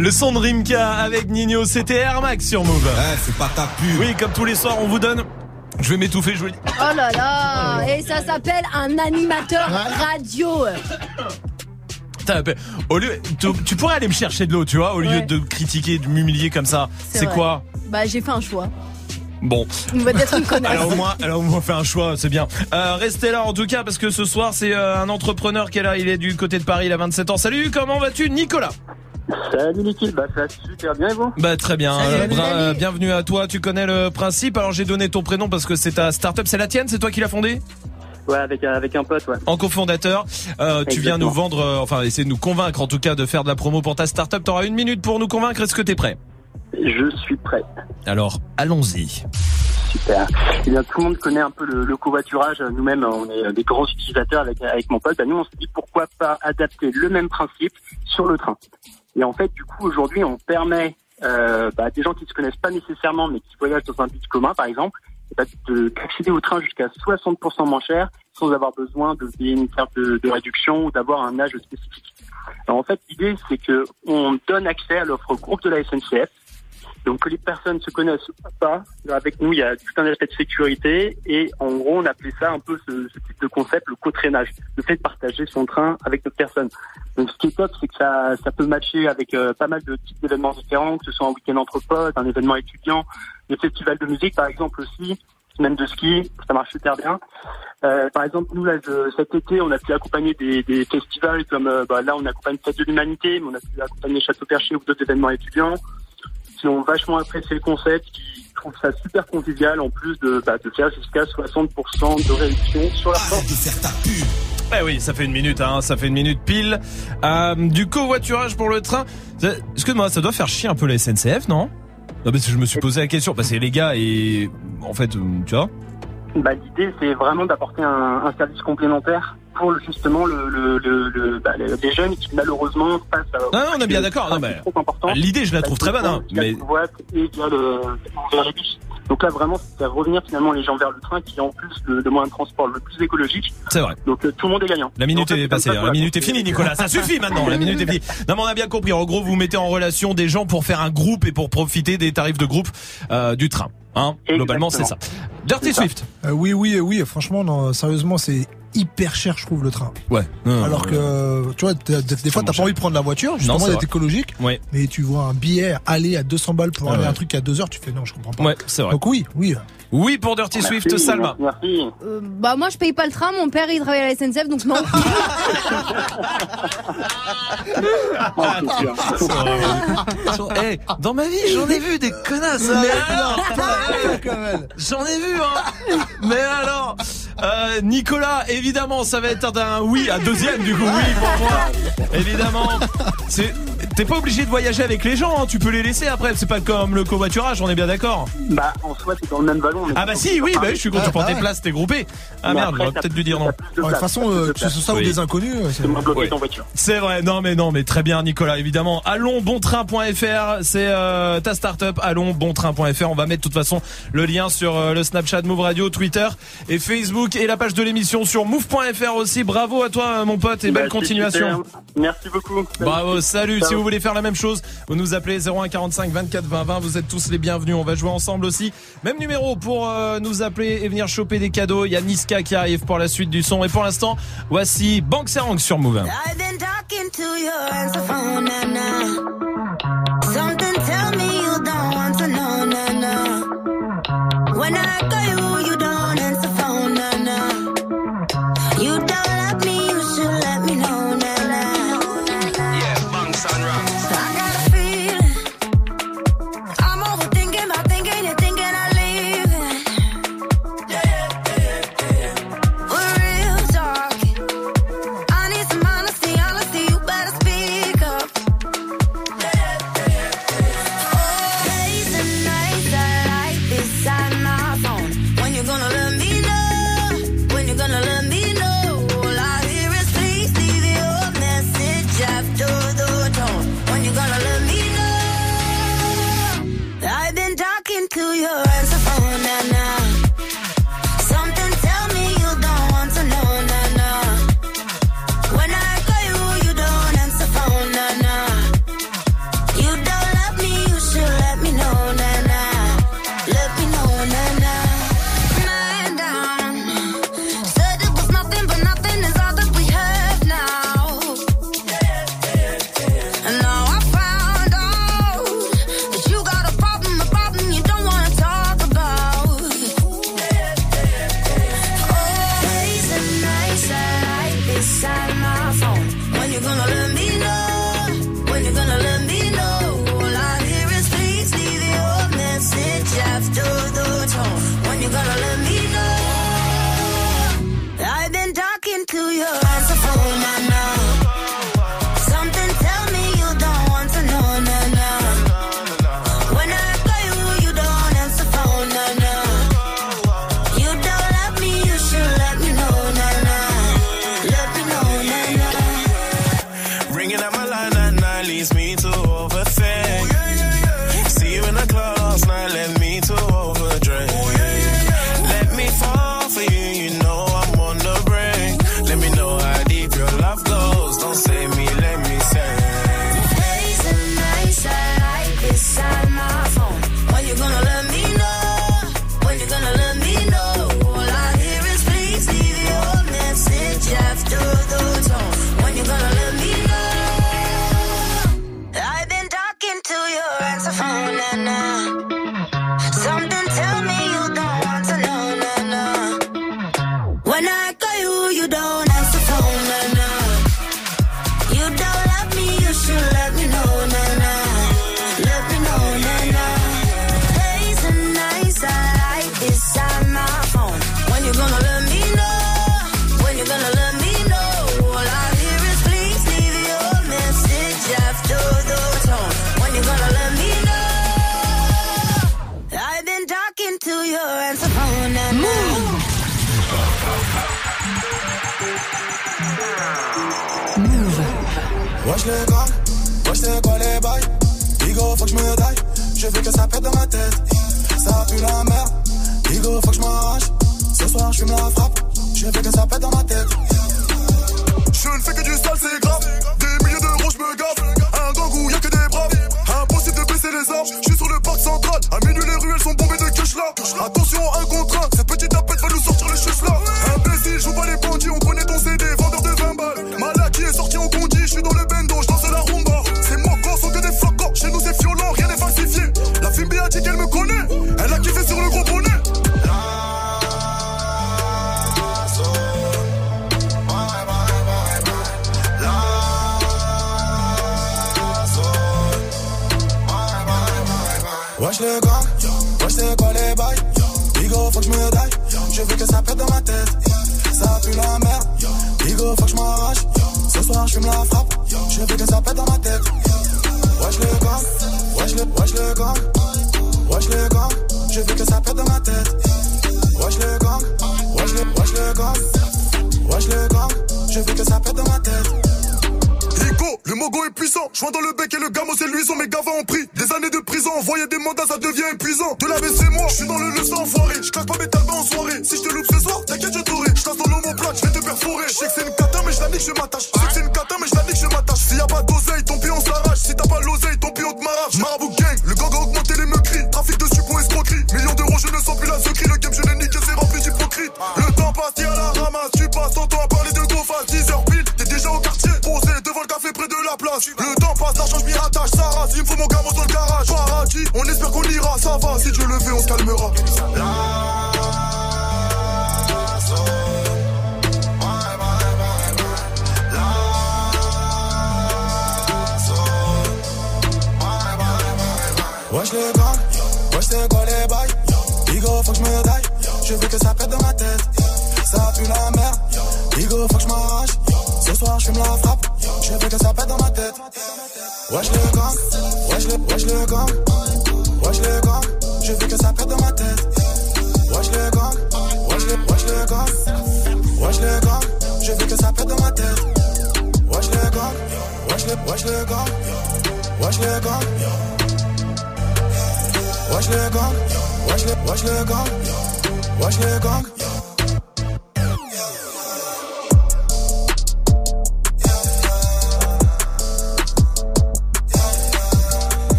Le son de Rimka avec Nino, c'était Air Max sur Move. c'est pas ta pub. Oui, comme tous les soirs, on vous donne. Je vais m'étouffer, je vous le dis. Oh là là Et ça s'appelle un animateur radio. Au lieu, tu, tu pourrais aller me chercher de l'eau, tu vois, au lieu Ouais. de critiquer, de m'humilier comme ça. C'est quoi Bah j'ai fait un choix. Bon. On va être une connasse. Alors au moins, alors au moins on fait un choix, c'est bien. Euh, restez là en tout cas parce que ce soir c'est euh, un entrepreneur qui est là, il est du côté de Paris, il a 27 ans. Salut, comment vas-tu, Nicolas? Salut l'équipe, bah ça va super bien et vous? Bah très bien, Salut, Euh, salut, bra- salut. euh, bienvenue à toi. Tu connais le principe. Alors j'ai donné ton prénom parce que c'est ta start-up, c'est la tienne, c'est toi qui l'as fondée? Ouais, avec, un- avec un pote, ouais. En cofondateur, euh, tu viens nous vendre, euh, enfin essayer de nous convaincre en tout cas de faire de la promo pour ta start-up. T'auras une minute pour nous convaincre. Est-ce que t'es prêt? Je suis prêt. Alors allons-y. Super. Eh bien, tout le monde connaît un peu le, le covoiturage. Nous-mêmes, on est des grands utilisateurs avec, avec mon pote. Bah, nous, on se dit pourquoi pas adapter le même principe sur le train. Et en fait, du coup, aujourd'hui, on permet euh, bah, des gens qui ne se connaissent pas nécessairement, mais qui voyagent dans un bus commun, par exemple, eh ben, de- d'accéder au train jusqu'à 60% moins cher sans avoir besoin de payer une carte de, de réduction ou d'avoir un âge spécifique. Alors, en fait, l'idée, c'est que on donne accès à l'offre groupe de la SNCF donc que les personnes se connaissent pas, avec nous il y a tout un aspect de sécurité et en gros on appelait ça un peu ce, ce type de concept le co-traînage, le fait de partager son train avec d'autres personnes. Donc ce qui est top c'est que ça, ça peut matcher avec euh, pas mal de types d'événements différents, que ce soit un week-end entre potes, un événement étudiant, des festivals de musique par exemple aussi, semaine de ski, ça marche super bien. Euh, par exemple, nous, là, je- cet été, on a pu accompagner des, des festivals comme, euh, bah, là, on accompagne Fête de l'Humanité, mais on a pu accompagner Château Perché ou d'autres événements étudiants qui ont vachement apprécié le concept, qui trouvent ça super convivial, en plus de, bah, de faire jusqu'à 60% de réduction sur leur temps. Eh oui, ça fait une minute, hein, ça fait une minute pile. Euh, du covoiturage pour le train. Ça- Excuse-moi, ça doit faire chier un peu la SNCF, non? Non, parce que je me suis posé la question, parce que les gars, et en fait, euh, tu vois Bah, L'idée, c'est vraiment d'apporter un, un service complémentaire pour justement le, le, le, le- bah, les les jeunes qui malheureusement passent à... Non, non, on est bien d'accord. L'idée, je la trouve très bonne, hein, mais le boîte et via le, vers les bus. Donc là, vraiment, c'est faire revenir finalement les gens vers le train qui est en plus le, le moyen de transport le plus écologique. c'est vrai. Donc euh, tout le monde est gagnant. La minute Donc, est passée, ça hein, la minute est finie, Nicolas. Ça suffit maintenant, la minute est finie. Non, mais on a bien compris. En gros, vous mettez en relation des gens pour faire un groupe et pour profiter des tarifs de groupe euh, du train. Hein Globalement, c'est ça. Dirty Swift. Euh, oui, oui, oui. Franchement, non, sérieusement, c'est hyper cher, je trouve, le train. Ouais. Non, Alors non, que, tu vois, des, des fois, t'as pas envie de prendre la voiture, justement, d'être écologique. Ouais. Mais tu vois un billet aller à 200 balles pour Ouais, aller à ouais. un truc à 2 heures, tu fais non, je comprends pas. Ouais, c'est vrai. Donc oui, oui. Oui pour Dirty Swift, Salma. Merci. Euh, bah moi je paye pas le train, mon père il travaille à la SNCF donc non. Eh, dans ma vie, j'en ai vu des connasses. hein. Mais alors, J'en ai vu, hein. Mais alors, euh, Nicolas, évidemment, ça va être un oui à deuxième du coup. Oui pour moi. Évidemment. C'est, t'es pas obligé de voyager avec les gens. hein. Tu peux les laisser après. C'est pas comme le covoiturage. On est bien d'accord. Bah, en soi, c'est dans le même ballon. Ah bah si, oui, bah, je suis content. Tu prends tes places, t'es groupé. Ah Mais merde, j'aurais peut-être dû dire non. De toute façon, euh, que ce soit ou des inconnus, euh, c'est bloquer Oui. ton voiture. C'est vrai, non mais non mais très bien Nicolas évidemment. Allonsbontrain.fr, c'est euh, ta startup allonsbontrain.fr. On va mettre de toute façon le lien sur le Snapchat Move Radio, Twitter et Facebook et la page de l'émission sur move.fr aussi. Bravo à toi mon pote et Bah, belle continuation. Merci beaucoup. Bravo, salut. Si vous faire la même chose, vous nous appelez 0145 24 20 20. Vous êtes tous les bienvenus. On va jouer ensemble aussi. Même numéro pour euh, nous appeler et venir choper des cadeaux. Il y a Niska qui arrive pour la suite du son. Et pour l'instant, voici Bank Serang sur Move.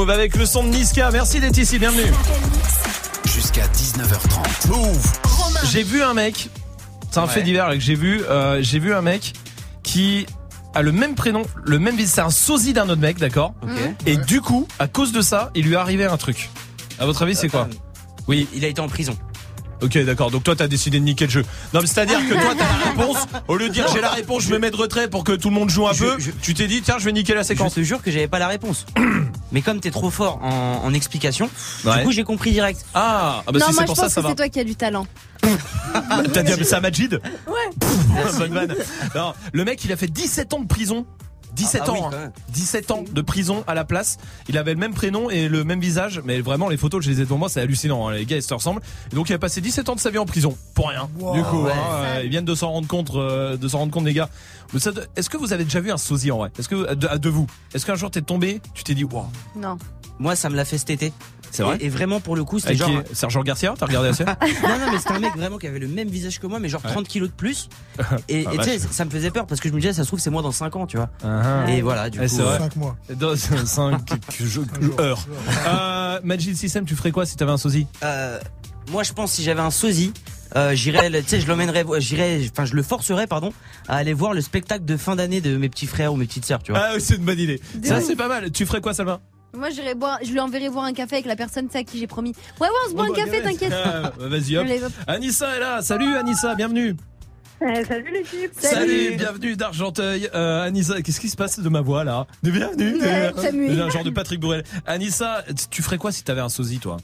Move avec le son de Niska. Merci d'être ici, bienvenue. Jusqu'à 19h30. Move. J'ai vu un mec, c'est un Ouais. fait divers là, que j'ai vu, euh, j'ai vu un mec qui a le même prénom, le même visage, c'est un sosie d'un autre mec, d'accord Et du coup, à cause de ça, il lui est arrivé un truc. À votre avis, c'est quoi Oui. Il a été en prison. Ok, d'accord. Donc toi, t'as décidé de niquer le jeu. Non, mais c'est-à-dire que toi, t'as la réponse. Au lieu de dire j'ai la réponse, je me mets de retrait pour que tout le monde joue un Je- peu. je- Tu t'es dit tiens, je vais niquer la séquence. Je te jure que j'avais pas la réponse. Mais comme t'es trop fort en, en explication, Ouais. du coup j'ai compris direct. Ah, ah bah non, si moi c'est pour je ça, pense ça que va. c'est toi qui as du talent. T'as dit ça à Majid Ouais. Bonne vanne. Non, le mec, il a fait 17 ans de prison. 17 Ah, ah oui, ans, hein. même. 17 ans de prison à la place. Il avait le même prénom et le même visage, mais vraiment les photos, je les ai devant moi, c'est hallucinant. hein. Les gars, ils se ressemblent. Et donc il a passé 17 ans de sa vie en prison pour rien. Wow. Du coup, Ouais. hein, euh, ils viennent de s'en rendre compte, euh, de s'en rendre compte, les gars. Est-ce que vous avez déjà vu un sosie en vrai? Est-ce que de, de vous? Est-ce qu'un jour t'es tombé, tu t'es dit waouh? Non. Moi ça me l'a fait cet été. C'est vrai et, et vraiment pour le coup c'était genre. qui? Sergent Garcia T'as regardé la série non non mais c'était un mec vraiment qui avait le même visage que moi mais genre Ouais. 30 kilos de plus. Et Ah, et tu sais ça me faisait peur parce que je me disais ça se trouve c'est moi dans 5 ans tu vois. Ah, Et voilà du Ouais, coup. c'est vrai. euh, Cinq mois. Dans 5 heures. Euh, Magic System, tu ferais quoi si t'avais un sosie? Euh, moi, je pense si j'avais un sosie, euh, tu sais, je l'emmènerais, j'irais, enfin, je le forcerais, pardon, à aller voir le spectacle de fin d'année de mes petits frères ou mes petites sœurs, tu vois. Ah, oui, c'est une bonne idée. Ça, c'est pas mal. Tu ferais quoi, Salma? Moi j'irai boire, je lui enverrai boire un café avec la personne à qui j'ai promis. Ouais, ouais, on se boit un café, t'inquiète. Ah, bah, Vas-y, hop. Anissa est là. Salut, Anissa, bienvenue. salut l'équipe. Salut, bienvenue d'Argenteuil. Euh, Anissa, qu'est-ce qui se passe de ma voix là? De bienvenue. Euh. J'ai un genre de Patrick Bourrel. Anissa, tu ferais quoi si t'avais un sosie, toi?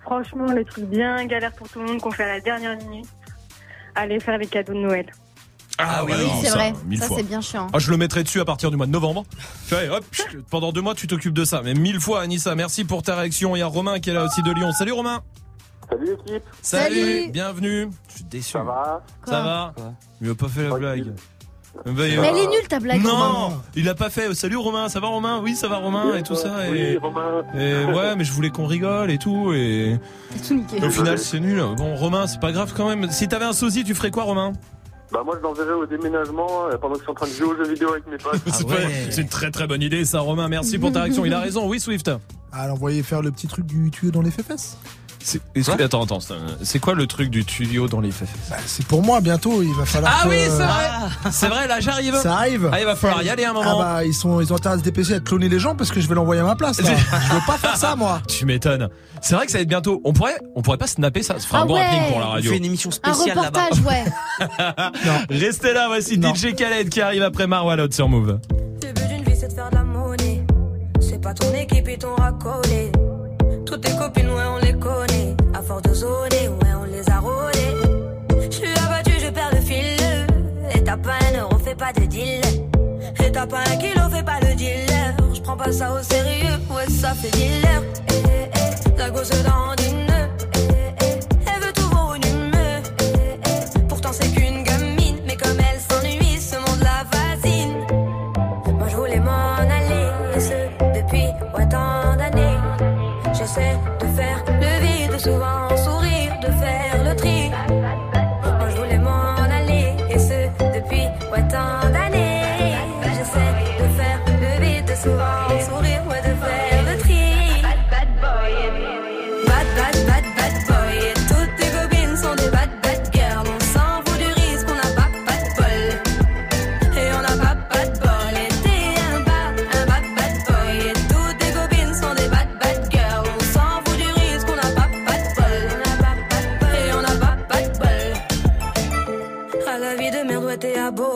Franchement, les trucs bien galères pour tout le monde qu'on fait à la dernière minute. Aller faire les cadeaux de Noël. Ah Oui, non, c'est ça, vrai. mille Ça fois. c'est bien chiant. Ah, je le mettrai dessus à partir du mois de novembre. Tu vois, hop, chut, pendant deux mois, tu t'occupes de ça. Mais mille fois, Anissa, merci pour ta réaction. Il y a Romain qui est là aussi de Lyon. Salut, Romain. Salut l'équipe. Salut. bienvenue. Je suis déçu. Ça va Ça va Il a pas fait la blague. Bah, Mais elle est nulle ta blague. Non, Romain. il a pas fait. Salut Romain, ça va Romain? Oui, ça va Romain et tout ça. Et, Oui, Romain. et ouais, mais je voulais qu'on rigole et tout. Et T'as tout niqué. au final, c'est nul. Bon, Romain, c'est pas grave quand même. Si t'avais un sosie, tu ferais quoi, Romain? Bah moi je l'enverrai au déménagement euh, pendant que je suis en train de jouer aux jeux vidéo avec mes potes. C'est pas- c'est une très très bonne idée, ça, Romain. Merci pour ta réaction. Il a raison. Oui, Swift. Ah, l'envoyer faire le petit truc du tuyau dans les fesses. C'est- attends, attends. quoi le truc du tuyau dans les fesses Bah, c'est pour moi bientôt, il va falloir. Ah que- oui, c'est vrai. C'est vrai. Là, j'arrive. Ça arrive. Ah, il va falloir y aller un moment. Ah bah ils sont ils ont intérêt à se dépêcher à cloner les gens parce que je vais l'envoyer à ma place. Là. je veux pas faire ça moi. Tu m'étonnes. C'est vrai que ça va être bientôt. On pourrait, on pourrait pas snapper ça. Ça ferait Ah un bon ouais. happening pour la On radio. fait une émission Un spéciale là-bas. reportage, ouais. Restez là, voici DJ Khaled qui arrive après Marwalot sur Move. Le but d'une vie, c'est de faire de la monnaie. C'est pas ton équipe et ton racolé. Toutes tes copines, Zoner, ouais, on les a rôlées. Je suis abattu, je perds le fil. Et t'as pas un euro, fais pas de deal. Et t'as pas un kilo, fais pas le dealer. Je prends pas ça au sérieux, ouais, ça fait dealer. Eh, eh, eh, la gosse dans.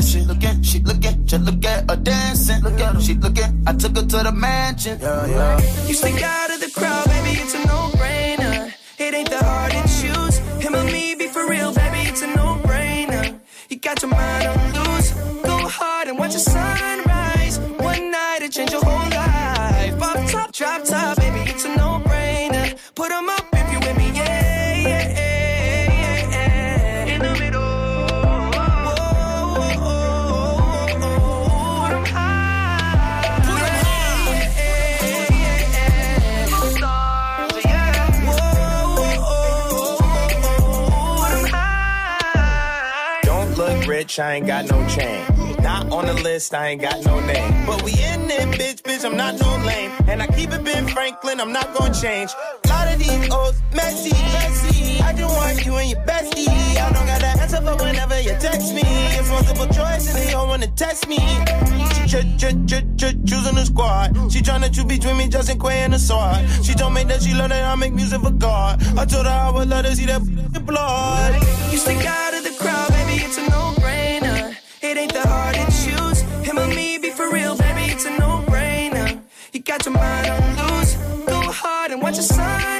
classy. Looking, she looking, just look at her dancing. Look at her, she looking. I took her to the mansion. Yeah, yeah. You stick out of the crowd, baby, it's a no-brainer. It ain't that hard to choose. Rich, I ain't got no chain. Not on the list, I ain't got no name. But we in it, bitch, bitch, I'm not no lame. And I keep it Ben Franklin, I'm not gonna change. A lot of these old messy, messy. I just want you and your bestie. I don't got the answer for whenever you text me. It's multiple choice they all wanna test me. Ch- ch- ch- ch- choosing the squad. She tryna choose between me, Justin Quay and the sword. She told me that she love that I make music for God. I told her I would let her see that blood. You stick out of the crowd, baby, it's a no-brainer. Got your mind on loose. Go hard and watch the sunrise.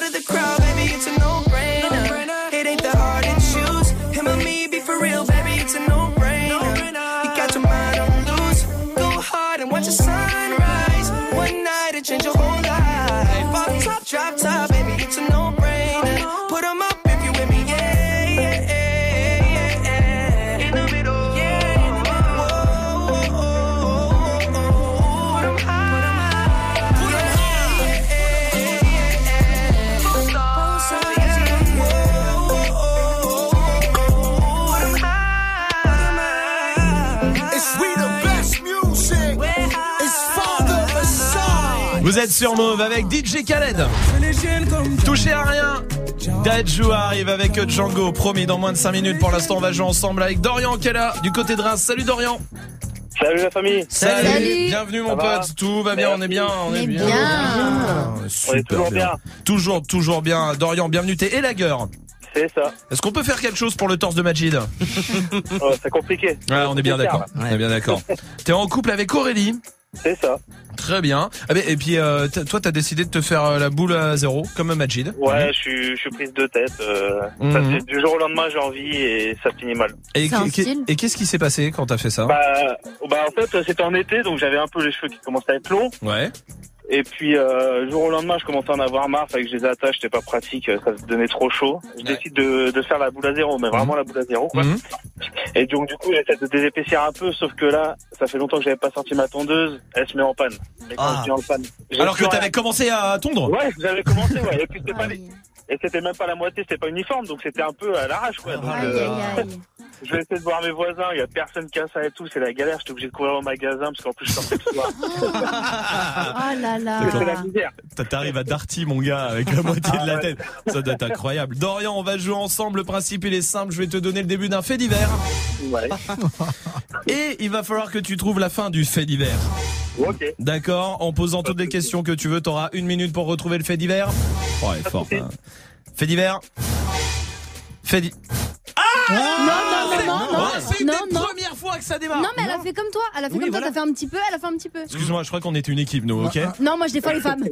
drop top, Vous êtes sur Mauve avec DJ Khaled. Touchez à rien. Dajou arrive avec Django, promis dans moins de 5 minutes. Pour l'instant, on va jouer ensemble avec Dorian qui est là, du côté de Reims. Salut Dorian. Salut la famille. Salut. Bienvenue mon Ça va pote. Tout va bien, on est bien, on est bien. On est Super toujours bien. Toujours, toujours bien. Dorian, bienvenue. T'es élagueur. C'est ça. Est-ce qu'on peut faire quelque chose pour le torse de Majid Oh, c'est compliqué. Ouais, on est bien d'accord. On est bien d'accord. T'es en couple avec Aurélie C'est ça. Très bien. Ah et puis euh, toi, t'as décidé de te faire euh, la boule à zéro, comme Majid. Ouais, je suis, je suis prise de tête. euh, ça Mhm. du jour au lendemain, j'ai envie et ça finit mal. Et, et qu'est-ce qui s'est passé quand t'as fait ça? Bah, bah, en fait, c'était en été, donc j'avais un peu les cheveux qui commençaient à être longs. Ouais. Et puis, euh, jour au lendemain, je commençais à en avoir marre, fallait que je les attache, c'était pas pratique, euh, ça devenait trop chaud. Je décide de, de faire la boule à zéro, mais vraiment la boule à zéro, quoi. Mhm. Et donc, du coup, j'essaie de désépaissir un peu, sauf que là, ça fait longtemps que j'avais pas sorti ma tondeuse, elle se met en panne. Et quand Ah. je dis en panne, j'ai Alors que t'avais commencé à tondre? Ouais, j'avais commencé, ouais. Et puis c'était pas les- Et c'était même pas la moitié, c'était pas uniforme, donc c'était un peu à l'arrache, quoi. Donc, euh, je vais essayer de voir mes voisins, il y a personne qui a ça et tout, c'est la galère, j'étais obligé de courir au magasin parce qu'en plus je sortais le soir. Oh là là. C'est la misère. T'arrives à Darty, mon gars, avec la moitié de la tête. Ça doit être incroyable. Dorian, on va jouer ensemble. Le principe, il est simple. Je vais te donner le début d'un fait divers. Ouais. Et il va falloir que tu trouves la fin du fait divers. Ok. D'accord En posant toutes les questions que tu veux, t'auras une minute pour retrouver le fait divers. Oh, est fort. hein. Fait divers. Fait di- Non, non, non, non, non, c'est non, des non. premières fois que ça démarre. Non, mais elle a fait comme toi. Elle a fait Oui, comme voilà. toi. T'as fait un petit peu, elle a fait un petit peu. Excuse-moi, je crois qu'on était une équipe, nous, ok Non, moi je défends les femmes.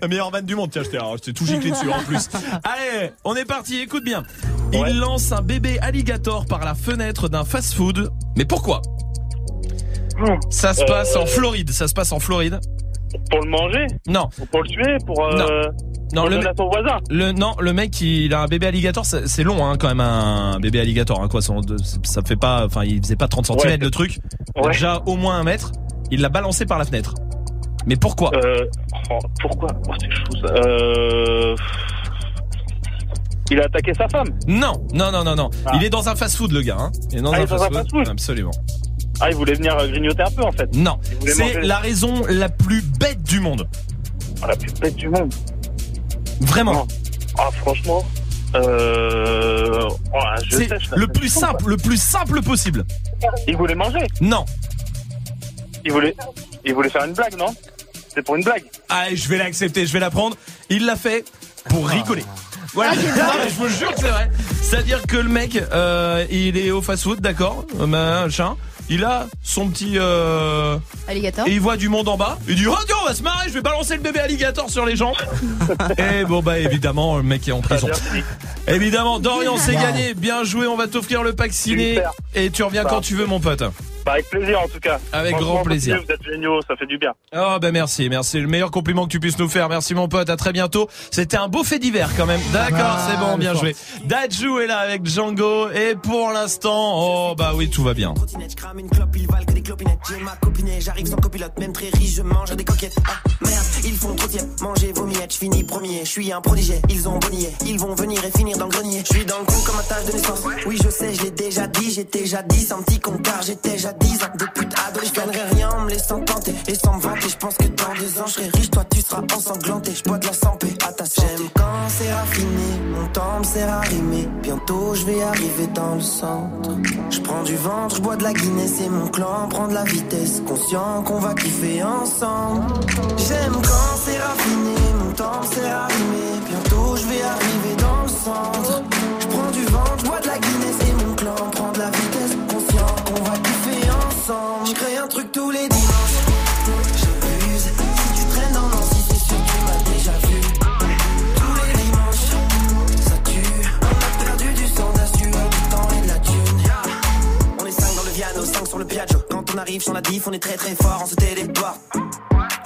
La meilleure vanne du monde, tiens, je t'ai alors, je t'ai tout giclé dessus en plus. Allez, on est parti, écoute bien. Il lance un bébé alligator par la fenêtre d'un fast-food. Mais pourquoi? Ça se Euh, passe en Floride, ça se passe en Floride. Pour le manger Non. Pour le tuer Pour, euh, Non. Non, le donner à ton voisin Le non, le mec il a un bébé alligator, c'est long hein, quand même un bébé alligator hein, quoi, son- ça fait pas enfin il faisait pas 30 cm Ouais. le truc. Ouais. Déjà au moins un mètre, il l'a balancé par la fenêtre. Mais pourquoi Euh, oh, pourquoi? Oh, C'est chou ça. Euh... Il a attaqué sa femme Non, non non non non. Ah. Il est dans un fast-food le gars hein. Il est dans Ah, un fast-food Absolument. Ah, il voulait venir euh, grignoter un peu en fait. Non, c'est la raison la plus bête du monde. Ah, la plus bête du monde. Vraiment. Ah, franchement. Euh... oh, je C'est le plus simple, le plus simple possible. Il voulait manger Non. Il voulait, il voulait faire une blague, non? C'est pour une blague. Allez, je vais l'accepter, je vais la prendre. Il l'a fait pour rigoler. Voilà, Ah, je vous jure que c'est vrai. C'est-à-dire que le mec, euh, il est au fast-food, d'accord, euh, machin. Il a son petit euh, Alligator. et il voit du monde en bas. Il dit oh tiens on va se marrer, je vais balancer le bébé alligator sur les gens. et bon bah évidemment le mec est en prison. Évidemment Dorian c'est gagné, bien joué, on va t'offrir le pack ciné Super. et tu reviens quand tu veux mon pote. Bah, avec plaisir en tout cas. Avec grand plaisir. Vous êtes géniaux, ça fait du bien. Oh ben merci, merci. Le meilleur compliment que tu puisses nous faire. Merci mon pote, à très bientôt. C'était un beau fait divers quand même. D'accord, Ah, c'est bon, bien joué. Dajou est là avec Django et pour l'instant, oh bah oui, tout va bien. J'arrive sans copilote, même très riche, je mange des coquettes. Ah merde, ils font trop tiède, manger vos miettes, je finis premier, je suis un prodigé, ils ont bonnier, ils vont venir et finir dans le grenier. Je suis dans le coup comme un tâche de naissance. Oui, je sais, je l'ai déjà dit, j'étais jadis un petit con car j'étais jadis un de pute ado. Je gagnerai rien en me laissant tenter et sans me vanter. Je pense que dans deux ans, je serai riche, toi tu seras ensanglanté. Je bois de la santé à ta santé. J'aime quand c'est raffiné, mon temps me sert. Bientôt, je vais arriver dans le centre. Je prends du ventre, je bois de la Guinness et mon clan prend de la vitesse. Conscient qu'on va kiffer ensemble. J'aime quand c'est raffiné, mon temps me sert. Bientôt, je vais arriver dans le centre. Je crée un truc tous les dimanches. J'abuse. Si tu traînes dans Nancy, c'est sûr que tu m'as déjà vu. Tous les dimanches, ça tue. On a perdu du sang, sueur, du temps et de la thune. On est 5 dans le Viano, 5 sur le Piaggio. Quand on arrive sur la diff, on est très très fort, on se téléporte.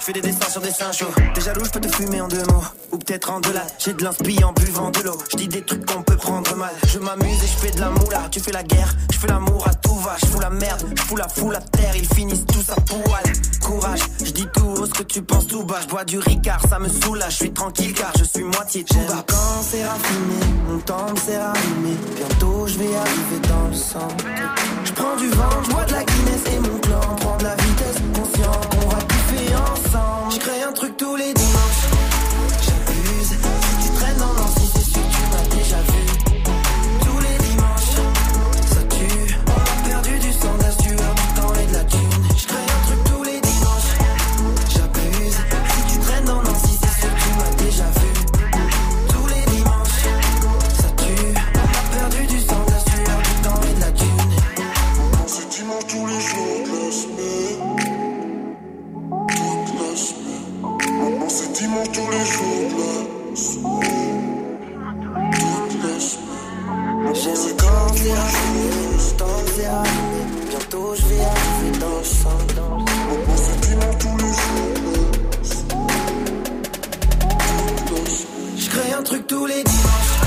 Fais des dessins sur des seins chauds. T'es jaloux, je peux te fumer en deux mots. Ou peut-être en deux là. J'ai de l'inspi en buvant de l'eau. Je dis des trucs qu'on peut prendre mal. Je m'amuse et je fais de la moula. Tu fais la guerre, je fais l'amour à tout va. Je fous la merde, je fous la foule à terre. Ils finissent tous à poil. Courage, je dis tout haut ce que tu penses tout bas. Je bois du ricard, ça me soulage. Je suis tranquille car je suis moitié tout bas. Quand c'est raffiné, mon temps me sert à rimer. Bientôt je vais arriver dans le centre. Je prends du vent, je bois de la Guinness et mon clan prend de la vitesse. Ensemble. Je crée un truc tous les dimanches. qui tous les jours. Toutes les semaines. J'ai quand je vais arriver, le temps je vais arriver. Bientôt je vais arriver dans le sang. Mon pensée qui monte tous les jours. Je crée un truc tous les dimanches.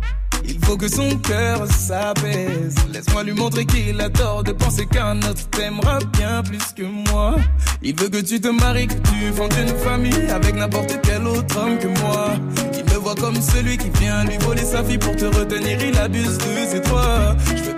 faut que son cœur s'apaise. Laisse-moi lui montrer qu'il a tort de penser qu'un autre t'aimera bien plus que moi. Il veut que tu te maries, que tu fondes une famille Avec n'importe quel autre homme que moi. Il me voit comme celui qui vient lui voler sa fille Pour te retenir, il abuse de ses droits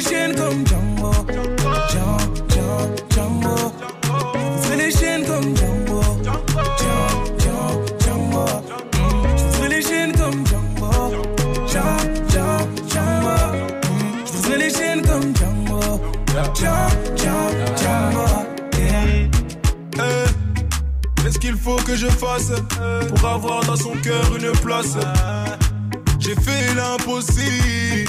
chaînes comme Django Django, Django, chaînes comme Django Django, Django, chaînes comme Django Django, Django, chaînes comme Django Django, Django, Yeah. Eh, Qu'est-ce qu'il faut que je fasse pour avoir dans son cœur une place? J'ai fait l'impossible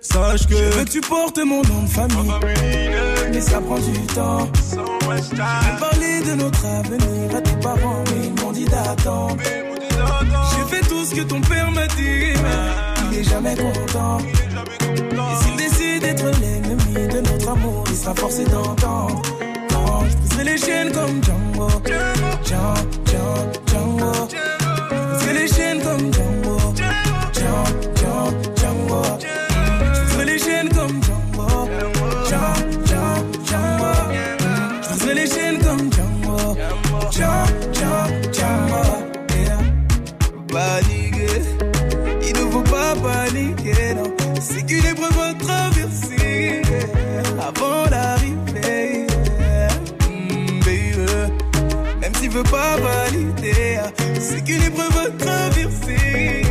Sache que. Je veux que tu portes mon nom de famille. Mais ça prend du temps. J'ai parlé de notre avenir à tes parents, mais ils m'ont dit d'attendre. J'ai fait tout ce que ton père m'a dit, mais il est jamais content. Et s'il décide d'être l'ennemi de notre amour, il sera forcé d'entendre. Quand je briserai les chaînes comme Django. Django, Django, Django. Épreuve à traverser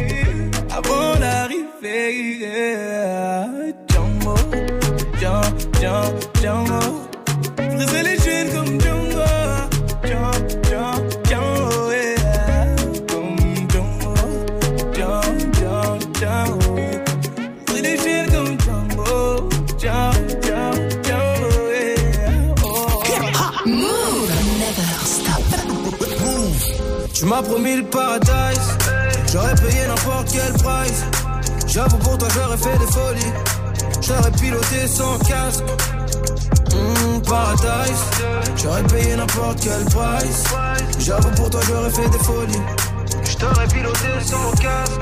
avant l'arrivée. Django, Django, Django, Paradise. J'aurais payé n'importe quel price. J'avoue pour toi, j'aurais fait des folies. J'aurais piloté sans casque. Mmh, paradise. J'aurais payé n'importe quel price. J'avoue pour toi, j'aurais fait des folies. J't'aurais piloté sans casque.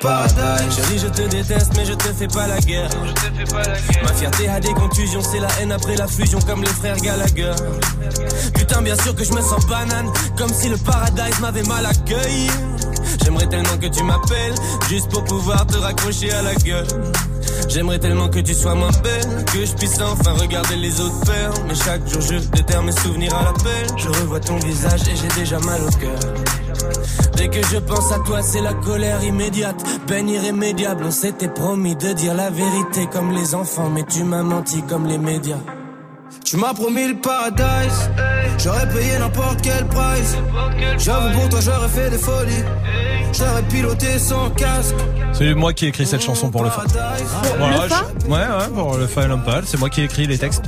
Paradise. Chérie, je te déteste, mais je te fais pas la guerre. Ma fierté a des contusions, c'est la haine après la fusion, comme les frères Gallagher. Putain, bien sûr que je me sens banane, comme si le paradise m'avait mal accueilli. J'aimerais tellement que tu m'appelles, juste pour pouvoir te raccrocher à la gueule. J'aimerais tellement que tu sois moins belle, que je puisse enfin regarder les autres faire. Mais chaque jour je déterre mes souvenirs à l'appel. Je revois ton visage et j'ai déjà mal au cœur. Dès que je pense à toi, c'est la colère immédiate, peine irrémédiable. On s'était promis de dire la vérité comme les enfants, mais tu m'as menti comme les médias. Tu m'as promis le paradise. J'aurais payé n'importe quel price. J'avoue pour toi j'aurais fait des folies. J'aurais piloté sans casque. C'est moi qui ai écrit cette chanson pour le fa. Voilà, Le fa je- ouais, ouais, pour le fa et l'Umpal, c'est moi qui ai écrit les textes.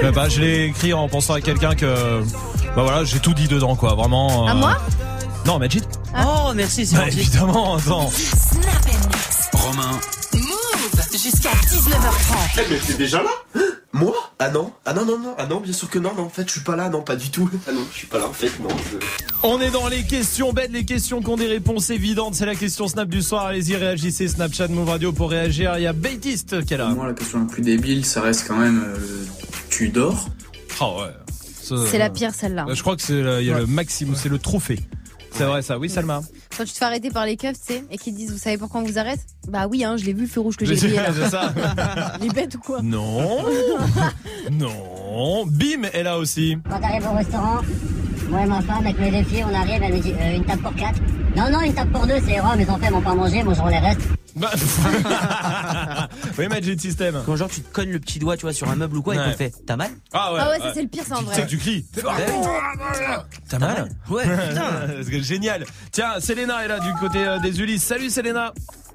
Je l'ai pas- je l'ai écrit en pensant à quelqu'un que, bah voilà, j'ai tout dit dedans, quoi, vraiment. À euh, moi Non, Majid. Oh, merci, c'est Bah, évidemment, attends. Romain, jusqu'à 19h30. Eh mais t'es déjà là? Moi? Ah non Ah non non non Ah non bien sûr que non non en fait je suis pas là non pas du tout Ah non je suis pas là en fait non je- On est dans les questions bêtes, les questions qui ont des réponses évidentes. C'est la question Snap du soir. Allez-y, réagissez. Snapchat Move Radio pour réagir. Il y a Baptiste qui est là. Pour moi, la question la plus débile, ça reste quand même euh, tu dors? Oh ouais. C'est la pire celle-là. Je crois que c'est il y a le maximum, c'est le trophée. C'est vrai ça. Oui, Salma. Quand tu te fais arrêter par les keufs, tu sais, et qu'ils te disent, vous savez pourquoi on vous arrête? Bah oui, hein, je l'ai vu, le feu rouge que j'ai C'est- payé là. c'est ça. Les bêtes ou quoi? Non. non. Bim est là aussi. Quand t'arrives au restaurant, moi et ma femme, avec mes deux filles, on arrive, elle me dit euh, une table pour quatre. Non, non, une table pour deux, c'est oh, mes enfants ils m'ont pas mangé, mangeront les restes. Bah, oui, Magic System. Quand genre tu te cognes le petit doigt, tu vois, sur un meuble ou quoi, et Ouais. qu'on te fait, t'as mal Ah ouais. Ah ouais, ça c'est le pire, ça en Tu vrai. sais que tu cries. T'as mal Ouais, putain. C'est génial. Tiens, Selena est là du côté euh, des Ulysses. Salut Selena.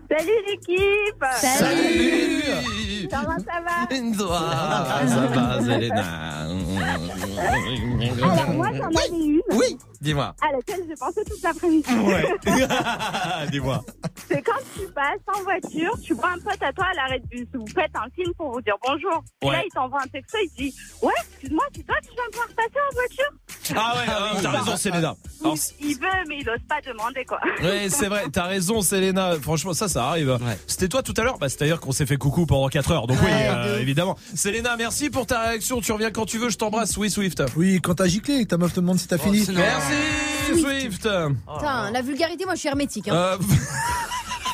Salut l'équipe Salut. Comment ça va? Ça va, Selena. Alors moi j'en avais une Oui, dis-moi. à laquelle j'ai pensé toute l'après-midi. Ouais. dis-moi. C'est quand tu passes en voiture, tu vois un pote à toi à l'arrêt de bus, vous faites un film pour vous dire bonjour. Et Ouais. là il t'envoie un texto, il te dit Ouais, excuse-moi, c'est toi qui viens de pouvoir passer en voiture? Ah ouais, ah, t'as raison Selena. Il, il veut mais il ose pas demander quoi. Ouais, c'est vrai, t'as raison, Selena. Franchement, ça, ça arrive. C'était toi tout à l'heure? Bah, c'est-à-dire qu'on s'est fait coucou pendant 4 heures. Donc, oui, euh, évidemment. Selena, merci pour ta réaction. Tu reviens quand tu veux, je t'embrasse. Oui, Swift. Oui, quand t'as giclé ta meuf te demande si t'as fini. Merci, Swift. Putain, la vulgarité, moi je suis hermétique. Hein. Euh,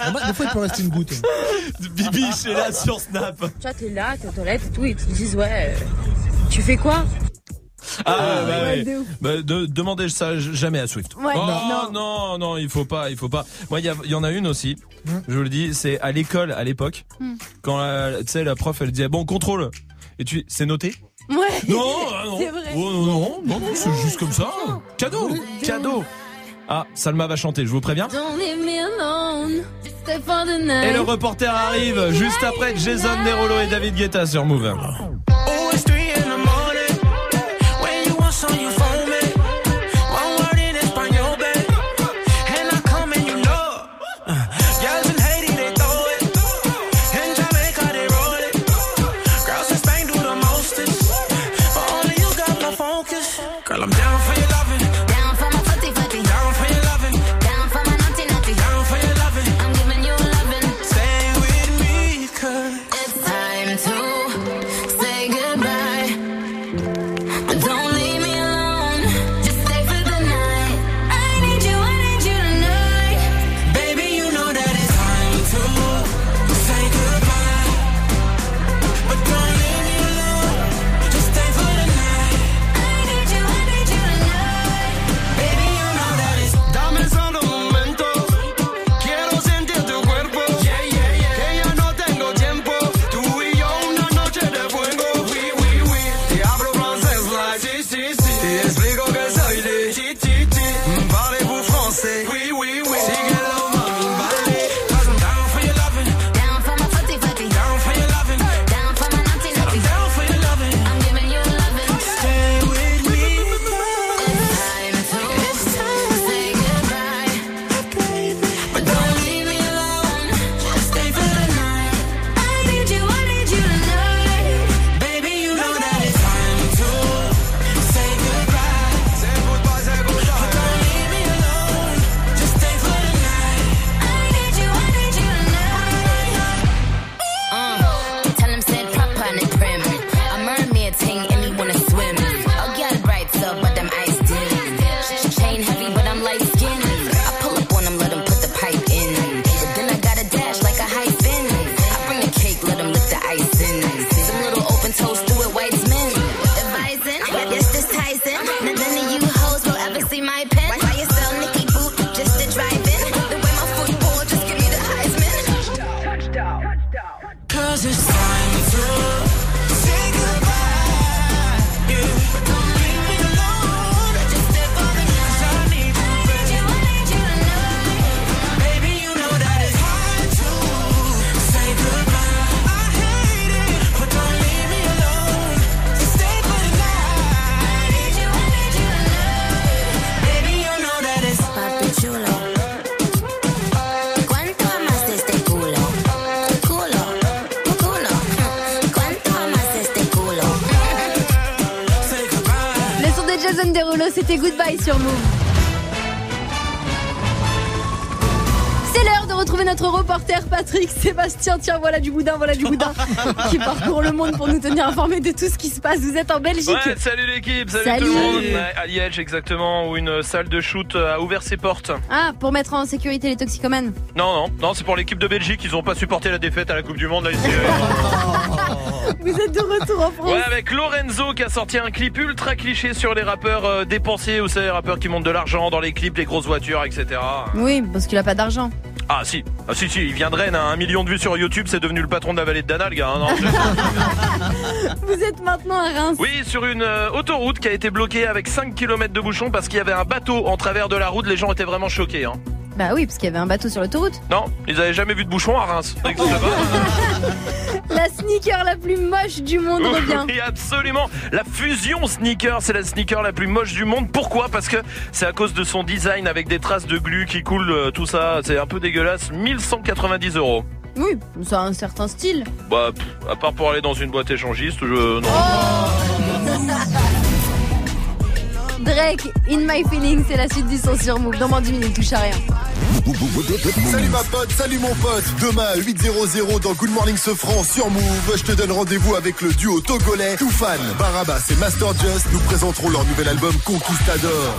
Ah Des fois, il peut rester une goutte. Bibiche est là sur Snap. Tu vois, t'es là, t'es aux toilettes et tout, et ils te disent, ouais, euh, tu fais quoi? Ah, bah, ouais. Bah, de- demandez ça jamais à Swift. Ouais, oh, non. non, non, il faut pas, il faut pas. Moi, il y, y en a une aussi. Je vous le dis, c'est à l'école à l'époque. Hmm. Quand tu sais, la prof, elle disait bon contrôle. Et tu, c'est noté? Ouais. Non, ah non. Vrai. Oh, non, non, non, non, c'est juste comme ça. Cadeau, cadeau. Ah, Salma va chanter, je vous préviens. Et le reporter arrive juste après Jason Derulo et David Guetta sur Move. C'était Goodbye sur Move. C'est l'heure de retrouver notre reporter Patrick Sébastien. Tiens, voilà du boudin, voilà du boudin qui parcourt le monde pour nous tenir informés de tout ce qui se passe. Vous êtes en Belgique. Ouais, salut l'équipe, salut, Salut. tout le monde. À Liège exactement, où une salle de shoot a ouvert ses portes. Ah, pour mettre en sécurité les toxicomanes. Non, non, non, c'est pour l'équipe de Belgique. Ils ont pas supporté la défaite à la Coupe du Monde. Là, ici. Vous êtes de retour en France. Ouais, avec Lorenzo qui a sorti un clip ultra cliché sur les rappeurs euh, dépensiers. Vous savez, les rappeurs qui montent de l'argent dans les clips, les grosses voitures, etc. Oui, parce qu'il a pas d'argent. Ah si, ah si, si, il vient de Rennes, hein. un million de vues sur YouTube, c'est devenu le patron de la vallée de Dana, le gars. hein, non, Vous êtes maintenant à Reims. Oui, sur une euh, autoroute qui a été bloquée avec 5 km de bouchons parce qu'il y avait un bateau en travers de la route. Les gens étaient vraiment choqués. Hein. Bah oui, parce qu'il y avait un bateau sur l'autoroute. Non, ils avaient jamais vu de bouchon à Reims. Ça existe pas. La sneaker la plus moche du monde revient. Oui, absolument. La fusion sneaker, c'est la sneaker la plus moche du monde. Pourquoi? Parce que c'est à cause de son design avec des traces de glu qui coulent, euh, tout ça. C'est un peu dégueulasse. 1190 euros. Oui, ça a un certain style. Bah, à part pour aller dans une boîte échangiste, je. Non. Drake, In My Feelings, c'est la suite du son sur Move. Dans moins 10 minutes, touche à rien. Salut ma pote, salut mon pote. Demain à 8.00 dans Good Morning Sofran sur Move, je te donne rendez-vous avec le duo togolais Toufan, Barabas et Master Just. Nous présenterons leur nouvel album Conquistador.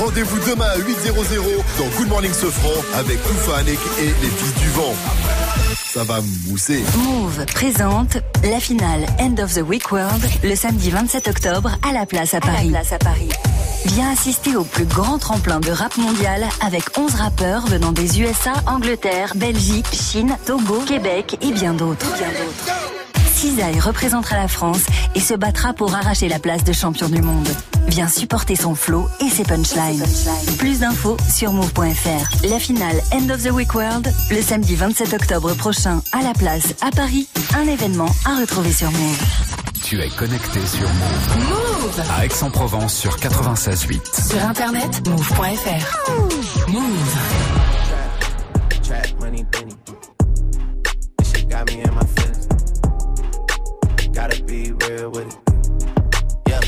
Rendez-vous demain à 8.00 dans Good Morning Sofran avec Toufan et, et les fils du vent. Ça va mousser. Move présente la finale End of the Week World le samedi 27 octobre à la place à Paris. Viens assister au plus grand tremplin de rap mondial avec 11 rappeurs venant des USA, Angleterre, Belgique, Chine, Togo, Québec et bien d'autres. Cisaille représentera la France et se battra pour arracher la place de champion du monde. Viens supporter son flow et ses punchlines. Plus d'infos sur move.fr. La finale End of the Week World, le samedi 27 octobre prochain à la place à Paris. Un événement à retrouver sur Move. Tu es connecté sur Move. Move À Aix-en-Provence sur 96.8. Sur internet, move.fr. Move. Trap money, penny. This shit got me in my feelings. Gotta be real with it. Yeah.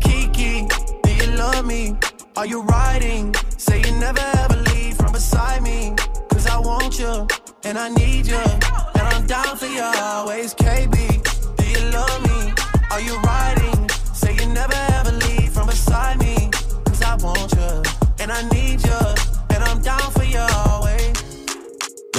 Kiki, do you love me? Are you riding? Say you never ever leave from beside me. Cause I want you and I need you. And I'm down for you always. KB, love me? Are you riding?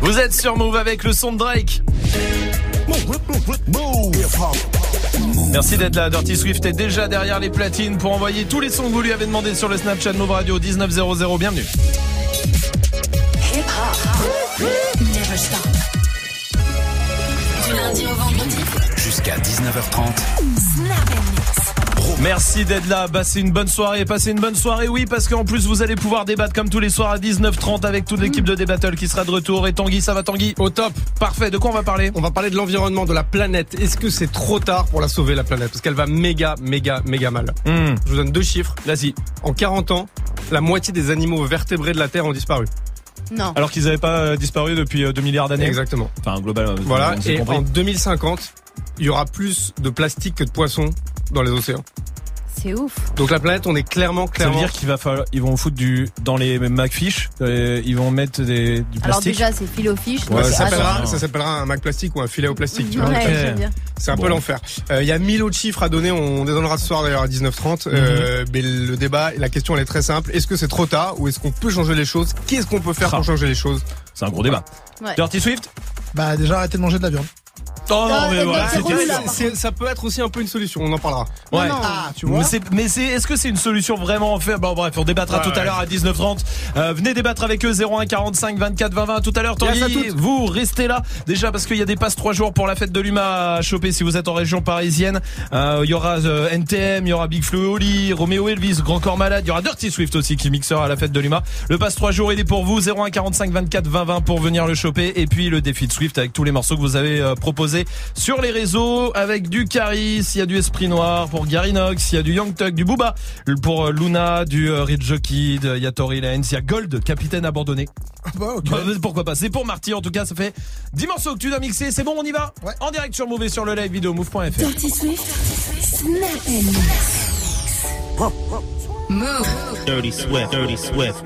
Vous êtes sur Move avec le son de Drake. Merci d'être là. Dirty Swift est déjà derrière les platines pour envoyer tous les sons que vous lui avez demandé sur le Snapchat Move Radio 1900. Bienvenue. Hip -hop. Du lundi au vendredi. Jusqu'à 19h30. Snap and mix. Merci d'être là. Passez une bonne soirée. Passez une bonne soirée, oui, parce qu'en plus vous allez pouvoir débattre comme tous les soirs à 19h30 avec toute l'équipe de Débattle qui sera de retour. Et Tanguy, ça va Tanguy Au top. Parfait. De quoi on va parler On va parler de l'environnement, de la planète. Est-ce que c'est trop tard pour la sauver, la planète? Parce qu'elle va méga, méga, méga mal. Hmm. Je vous donne deux chiffres. Vas-y. En 40 ans, la moitié des animaux vertébrés de la Terre ont disparu. Non. Alors qu'ils n'avaient pas euh, disparu depuis euh, 2 milliards d'années. Exactement. Enfin, global. euh, Voilà. Et compris. en 2050, il y aura plus de plastique que de poissons dans les océans. C'est ouf. Donc la planète, on est clairement, Ça veut clairement. dire qu'il va falloir, ils vont foutre du dans les McFish, euh, ils vont mettre des, du Alors plastique. déjà, c'est filofiche. Ouais, donc ça s'appellera, attends. ça s'appellera un Mac plastique ou un filet au plastique. Ouais. C'est un Bon. peu l'enfer. Euh, Il y a mille autres chiffres à donner. On les donnera ce soir d'ailleurs à 19h30. Mhm. Euh, mais le débat, la question, elle est très simple. Est-ce que c'est trop tard ou est-ce qu'on peut changer les choses? Qu'est-ce qu'on peut faire Ah. pour changer les choses? C'est un gros débat. Ouais. Dirty Swift? Bah déjà arrêtez de manger de la viande. Oh non, mais voilà, c'est Ça peut être aussi un peu une solution. On en parlera. Ouais. Non, non. Ah, tu vois. Mais c'est, mais c'est, est-ce que c'est une solution vraiment faire Bon bref, on débattra Ouais, tout à ouais. l'heure à 19h30. Euh, venez débattre avec eux 01 45 24 20 20 tout à l'heure. Tanguy, Yes à toutes. vous restez là déjà parce qu'il y a des passes 3 jours pour la fête de l'UMA à choper si vous êtes en région parisienne. Euh, Il y aura euh, NTM, il y aura Big Flo et Oli, Roméo Elvis, Grand Corps Malade, il y aura Dirty Swift aussi qui mixera à la fête de l'UMA. Le passe 3 jours il est pour vous 01 45 24 20 20 pour venir le choper et puis le défi de Swift avec tous les morceaux que vous avez euh, proposés sur les réseaux avec du Caris, il y a du Esprit Noir pour Gary Knox, il y a du Young Tuck, du Booba pour euh, Luna, du euh, Rich Kid, il y a Tory Lanez, il y a Gold, capitaine abandonné. Bah ok. Bah, pourquoi pas C'est pour Marty en tout cas, ça fait 10 morceaux que tu dois mixer, c'est bon, on y va Ouais. En direct sur Move et sur le live vidéo move.fr. Dirty Swift. Snap and mix. Move. Dirty Swift, Dirty Swift,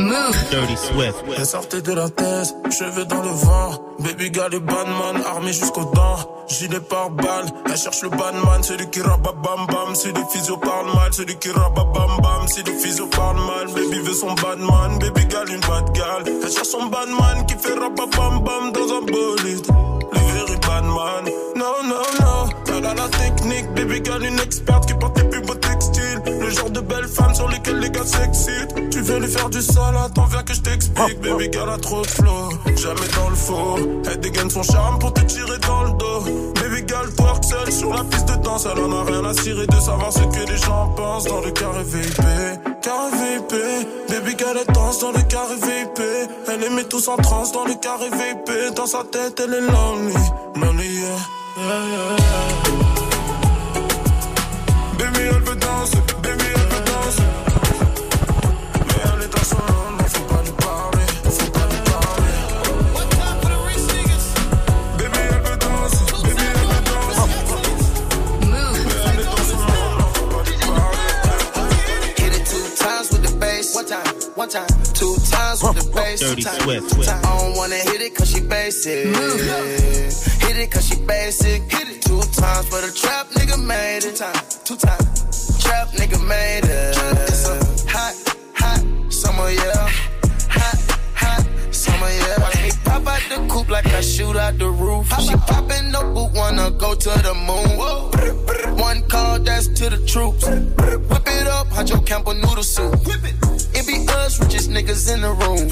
Move. Dirty Swift. Elle sortait de la thèse, cheveux dans le vent. Baby gal et badman, armé jusqu'aux dents. Gilet par balle, elle cherche le badman, celui qui rabat bam bam. Si le physio parle mal, celui qui rabat bam bam. Si le physio parle mal, baby veut son badman. Baby gal, une bad gal. Elle cherche son badman qui fait rabat bam bam dans un bolide. Le very badman, non, non, non. La technique, baby gal, une experte qui porte les plus beaux textiles. Le genre de belle femme sur lesquelles les gars s'excitent. Tu veux lui faire du sale, attends, viens que je t'explique. Baby gal a trop de flow, jamais dans le faux. Elle dégaine son charme pour te tirer dans le dos. Baby gal twerk seule sur la piste de danse. Elle en a rien à cirer de savoir ce que les gens pensent dans le carré VIP. Carré VIP, baby gal elle danse dans le carré VIP. Elle les met tous en transe dans le carré VIP. Dans sa tête, elle est lonely, lonely, yeah. yeah, yeah, yeah. Dirty two times, Swift. two times. I don't wanna hit it cause she basic. Hit it cause she basic. Hit it two times for the trap nigga made it. Two times, two times. Trap nigga made it. It's a hot, hot summer, yeah. Hot, hot summer, yeah. Watch me pop out the coupe like I shoot out the roof. She poppin' the boot, wanna go to the moon. One call, that's to the troops. Whip it up, Hydro Campbell noodle soup. It be us, richest niggas in the room.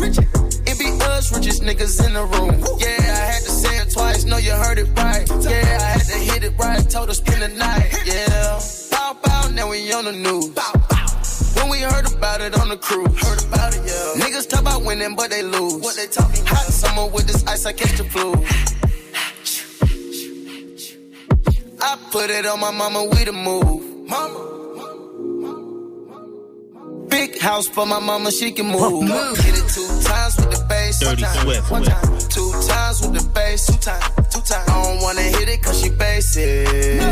It be us, richest niggas in the room. Yeah, I had to say it twice, know you heard it right. Yeah, I had to hit it right, told her spend the night. Yeah, bow bow, now we on the news. When we heard about it on the cruise, heard about it, yeah. Niggas talk about winning, but they lose. What they talking Hot summer with this ice, I catch the flu. I put it on my mama, we the move. Mama. Big house for my mama, she can move. Hit it two times with the bass. Dirty one time, Swift. One time. Two times with the bass. Two times. Two times. I don't wanna hit it cause she basic. No.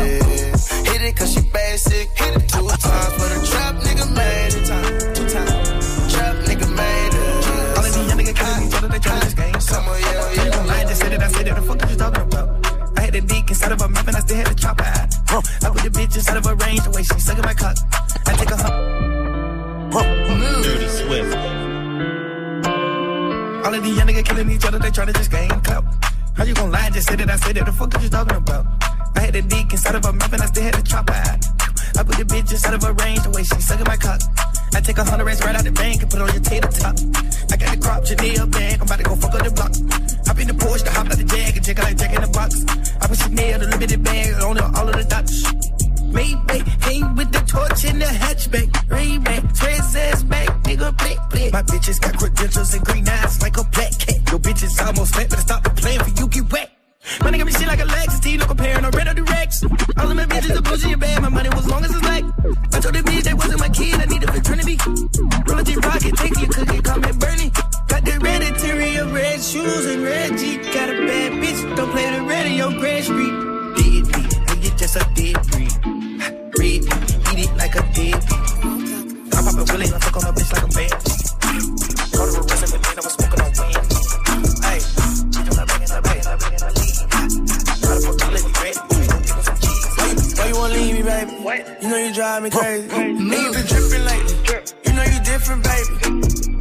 Hit it cause she basic. Hit it two times for the trap nigga made it. Two times. Two times. Trap nigga made it. All of these young niggas killing each other, they tryna this game. Summer, yeah, You yeah. gon' lie, just said it, I said it, the fuck are you just talking about? I had the dick inside of a mouth and I still had a chopper out. Huh. I put the bitch inside of a range, the way she sucking my cock. I take a Dirty Swift. All of these young niggas killing each other, they tryna just gain clout. How you gon' lie just say that I said that? The fuck are you talking about? I had a dick inside of a mouth and I still had to chop out. I put the bitch inside of a range the way she sucking my cock. I take a hundred racks right out the bank and put it on your tater top. I got the crop Chanel bag, I'm about to go fuck up the block. Hop in the Porsche, the hop out the Jag and check out like Jack in the box. I put Chanel, the limited bag, on all of the dots. Maybach, hang with the torch in the hatchback. Ray-Ban, trans back, nigga, blick, blick. My bitches got credentials and green eyes like a black cat. Your bitches almost fat, better stop the playing for you get wet. My nigga be shit like a Lexus, T, no comparing, no red or directs. All of my bitches are bougie and bad, my money was long as it's like. I told the bitch that wasn't my kid, I need a fraternity. Roll G rocket, take your cookie, and burn it. Got the red interior, red shoes and red Jeep. Got a bad bitch, don't play the radio, Grand Street. Dead beat, nigga just a dead breed. Red meat, eat it like a dead. I pop a willy, I fuck on a bitch like a. Call I was smoking on wind. Hey, banging, red. Why you wanna leave me, baby? You know you drive me crazy. And you been dripping lately. You know you different, baby.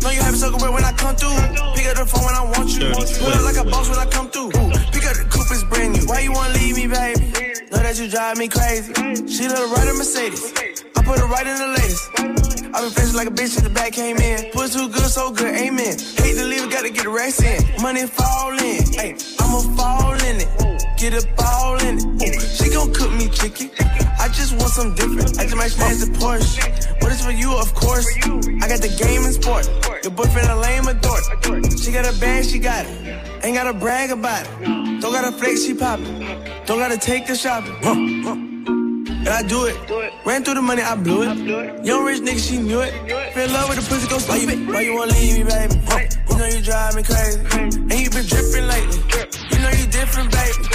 Know you have circle when I come through. Pick up the phone when I want you. Pull up like a boss when I come through. Pick up the coupe, it's brand new. Why you wanna leave me, baby? Know that you drive me crazy. She let her ride a Mercedes. I put her right in the latest. I been flashing like a bitch since the back came in. Puss too good, so good, amen. Hate to leave gotta get the racks in. Money fall in, hey, I'ma fall in it. Get a ball in it. Ooh, she gon' cook me chicken. I just want something different. I just might smash the Porsche. What is for you, of course. I got the game in sport. Your boyfriend a lame a dork. She got a bag, she got it. Ain't gotta brag about it. Don't gotta flex, she poppin'. Don't gotta take the shopping. And I do it. Ran through the money, I blew it. Young rich nigga, she knew it. Feel in love with the pussy, go stupid. Why you wanna leave me, baby? You know you drive me crazy. And you been dripping lately. You know you different, baby.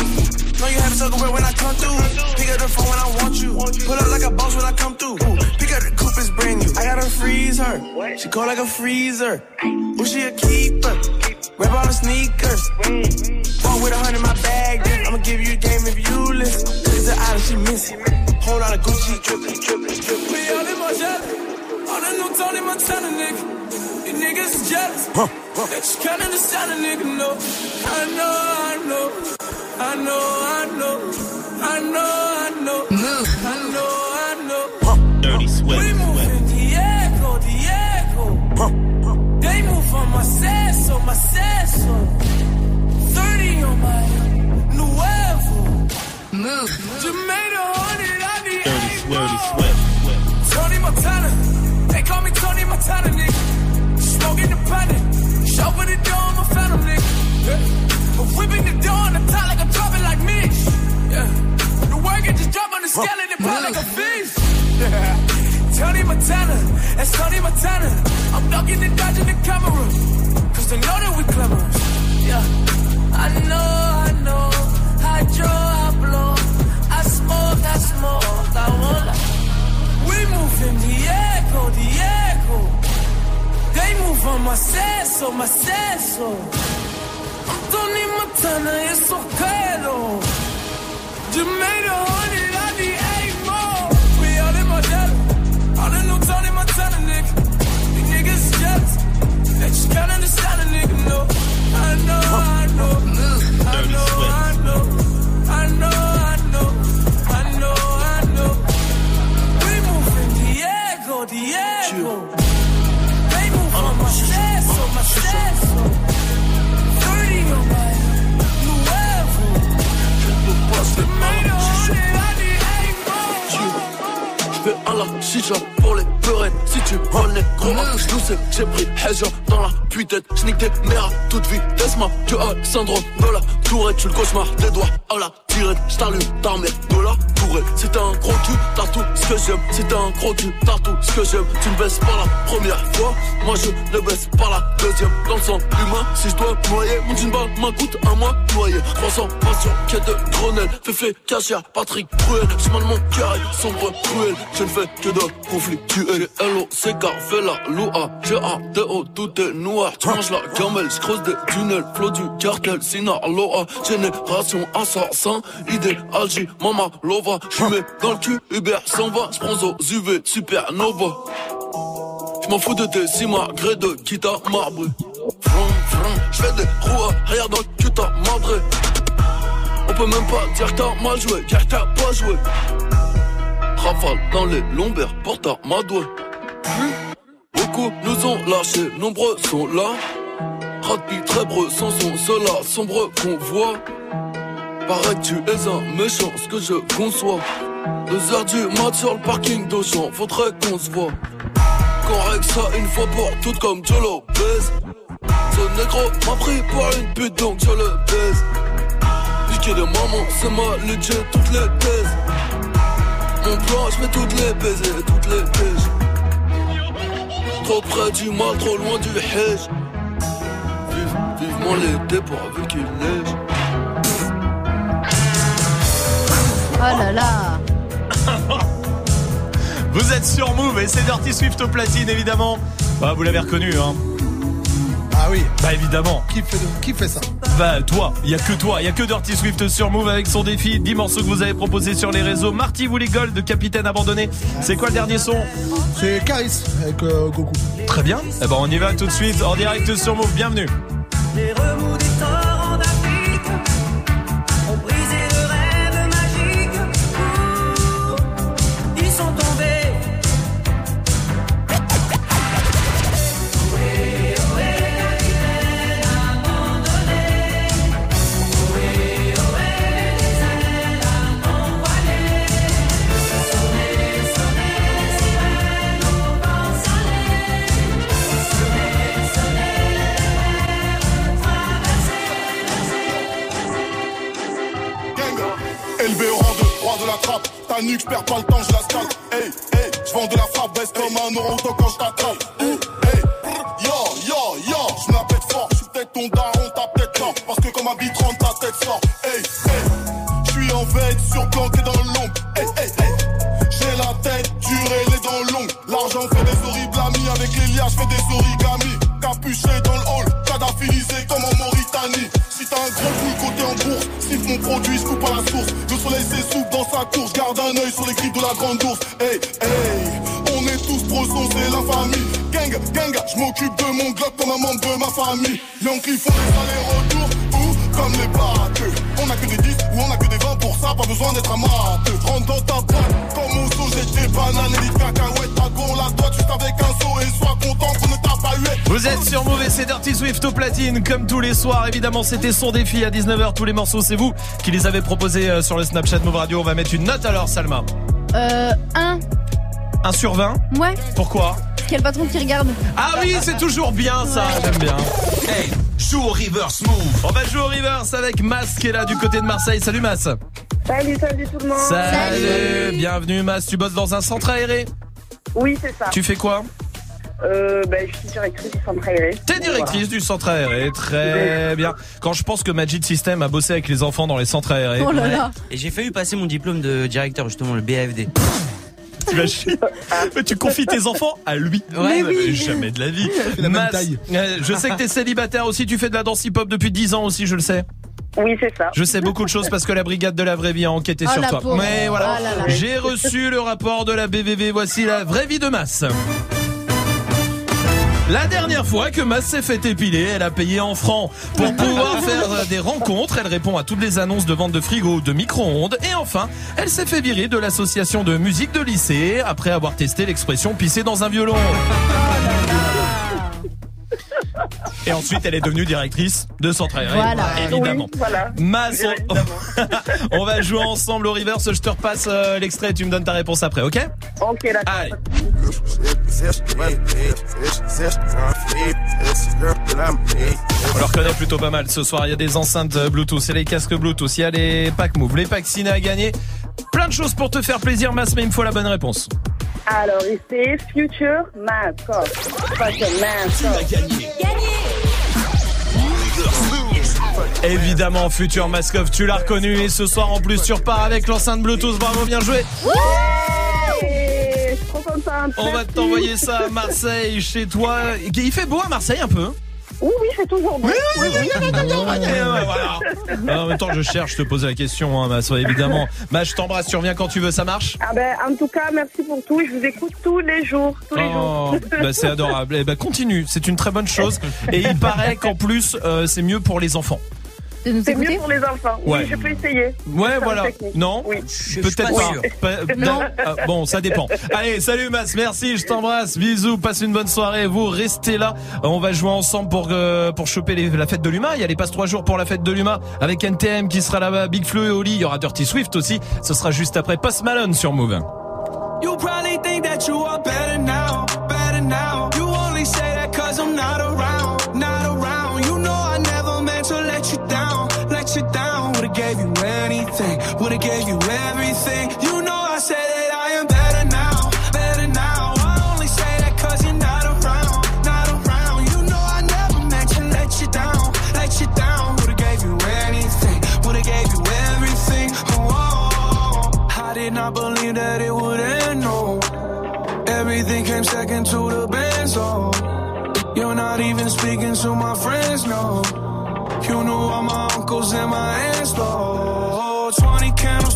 Know you have a circle when I come through. Pick up the phone when I want you. Pull up like a boss when I come through. Pick up the coupe, it's brand new. I gotta freeze her. She cold like a freezer. Ooh, she a keeper. Rap all the sneakers. Walk with a hundred in my bag. Then I'ma give you a game if you listen. Cause the island, she missing. Whole lot of Gucci drippin', drippin', drippin'. We all in my jet. On a new Tony Montana, nigga. You niggas is jealous. That you can't understand a nigga, no. I know, I know. I know, I know. I know, I know. Move. I know, I know. Dirty Swift. We moving Diego, Diego. They move on my seso, my seso. 30 on my nuevo. Move. Jermaine Hornet, I need Dirty Swirty Swift. Tony Montana. They call me Tony Montana, nigga. The planet. Shoving the door, I'm a phantom, nigga. Yeah. I'm whipping the door on the top like I'm dropping like Mitch. Yeah. The work just drop on the scale and pop like a fish. Yeah. Tony Montana, that's Tony Montana. I'm ducking and dodging the camera. Cause they know that we clever. Yeah. I know, I know. Hydro, I blow. I smoke, I smoke. I won't lie. We moving Diego, Diego. They move on my seso, my seso. I'm Tony Montana, it's okay Jermaine Hornet, I need eight more. We all in my data. All the new Tony Montana, nigga. You niggas jealous. They just can't understand a nigga, no. I know, I know. I know, I know. I know, I know. I know, I know. We moving Diego, Diego. Chicha pour les peurettes Si tu connais gros je j'ai pris Hedja dans la putain Je nique tes mères à toute vitesse Ma tu as le syndrome de la tourette Tu le cauchemar. Des doigts à la tirette Je t'allume ta mère de la tourette C'est un gros cul, t'as tout ce que j'aime. C'est un gros cul, t'as tout ce que j'aime. Tu ne baisses pas la première fois. Moi je ne baisse pas la deuxième. Dans le sang humain si je dois noyer Mon jean balle m'coûte un mois noyé 300 passion, quête de Grenelle Féfé, Cachia, Patrick Bruel. Chemin de mon carré, sombre, cruel. Je ne fais que de conflictuel. L-O-C-K, fais la loua. G-A-D-O, tout est noir. Tu manges la gamelle, je creuse des tunnels. Flot du cartel, Sinaloa. Génération assassin, idéal J, Mama Lova J'suis mets dans le cul, Uber s'en va J'prends aux UV, Supernova J'm'en fous de tes cimas, gré de quitte à marbre Vroom, vroom, fais des roues arrière dans le cul, t'as madré. On peut même pas dire que t'as mal joué, que t'as pas joué. Rafale dans les lombaires pour ta madoué. Beaucoup nous ont lâchés, nombreux sont là. Rapide, très breux, sans son, cela sombre qu'on voit. Paraît que tu es un méchant, ce que je conçois. Deux heures du mat sur le parking d'Auchan, faudrait qu'on se voit. Qu'on règle ça une fois pour toutes comme Joe Lopez. Ce négro m'a pris pour une pute donc je le baise. Niquer de maman, c'est ma legit, toutes les thèses. Mon plan, je toutes les baiser, toutes les pièges. Trop près du mal, trop loin du hedge. Vive, vivement l'été pour avec qu'il neige. Oh là là. Vous êtes sur Move et c'est Dirty Swift au platine évidemment. Bah vous l'avez reconnu hein. Ah oui. Bah évidemment. Qui fait, qui fait ça Bah toi, il y a que toi, il y a que Dirty Swift sur Move avec son défi, 10 morceaux que vous avez proposés sur les réseaux. Marty voulait Gold de Capitaine Abandonné. C'est quoi le dernier son C'est Caris avec euh, Goku. Très bien. Eh ben on y va tout de suite en direct sur Move. Bienvenue. Les remous des nuque, j'perds pas le temps, je la scalte. Hey, hey, j'vends de la frappe, baisse comme un Naruto quand j't'attrape. Ouh, Hey, yo, yo, yo, la pète fort, j'suis peut-être ton daron, t'as peut-être parce que comme un bitron, ta tête sort. Hey, hey, j'suis en veille, surplanqué dans l'ombre. Hey, hey, j'ai la tête dure et les dents longues. L'argent fait des horribles amis, avec les liens, j'fais des origamis. Capuché dans le hall, cadaphilisé comme en Mauritanie. Si t'as un gros boule côté en bourse, siffle mon produit, je coupe à la source. Le soleil s'essouffle sa course, garde un œil sur les griffes de la grande ours. Hey, hey, on est tous brosons, c'est la famille. Gang, gang, je m'occupe de mon globe comme un membre de ma famille. Yankee font des allers-retours, ou comme les batteux. On a que des 10 ou on a que des 20 pour ça, pas besoin d'être amateur. Rentre dans ta boîte, comme au saut, j'ai des bananes et des cacahuètes. La droite, juste avec un saut et sois content Vous êtes sur Move et c'est Dirty Swift au platine comme tous les soirs. Évidemment, c'était son défi à 19h. Tous les morceaux, c'est vous qui les avez proposés euh, sur le Snapchat Move Radio. On va mettre une note alors, Salma. Euh, un. 1 sur 20 Ouais. Pourquoi Quel patron qui regarde Ah oui, c'est toujours bien ça, j'aime bien. Hey, joue au reverse move. On va jouer au reverse avec Mas qui est là du côté de Marseille. Salut Mas. Salut, salut tout le monde. Salut. Bienvenue Mas, tu bosses dans un centre aéré Oui, c'est ça. Tu fais quoi euh, ben, Je suis directrice du centre aéré. T'es directrice du centre aéré, très bien. Quand je pense que Magic System a bossé avec les enfants dans les centres aérés. Oh Et j'ai failli passer mon diplôme de directeur, justement, le BAFD. Tu vas chier. Mais tu confies tes enfants à lui. Ouais, Mais oui. Jamais de la vie. la même Mas, taille. euh, je sais que t'es célibataire aussi, tu fais de la danse hip-hop depuis 10 ans aussi, je le sais. Oui, c'est ça. Je sais beaucoup de choses parce que la brigade de la vraie vie a enquêté Oh, sur toi. Mais voilà, Oh là là. j'ai reçu le rapport de la BVV. Voici la vraie vie de Masse. La dernière fois que Mass s'est fait épiler, elle a payé en francs pour pouvoir faire euh, des rencontres. Elle répond à toutes les annonces de vente de frigo, de micro-ondes. Et enfin, elle s'est fait virer de l'association de musique de lycée après avoir testé l'expression pisser dans un violon. Et ensuite, elle est devenue directrice de centre aéré, Voilà. évidemment. Oui, voilà. Mas, on, on va jouer ensemble au reverse. Je te repasse euh, l'extrait et tu me donnes ta réponse après, ok? Ok, d'accord. Allez. On le reconnaît plutôt pas mal ce soir. Il y a des enceintes euh, Bluetooth, il y a les casques Bluetooth, il y a les packs Move, les packs ciné à gagner. Plein de choses pour te faire plaisir, Mas, mais il me faut la bonne réponse. Alors, c'est Future Mascot. Fucking Mascot. Évidemment, futur Maskov, tu l'as reconnu et ce soir en plus tu repars avec l'enceinte Bluetooth. Bravo, bien joué. Ouais, trop contente. On va t'envoyer ça à Marseille, chez toi. Il fait beau à Marseille un peu. Oui, oui, c'est toujours bon. Oui, oui, oui, oui, oui, oui, oui, voilà. En même temps, je cherche, je te pose la question, hein, évidemment. Ma, je t'embrasse, tu reviens quand tu veux, ça marche? Ah ben, en tout cas, merci pour tout. Je vous écoute tous les jours. Tous les Oh, jours. bah, c'est adorable. Eh ben, continue, c'est une très bonne chose. Et il paraît qu'en plus, euh, c'est mieux pour les enfants. De nous C'est mieux pour les enfants. Ouais. Oui, je peux essayer. Ouais, voilà. Non Oui. Peut-être pas. Pas- Non. Ah, bon, ça dépend. Allez, salut Mas, merci, je t'embrasse. Bisous, passe une bonne soirée. Vous restez là. On va jouer ensemble pour euh, pour choper les- la fête de l'UMA. Il y a les passe trois jours pour la fête de l'UMA avec NTM qui sera là-bas, Big Flo et Oli. Il y aura Dirty Swift aussi. Ce sera juste après Post Malone sur Move. You probably think that you are better now, came second to the band, so you're not even speaking to my friends, no. You knew all my uncles and my aunts, though. 20 candles,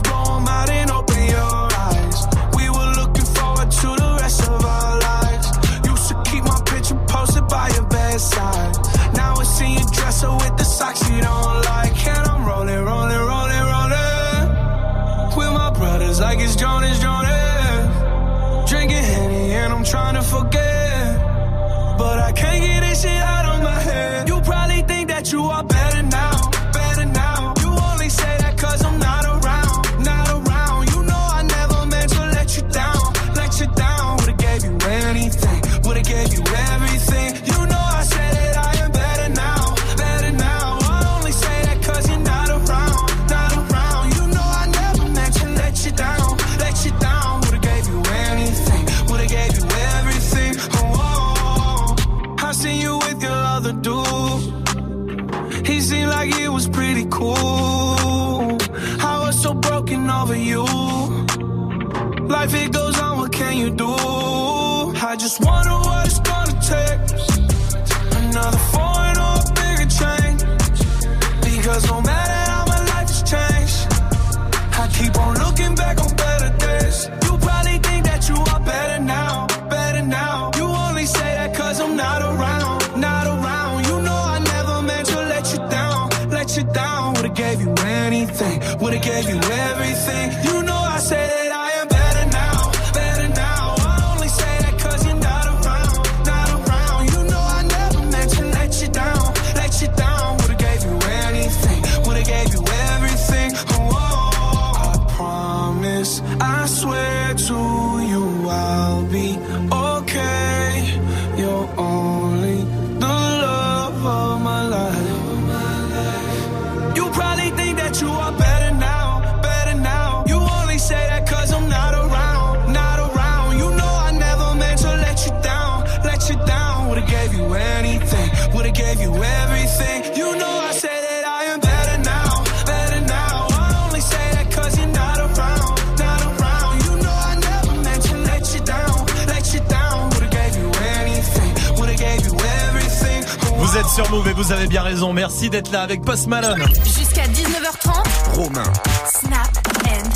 vous avez bien raison. Merci d'être là avec Post Malone. Jusqu'à 19h30. Romain. Snap and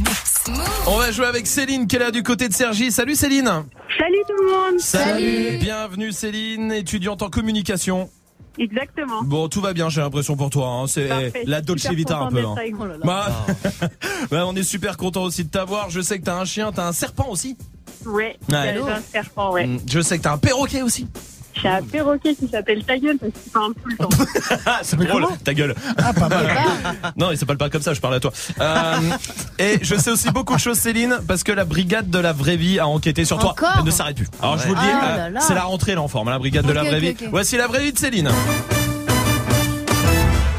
mix. On va jouer avec Céline qui est là du côté de Sergi. Salut Céline. Salut tout le monde. Salut. Bienvenue Céline, étudiante en communication. Exactement. Bon, tout va bien, j'ai l'impression pour toi. hein. C'est Parfait. la Dolce Vita un peu. hein. Oh là là. Bah, bah, on est super content aussi de t'avoir. Je sais que t'as un chien, t'as un serpent aussi. Ouais, Ouais. j'ai un serpent, ouais. Mm, Je sais que t'as un perroquet aussi. J'ai un perroquet qui s'appelle Ta gueule parce qu'il parle tout le temps. Ah, c'est drôle, ta gueule. Ah, pas mal. non, il s'appelle pas comme ça, je parle à toi. Euh, et je sais aussi beaucoup de choses, Céline, parce que la brigade de la vraie vie a enquêté sur toi. Elle ne s'arrête plus. Alors je vous le dis, Ah euh, c'est la rentrée là en forme, la brigade de la vraie vie. Voici la vraie vie de Céline.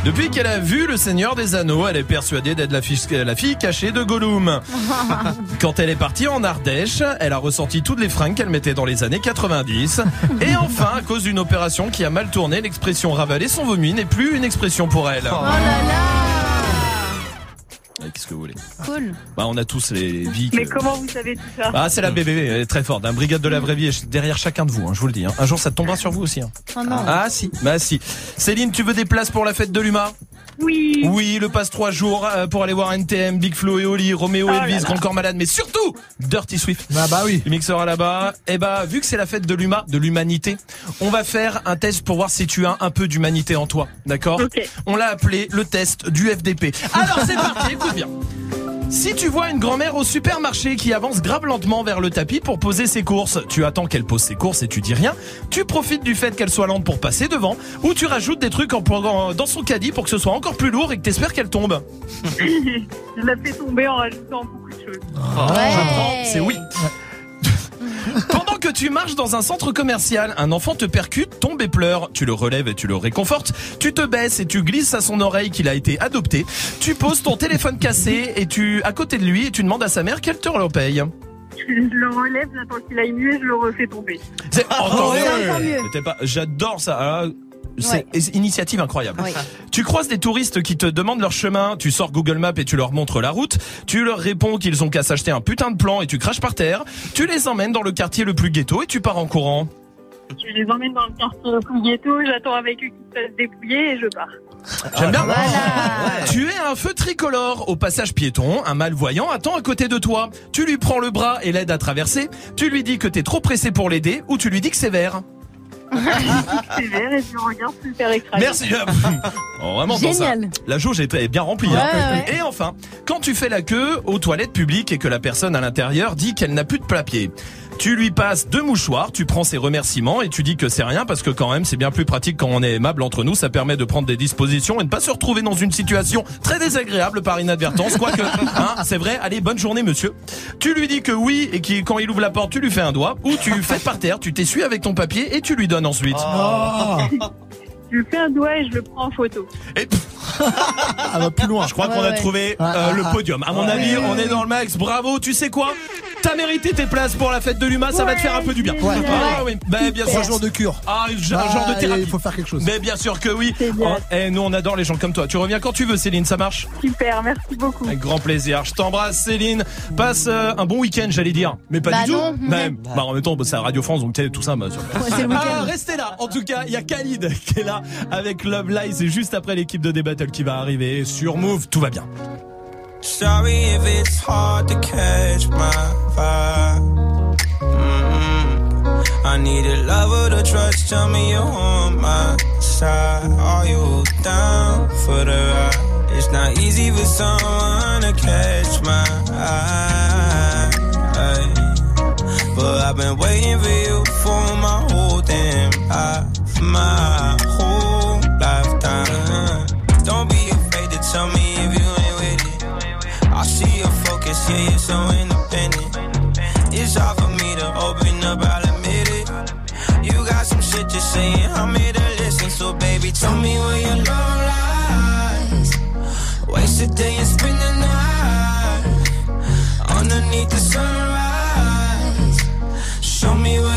Depuis qu'elle a vu le Seigneur des Anneaux, elle est persuadée d'être la fille, la fille cachée de Gollum. Quand elle est partie en Ardèche, elle a ressenti toutes les fringues qu'elle mettait dans les années 90. Et enfin, à cause d'une opération qui a mal tourné, l'expression ravaler son vomi n'est plus une expression pour elle. Oh là là qu'est-ce que vous voulez Cool. Bah, on a tous les vies. Mais comment vous savez tout ça Ah, c'est la bébé, elle est très forte. Un brigade de la vraie vie est derrière chacun de vous, hein, je vous le dis. hein. Un jour, ça tombera sur vous aussi. hein. Oh non. Ah si, bah si. Céline, tu veux des places pour la fête de l'UMA Oui. Oui, le passe trois jours euh, pour aller voir NTM, Big Flo et Oli, Roméo Oh là Elvis, là. Grand Corps Malade, mais surtout Dirty Swift. Ah bah oui. Le mixera là-bas. Et bah, vu que c'est la fête de l'UMA, de l'humanité, on va faire un test pour voir si tu as un peu d'humanité en toi. D'accord? Ok. On l'a appelé le test du FDP. Alors c'est parti, écoute bien. Si tu vois une grand-mère au supermarché qui avance grave lentement vers le tapis pour poser ses courses, tu attends qu'elle pose ses courses et tu dis rien, tu profites du fait qu'elle soit lente pour passer devant, ou tu rajoutes des trucs en, en- dans son caddie pour que ce soit encore plus lourd et que t'espères qu'elle tombe. Je la fais tomber en rajoutant beaucoup de choses. J'apprends, c'est oui. Pendant que tu marches dans un centre commercial, un enfant te percute, tombe et pleure. Tu le relèves et tu le réconfortes. Tu te baisses et tu glisses à son oreille qu'il a été adopté. Tu poses ton téléphone cassé et tu à côté de lui et tu demandes à sa mère qu'elle te le paye. Je le relève, j'attends qu'il aille mieux et je le refais tomber. C'est encore ouais. mieux. C'était pas- J'adore ça. Ah, C'est Ouais. initiative incroyable. Oui. Tu croises des touristes qui te demandent leur chemin, tu sors Google Maps et tu leur montres la route, tu leur réponds qu'ils ont qu'à s'acheter un putain de plan et tu craches par terre, tu les emmènes dans le quartier le plus ghetto et tu pars en courant. Je les emmène dans le quartier le plus ghetto, j'attends avec eux qu'ils se fassent dépouiller et je pars. J'aime bien. Voilà. Tu es un feu tricolore au passage piéton, un malvoyant attend à côté de toi. Tu lui prends le bras et l'aide à traverser, tu lui dis que t'es trop pressé pour l'aider ou tu lui dis que c'est vert. Et je regarde super. Merci. Oh, vraiment ça. Génial. La jauge est est bien remplie. hein. Ouais. Et enfin, quand tu fais la queue aux toilettes publiques et que la personne à l'intérieur dit qu'elle n'a plus de papier. Tu lui passes deux mouchoirs, tu prends ses remerciements et tu dis que c'est rien parce que quand même c'est bien plus pratique quand on est aimable entre nous, ça permet de prendre des dispositions et de pas se retrouver dans une situation très désagréable par inadvertance, quoique, hein, c'est vrai, allez, bonne journée monsieur. Tu lui dis que oui et qui quand il ouvre la porte tu lui fais un doigt ou tu fais par terre, tu t'essuies avec ton papier et tu lui donnes ensuite. Ah, Je lui fais un doigt et je le prends en photo. Et elle va plus loin. Je crois Ouais, qu'on a ouais. trouvé Ah, euh, ah, le ah. podium. À mon Ouais. avis, on est dans le max. Bravo. Tu sais quoi? T'as mérité tes places pour la fête de l'UMA. Ça va te faire un peu du bien. Ouais. Ah oui. Ben, bien sûr. Trois jours de cure. Ah, un genre de Ah, thérapie. Il faut faire quelque chose. Mais bien sûr que oui. C'est bien. Oh, Et nous, on adore les gens comme toi. Tu reviens quand tu veux, Céline. Ça marche? Super, merci beaucoup. Avec grand plaisir. Je t'embrasse, Céline. Passe euh, un bon week-end, j'allais dire. Mais pas Bah du non. tout. Même. Bah, en même temps, bah, c'est à Radio France, donc tout ça. Bah, sur- Ah, restez là. En tout cas, il y a Khalid qui est là avec Love Lies. C'est juste après l'équipe de D-Battle qui va arriver sur Move. Tout va bien. Sorry if it's hard to catch my vibe. Mm-mm. I need a lover to trust. Tell me you're on my side. Are you down for the ride? It's not easy for someone to catch my eye. But I've been waiting for you for my whole damn life, my so independent. It's hard for me to open up, I'll admit it. You got some shit to say, and I'm here to listen. So, baby, tell me where your love lies. Waste a day and spend the night underneath the sunrise. Show me where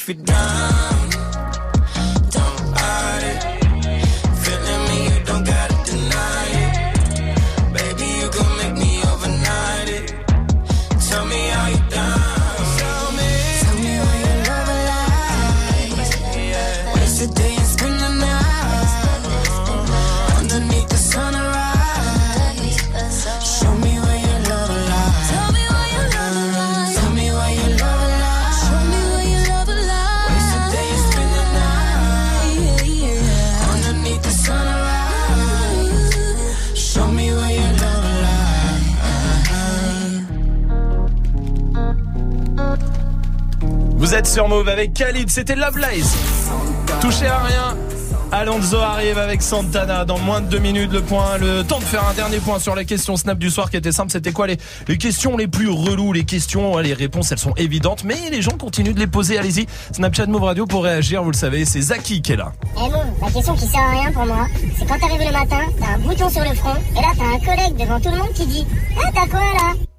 If you're down, Sur Move avec Khalid, c'était Love Lies. Touchez à rien. Alonso arrive avec Santana dans moins de deux minutes le point. Le temps de faire un dernier point sur les questions Snap du soir qui était simple. C'était quoi les, questions les plus reloues? Les questions, les réponses elles sont évidentes, mais les gens continuent de les poser. Allez-y, Snapchat Move Radio pour réagir. Vous le savez, c'est Zaki qui est là. Eh Move, la question qui sert à rien pour moi, c'est quand t'arrives le matin, t'as un bouton sur le front, et là t'as un collègue devant tout le monde qui dit Ah t'as quoi là?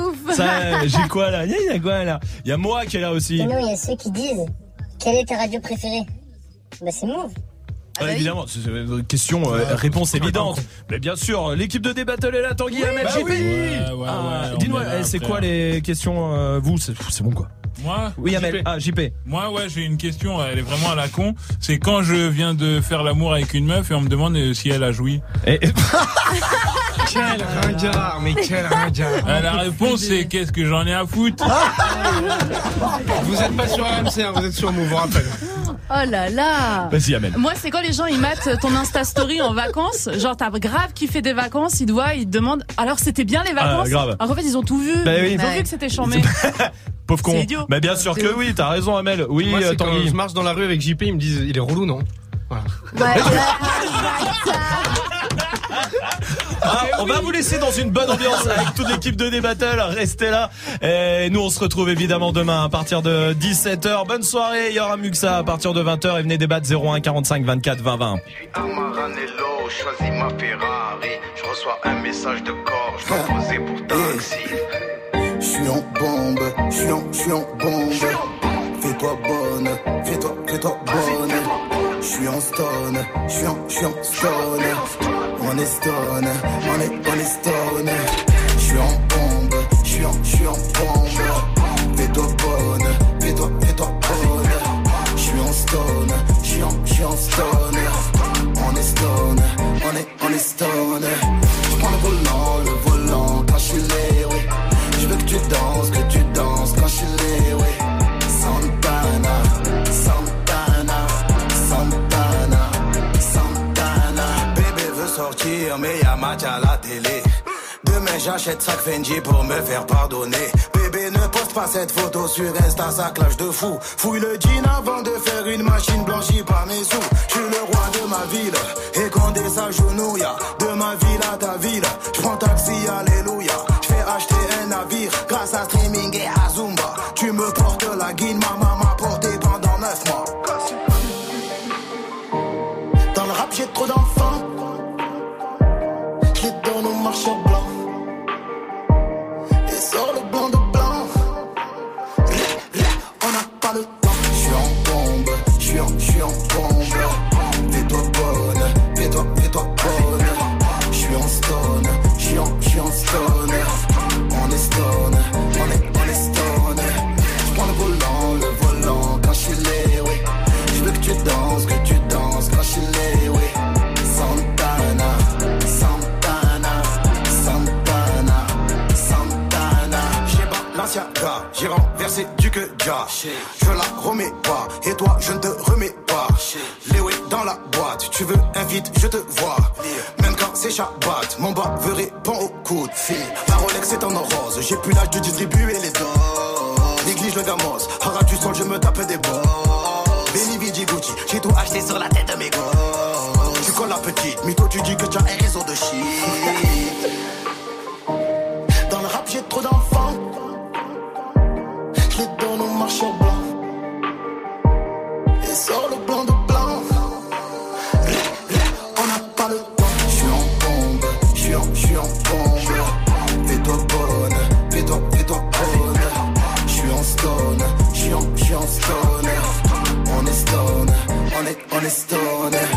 Ouf. Ça, j'ai quoi là? Il y a quoi là? Il y a moi qui est là aussi. Sinon, il y a ceux qui disent Quelle est ta radio préférée? Bah c'est Move. Ouais, évidemment, c'est une question, euh, réponse évidente. Mais bien sûr, l'équipe de débattle est là, Tanguy, bah oui. Ouais, ouais, Ah, Dis-moi, eh, c'est quoi les questions euh, Vous, c'est c'est bon quoi Moi Oui, Amel. JP. Ah, JP. Moi, ouais, j'ai une question, elle est vraiment à la con. C'est quand je viens de faire l'amour avec une meuf et on me demande euh, si elle a joui. Et... Quel ringard, mais quel ringard. Ah, la réponse, c'est qu'est-ce que j'en ai à foutre Vous êtes pas sur AMC, hein, vous êtes sur Move, vous rappelle. Oh là là. Vas-y, Amel. Moi, c'est quand les gens ils matent ton Insta Story en vacances. Genre, t'as grave kiffé des vacances, ils te voient, ils te demandent alors c'était bien les vacances Ah, grave. Alors qu'en fait, ils ont tout vu. Bah oui. Ils ont Ouais. vu que c'était chambé. Pauvre con. C'est idiot. Mais bien sûr que ouf. oui, t'as raison, Amel. Oui, Moi, euh, c'est quand Tanguy. je marche dans la rue avec JP, ils me disent il est relou, non? Ouais, Ah, on va vous laisser dans une bonne ambiance avec toute l'équipe de Débattle. Restez là. Et nous, on se retrouve évidemment demain à partir de 17h. Bonne soirée. Il y aura Muxa à partir de 20h et venez débattre 01 45 24 20 20. Amaranello, choisis ma Ferrari. Je reçois un message de corps, je dois poser pour taxi. Je suis en bombe, je suis en, je suis en bombe. Fais-toi bonne, fais-toi, fais-toi bonne. Je suis en stone, je suis en, je suis en stone. On est stone, on est, on est stone. Je suis en bombe, je suis en, je suis en bombe. Fais-toi bonne, fais-toi, fais-toi. Je suis en stone, je suis en, je en stone. On est stone, on est, on est stone. Je prends le volant, le volant quand je suis oui. Je veux que tu danses, mais y'a match à la télé. Demain j'achète sac Fendi pour me faire pardonner. Bébé ne poste pas cette photo sur Insta, ça clash de fou. Fouille le jean avant de faire une machine blanchie par mes sous. Je le roi de ma ville, et Condé s'agenouille. De ma ville à ta ville, je prends taxi, alléluia. Je fais acheter un navire grâce à streaming et à Zumba. Tu me portes la guine, maman renversé du que déjà. Je la remets pas, et toi je ne te remets pas. Léo est dans la boîte, tu veux un vide, je te vois. Même quand c'est Shabbat, mon bas veut répond au coup de fil. La Rolex est en rose, j'ai plus l'âge de distribuer les doses. Néglige le gamos, hara du sol, je me tape des balles. Benny Gucci, j'ai tout acheté sur la tête de mes gosses. Tu colles la petite, toi tu dis on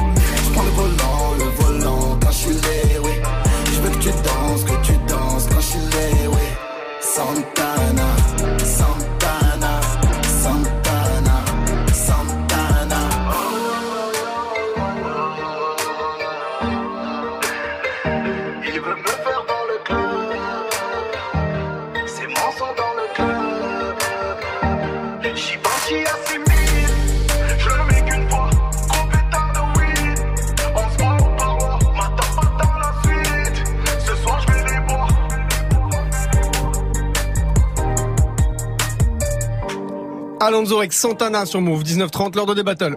Alonso avec Santana sur Move, 19-30, l'heure de des battles.